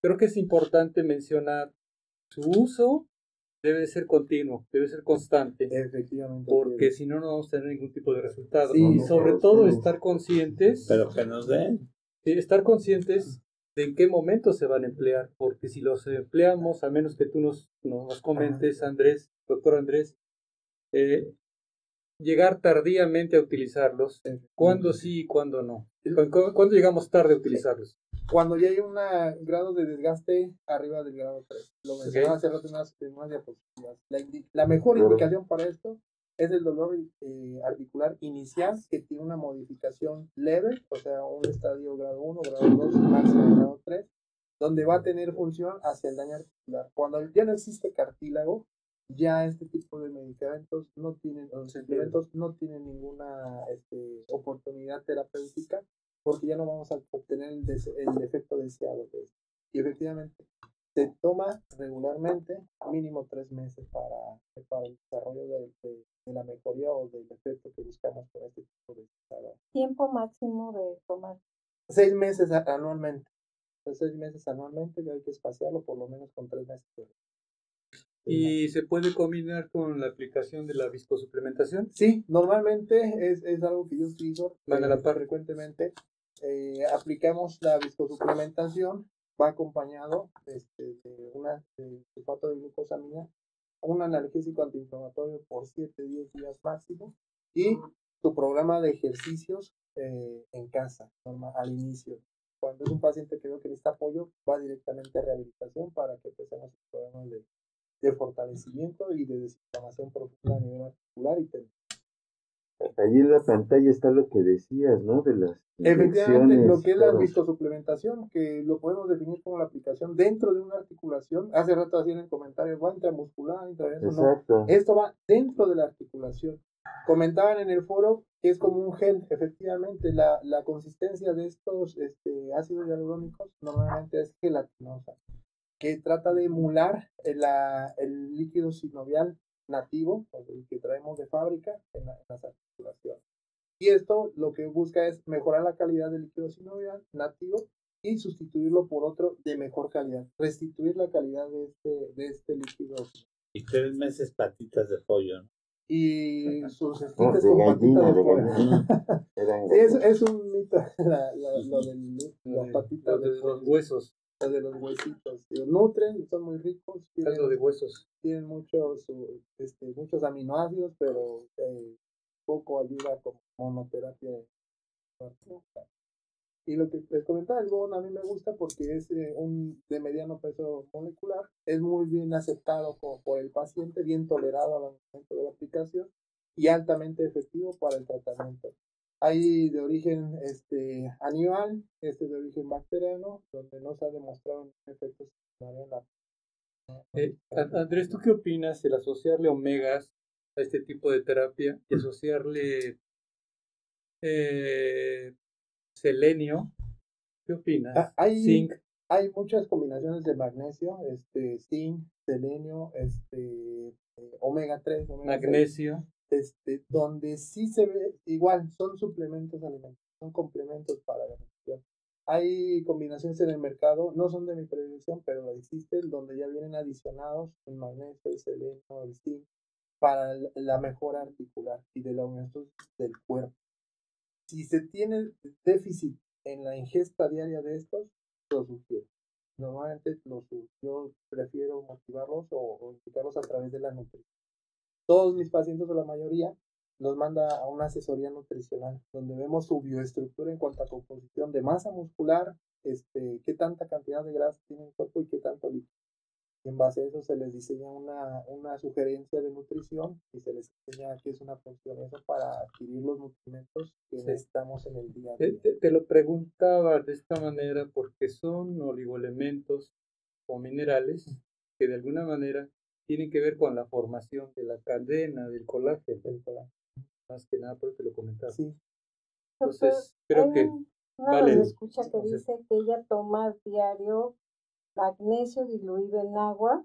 Creo que es importante mencionar su uso debe ser continuo, debe ser constante. Efectivamente. Porque si no, no vamos a tener ningún tipo de resultado. y sobre todo estar conscientes. Pero que nos den. estar conscientes de en qué momento se van a emplear. Porque si los empleamos, a menos que tú nos, nos comentes, Andrés, doctor Andrés, eh, llegar tardíamente a utilizarlos, cuándo sí y cuándo no. ¿Cuándo llegamos tarde a utilizarlos? Cuando ya hay un grado de desgaste arriba del grado 3. Lo mencionaba hace rato en unas, diapositivas. La, mejor indicación para esto es el dolor eh, articular inicial que tiene una modificación leve, o sea, un estadio grado 1, grado 2, máximo grado 3, donde va a tener función hacia el daño articular. Cuando ya no existe cartílago, ya este tipo de medicamentos no tienen, los suplementos no tienen ninguna este, oportunidad terapéutica porque ya no vamos a obtener el, el efecto deseado de esto. Y efectivamente, se toma regularmente mínimo tres meses para, para el desarrollo de, de, la mejoría o del efecto que buscamos con este tipo de ¿Tiempo máximo de tomar? Seis meses anualmente. seis meses anualmente hay que espaciarlo por lo menos con tres meses. ¿Y se puede combinar con la aplicación de la viscosuplementación? Sí, normalmente es, es algo que yo utilizo Van a la par frecuentemente. Eh, aplicamos la viscosuplementación, va acompañado este, de una de sulfato de glucosamina, un analgésico antiinflamatorio por 7-10 días máximo y su programa de ejercicios eh, en casa, al inicio. Cuando es un paciente que veo que necesita apoyo, va directamente a rehabilitación para que empecemos el programa de de fortalecimiento y de desinflamación profunda a nivel articular y tendón. Allí en la pantalla está lo que decías, ¿no? De las Efectivamente, lo que es la viscosuplementación, que lo podemos definir como la aplicación dentro de una articulación. Hace rato hacían el comentario, va intramuscular, intravenoso, no. Esto va dentro de la articulación. Comentaban en el foro que es como un gel, efectivamente, la, la consistencia de estos este, ácidos hialurónicos normalmente es gelatinosa que trata de emular el, el líquido sinovial nativo, el que traemos de fábrica en, las articulaciones. Y esto lo que busca es mejorar la calidad del líquido sinovial nativo y sustituirlo por otro de mejor calidad, restituir la calidad de este, de este líquido. Y tres meses patitas de pollo, Y sus esquites con patitas de, pollo. es, es un mito, la, lo de las patitas de, los huesos de los huesitos. nutren, son muy ricos. Tienen, de huesos. Tienen muchos, este, muchos aminoácidos, pero eh, poco ayuda como monoterapia. Y lo que les comentaba, el GON a mí me gusta porque es eh, un de mediano peso molecular, es muy bien aceptado por el paciente, bien tolerado al momento de la aplicación y altamente efectivo para el tratamiento. Hay de origen este, animal, este de origen bacteriano, donde no se ha demostrado efectos en la... Eh, Andrés, ¿tú qué opinas el asociarle omegas a este tipo de terapia y asociarle eh, selenio? ¿Qué opinas? Ah, hay, zinc. Hay muchas combinaciones de magnesio, este, zinc, selenio, este, eh, omega 3, magnesio este, donde sí se ve, igual, son suplementos alimentarios, son complementos para la nutrición. Hay combinaciones en el mercado, no son de mi predicción, pero existen, donde ya vienen adicionados el magnesio, el selenio, el zinc, para la mejora articular y de la unión del cuerpo. Si se tiene déficit en la ingesta diaria de estos, lo sugiero. Normalmente los, yo prefiero motivarlos o, o a través de la nutrición todos mis pacientes o la mayoría nos manda a una asesoría nutricional donde vemos su bioestructura en cuanto a composición de masa muscular, este, qué tanta cantidad de grasa tiene el cuerpo y qué tanto líquido. en base a eso se les diseña una, una sugerencia de nutrición y se les enseña qué es una función eso para adquirir los nutrimentos que necesitamos en el día a día. Te, te, lo preguntaba de esta manera porque son oligoelementos o minerales que de alguna manera tienen que ver con la formación de la cadena del colágeno. Más que nada, porque lo comentaba. Sí. Entonces, creo que. vale. escucha que dice que ella toma diario magnesio diluido en agua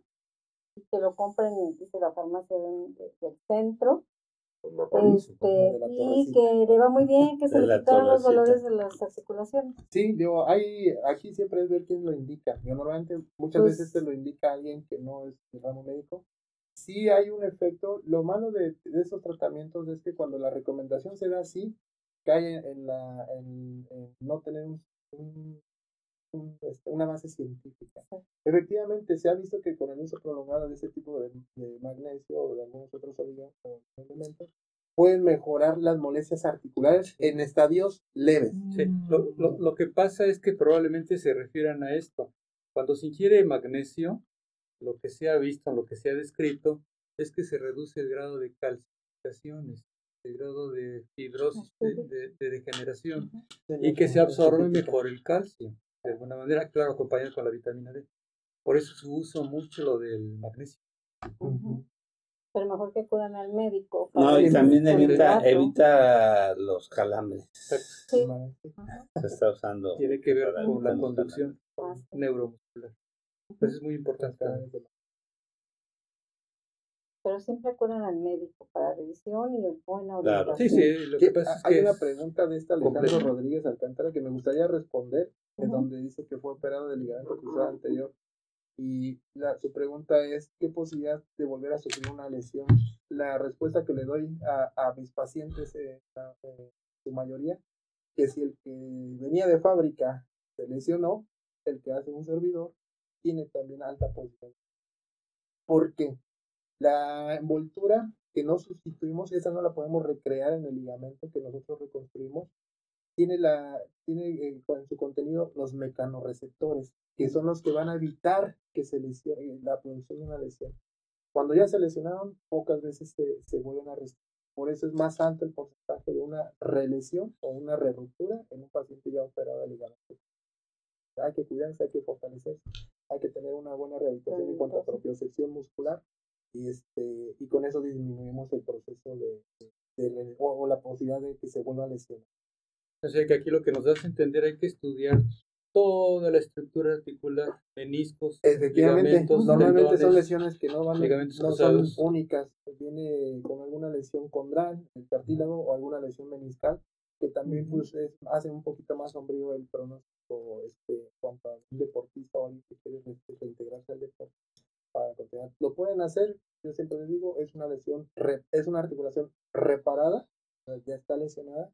y que lo compra en dice, la farmacia del centro. Este, y que le va muy bien, que se le quitaron los dolores de las articulaciones. Sí, digo, hay, aquí siempre es ver quién lo indica. Yo normalmente muchas pues veces te lo indica alguien que no es de ramo médico. Sí hay un efecto. Lo malo de, de, esos tratamientos es que cuando la recomendación se da así, cae en, la, en, no tener un, este, una base científica. Efectivamente, se ha visto que con el uso prolongado de ese tipo de, magnesio o de algunos otros elementos, pueden mejorar las molestias articulares en estadios leves. Sí, lo, lo, que pasa es que probablemente se refieran a esto. Cuando se ingiere magnesio, lo que se ha visto, lo que se ha descrito, es que se reduce el grado de calcificaciones, el grado de fibrosis, de, degeneración, y que se absorbe mejor el calcio, de alguna manera, claro, acompañado con la vitamina D. Por eso se usa mucho lo del magnesio. Pero mejor que acudan al médico. No, y también evita, evita los calambres. Sí. Se está usando. Tiene que ver con la conducción neuromuscular. Pues es muy importante. Pero siempre acudan al médico para revisión y buena orientación. Claro. Sí, sí, lo que pasa es que Hay una pregunta de esta Alejandro Rodríguez Alcántara que me gustaría responder, en donde dice que fue operado de ligamento cruzado anterior y la, su pregunta es, ¿qué posibilidad de volver a sufrir una lesión? La respuesta que le doy a, a mis pacientes, eh, su mayoría, que si el que venía de fábrica se lesionó, el que hace un servidor tiene también alta posibilidad. porque La envoltura que no sustituimos, esa no la podemos recrear en el ligamento que nosotros reconstruimos, tiene, la, tiene en su contenido los mecanorreceptores, que son los que van a evitar que se lesione la producción de una lesión. Cuando ya se lesionaron, pocas veces se, se vuelven a restaurar. Por eso es más alto el porcentaje de una relesión o una reruptura en un paciente ya operado de ligamento. Hay que cuidarse, hay que fortalecerse, hay que tener una buena rehabilitación en cuanto a propiocepción muscular y, este, y con eso disminuimos el proceso de, de, o, la posibilidad de que se vuelva a lesionar. O sea que aquí lo que nos hace entender hay que estudiar toda la estructura articular, meniscos, Efectivamente, normalmente son lesiones que no, van, no son únicas. Viene con alguna lesión condral, el cartílago o alguna lesión meniscal, que también pues, hace un poquito más sombrío el pronóstico este, cuanto a un deportista o alguien que quiere este, reintegrarse al deporte. Para continuar. Lo pueden hacer, yo siempre les digo, es una lesión, es una articulación reparada, ya está lesionada,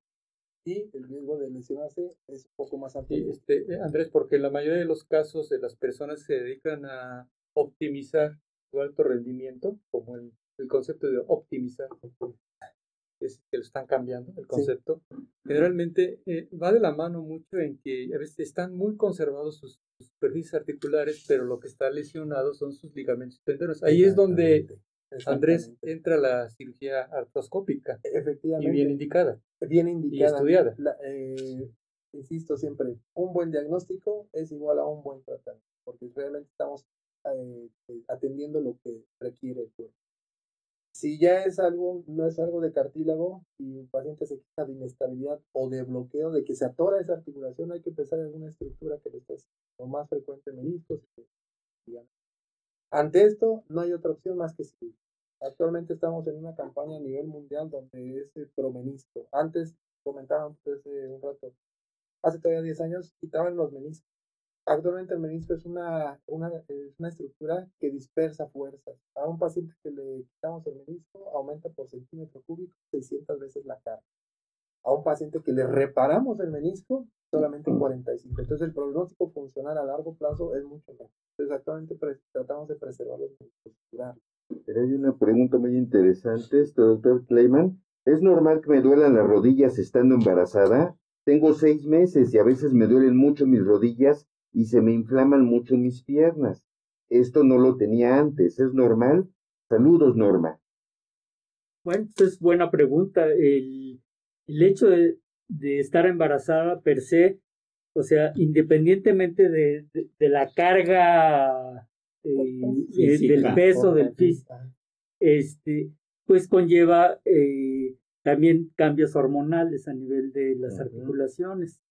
y el riesgo de lesionarse es un poco más alto. este, eh, Andrés, porque en la mayoría de los casos de las personas se dedican a optimizar su alto rendimiento, como el, el concepto de optimizar, es que lo están cambiando el concepto, generalmente eh, va de la mano mucho en que a veces están muy conservados sus, superficies articulares, pero lo que está lesionado son sus ligamentos tendones. Ahí es donde Andrés, entra la cirugía artroscópica. Efectivamente. Y bien indicada. Bien indicada. Y estudiada. Eh, insisto siempre, un buen diagnóstico es igual a un buen tratamiento, porque realmente estamos eh, atendiendo lo que requiere el cuerpo. Si ya es algo, no es algo de cartílago y el paciente se queja de inestabilidad o de bloqueo, de que se atora esa articulación, hay que pensar en alguna estructura que le esté lo más frecuente meniscos, ante esto, no hay otra opción más que sí. Actualmente estamos en una campaña a nivel mundial donde es el promenisco. Antes, comentaban hace un rato, hace todavía 10 años, quitaban los meniscos. Actualmente el menisco es una, una, es una estructura que dispersa fuerzas. A un paciente que le quitamos el menisco aumenta por centímetro cúbico 600 veces la carga. A un paciente que le reparamos el menisco solamente 45. Entonces el pronóstico funcional a largo plazo es mucho mejor. Exactamente, tratamos de preservar los Pero hay una pregunta muy interesante, este doctor Kleiman. ¿Es normal que me duelan las rodillas estando embarazada? Tengo seis meses y a veces me duelen mucho mis rodillas y se me inflaman mucho mis piernas. Esto no lo tenía antes, ¿es normal? Saludos, Norma. Bueno, esta es buena pregunta. El, el hecho de, de estar embarazada per se, o sea, independientemente de, de, la carga eh, eh, del peso del físico, este, pues conlleva eh, también cambios hormonales a nivel de las articulaciones.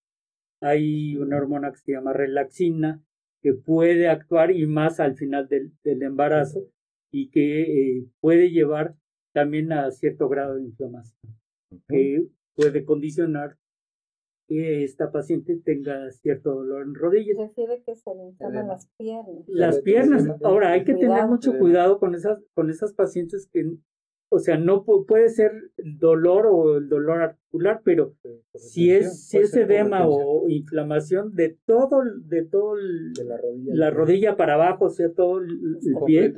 Hay una hormona que se llama relaxina que puede actuar y más al final del, del embarazo y que puede llevar también a cierto grado de inflamación, que puede condicionar que esta paciente tenga cierto dolor en rodillas. Refiere que se le inflaman las piernas. Las piernas. Ahora, hay que tener mucho cuidado con esas, con esas pacientes que o sea, no puede ser dolor o el dolor articular, pero si es, si es edema o inflamación de todo, de todo la, rodilla, la rodilla para abajo, o sea, todo el, pie,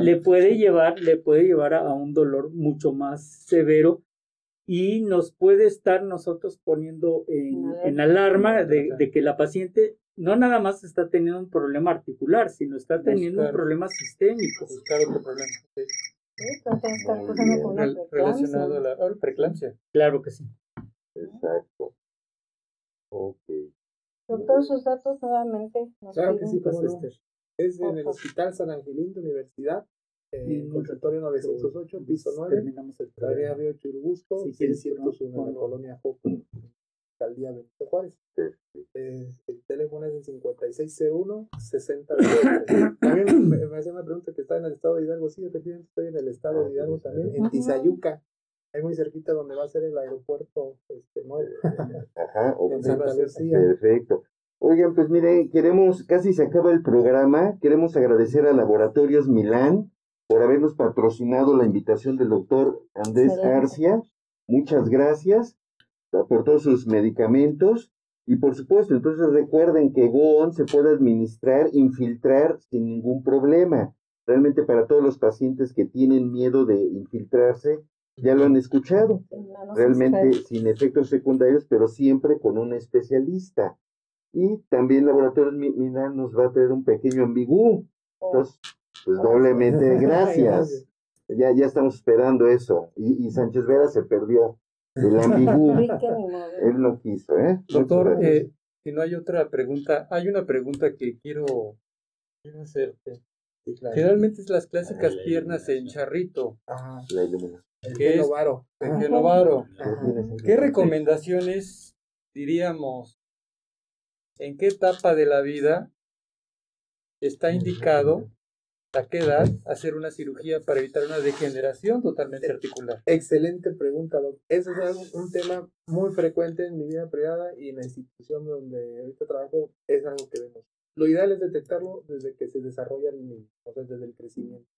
le puede llevar, le puede llevar a, un dolor mucho más severo y nos puede estar nosotros poniendo en, alarma de, de, que la paciente no nada más está teniendo un problema articular, sino está teniendo un problema sistémico. Buscar otro problema. Relacionado a la, preeclampsia. Claro que sí. Exacto. Ok. Doctor, sus datos nuevamente. claro que sí, Es en el Hospital San Angelín de Universidad, en el consultorio 908, piso 9, terminamos el área Río Churubusco, sí, 601 en la colonia Joco, alcaldía Benito Juárez. Eh, el teléfono es el 5601 60 También me, me hacía una pregunta que está en el estado de Hidalgo. Sí, efectivamente estoy en el estado de Hidalgo también, en Tizayuca. Ahí muy cerquita donde va a ser el aeropuerto este, nuevo. Ajá, Lucía. Perfecto. Oigan, pues mire, queremos, casi se acaba el programa, queremos agradecer a Laboratorios Milán por habernos patrocinado la invitación del doctor Andrés Arcia. Muchas gracias por todos sus medicamentos. Y por supuesto, entonces recuerden que GOON se puede administrar, infiltrar sin ningún problema. Realmente para todos los pacientes que tienen miedo de infiltrarse, ya lo han escuchado. Realmente sin efectos secundarios, pero siempre con un especialista. Y también Laboratorios Mina nos va a traer un pequeño ambigú. Entonces, pues doblemente gracias. Ya, ya estamos esperando eso. Y, y Sánchez Vera se perdió el ambiguo. Él no quiso, ¿eh? Doctor, eh, si no hay otra pregunta, hay una pregunta que quiero, quiero hacerte. Generalmente es las clásicas piernas en charrito. Ajá. La iluminación. El gelovaro. El ¿Qué recomendaciones diríamos? ¿En qué etapa de la vida está indicado ¿A qué edad hacer una cirugía para evitar una degeneración totalmente articular? Excelente pregunta, Doc. Eso es un tema muy frecuente en mi vida privada y en la institución donde ahorita trabajo es algo que vemos. Lo ideal es detectarlo desde que se desarrolla el niño, o sea, desde el crecimiento.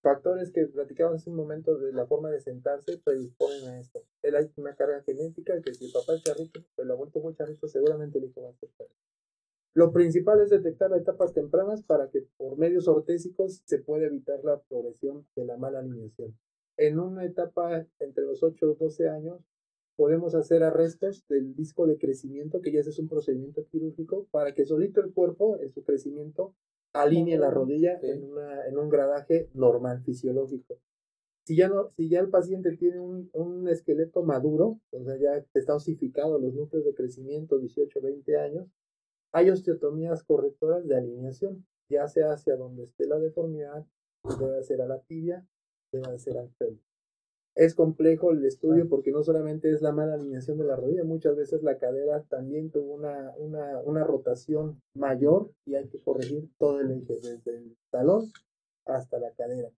Factores que platicamos hace un momento de la forma de sentarse predisponen a esto. Él hay una carga genética que si el papá es charrito, pues el abuelo fue charrito, seguramente el hijo va a ser charrito. Lo principal es detectar etapas tempranas para que por medios ortésicos se pueda evitar la progresión de la mala alineación. En una etapa entre los 8 y 12 años podemos hacer arrestos del disco de crecimiento, que ya es un procedimiento quirúrgico, para que solito el cuerpo en su crecimiento alinee la rodilla en, una, en un gradaje normal, fisiológico. Si ya, no, si ya el paciente tiene un, un esqueleto maduro, o sea, ya está osificado los núcleos de crecimiento, 18, 20 años, hay osteotomías correctoras de alineación, ya sea hacia donde esté la deformidad, debe ser a la tibia, debe ser al fémur. Es complejo el estudio porque no solamente es la mala alineación de la rodilla, muchas veces la cadera también tuvo una, una, una rotación mayor y hay que corregir todo el eje, desde el talón hasta la cadera.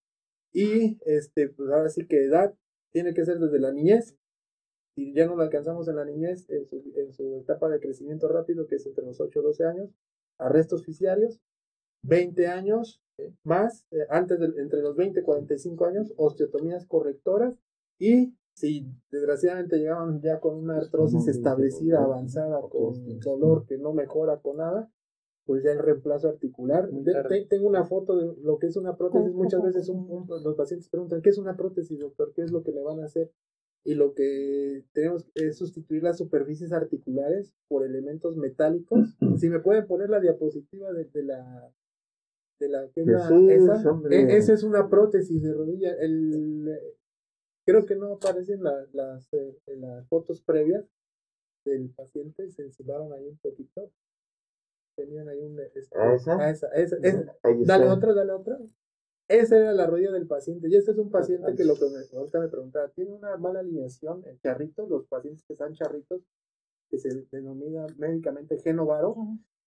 Y este, pues ahora sí que edad tiene que ser desde la niñez, si ya no lo alcanzamos en la niñez, en su, etapa de crecimiento rápido, que es entre los 8 y 12 años, arrestos fisiarios, 20 años más, eh, antes de, entre los 20 y 45 años, osteotomías correctoras y si desgraciadamente llegaban ya con una artrosis establecida, avanzada, con dolor que no mejora con nada, pues ya el reemplazo articular. tengo una foto de lo que es una prótesis. Muchas veces los pacientes preguntan, ¿qué es una prótesis, doctor? ¿Qué es lo que le van a hacer? Y lo que tenemos es sustituir las superficies articulares por elementos metálicos. Si me pueden poner la diapositiva de, la de la que esa, e, esa es una prótesis de rodilla. El, creo que no aparecen las, eh, las fotos previas del paciente, se encimaron ahí un poquito. Tenían ahí un... Este, ¿Esa? esa, esa, dale otra, dale otra. Esa era la rodilla del paciente. Y este es un paciente que lo que me, ahorita me preguntaba, tiene una mala alineación en charritos, los pacientes que están charritos, que se denomina médicamente genovaro,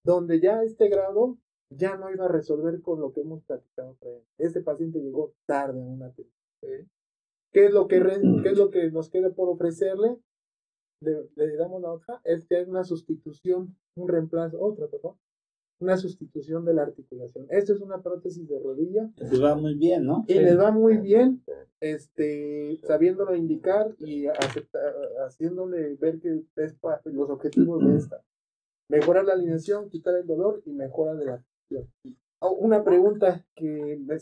donde ya este grado ya no iba a resolver con lo que hemos platicado Este paciente llegó tarde a una ¿Qué es lo que, qué es lo que nos queda por ofrecerle? Le, le damos la hoja, es que hay una sustitución, un reemplazo, otra, perdón, una sustitución de la articulación. Esto es una prótesis de rodilla. Les va muy bien, ¿no? Y les va muy bien, este, sabiéndolo indicar y haciéndole ver que es los objetivos de esta. Mejorar la alineación, quitar el dolor y mejora de la oh, Una pregunta que me,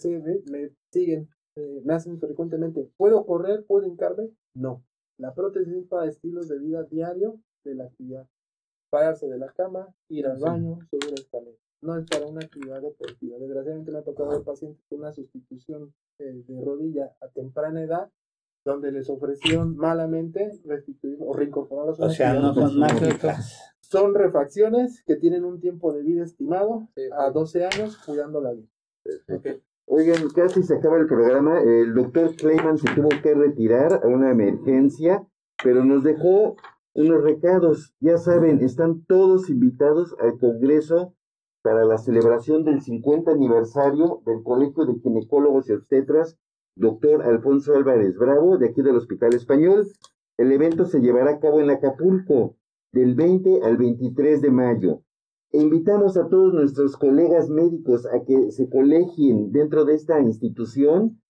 me siguen, eh, me hacen frecuentemente. ¿Puedo correr? ¿Puedo hincarme? No. La prótesis es para estilos de vida diario de la actividad pararse de la cama, ir al baño, subir la escalera. No es para una actividad deportiva. Desgraciadamente me ha tocado ver pacientes con una sustitución eh, de rodilla a temprana edad, donde les ofrecieron malamente restituir o reincorporar O sea, no son mágicas. Son refacciones que tienen un tiempo de vida estimado a 12 años cuidando la vida. Oigan, casi se acaba el programa. El doctor Clayman se tuvo que retirar a una emergencia, pero nos dejó unos recados. Ya saben, están todos invitados al Congreso para la celebración del 50 aniversario del Colegio de Ginecólogos y Obstetras, doctor Alfonso Álvarez Bravo, de aquí del Hospital Español. El evento se llevará a cabo en Acapulco, del 20 al 23 de mayo. Invitamos a todos nuestros colegas médicos a que se colegien dentro de esta institución,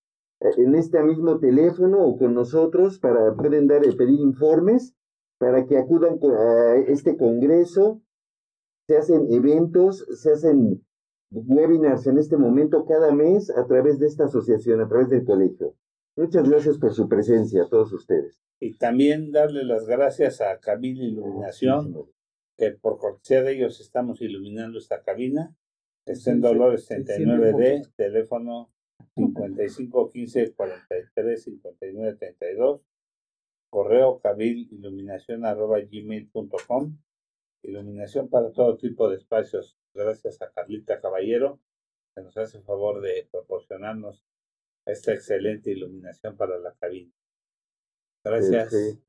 eh, en este mismo teléfono o con nosotros, para pueden dar, pedir informes para que acudan a este congreso. Se hacen eventos, se hacen webinars en este momento cada mes a través de esta asociación, a través del colegio. Muchas gracias por su presencia a todos ustedes. Y también darle las gracias a Camila Iluminación, que por cortesía de ellos estamos iluminando esta cabina. Está en Dolores 39D, teléfono 5515 43 59 32 correo iluminación arroba gmail.com iluminación para todo tipo de espacios. Gracias a Carlita Caballero que nos hace el favor de proporcionarnos esta excelente iluminación para la cabina. Gracias.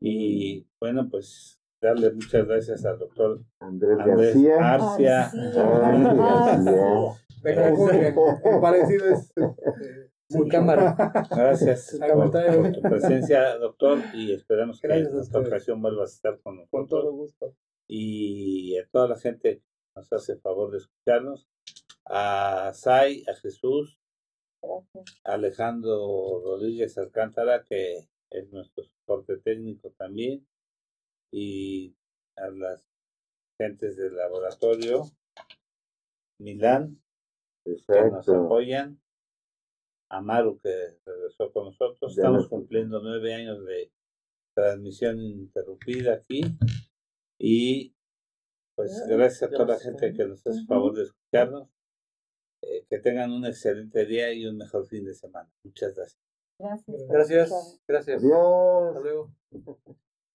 Y bueno pues darle muchas gracias al doctor Andrés, García. Arcia, parecido es Sin cámara. Gracias por, tu presencia, doctor, y esperamos que en esta ocasión vuelvas a estar con nosotros. Con todo gusto. Y a toda la gente nos hace el favor de escucharnos. A Sai, a Jesús, a Alejandro Rodríguez Alcántara, que es nuestro soporte técnico también, y a las gentes del laboratorio Milán, que nos apoyan Amaru que regresó con nosotros. Estamos cumpliendo nueve años de transmisión interrumpida aquí. Y pues gracias a toda la gente que nos hace favor de escucharnos. Eh, que tengan un excelente día y un mejor fin de semana. Muchas gracias. Gracias. Gracias. Gracias. Adiós. Hasta luego.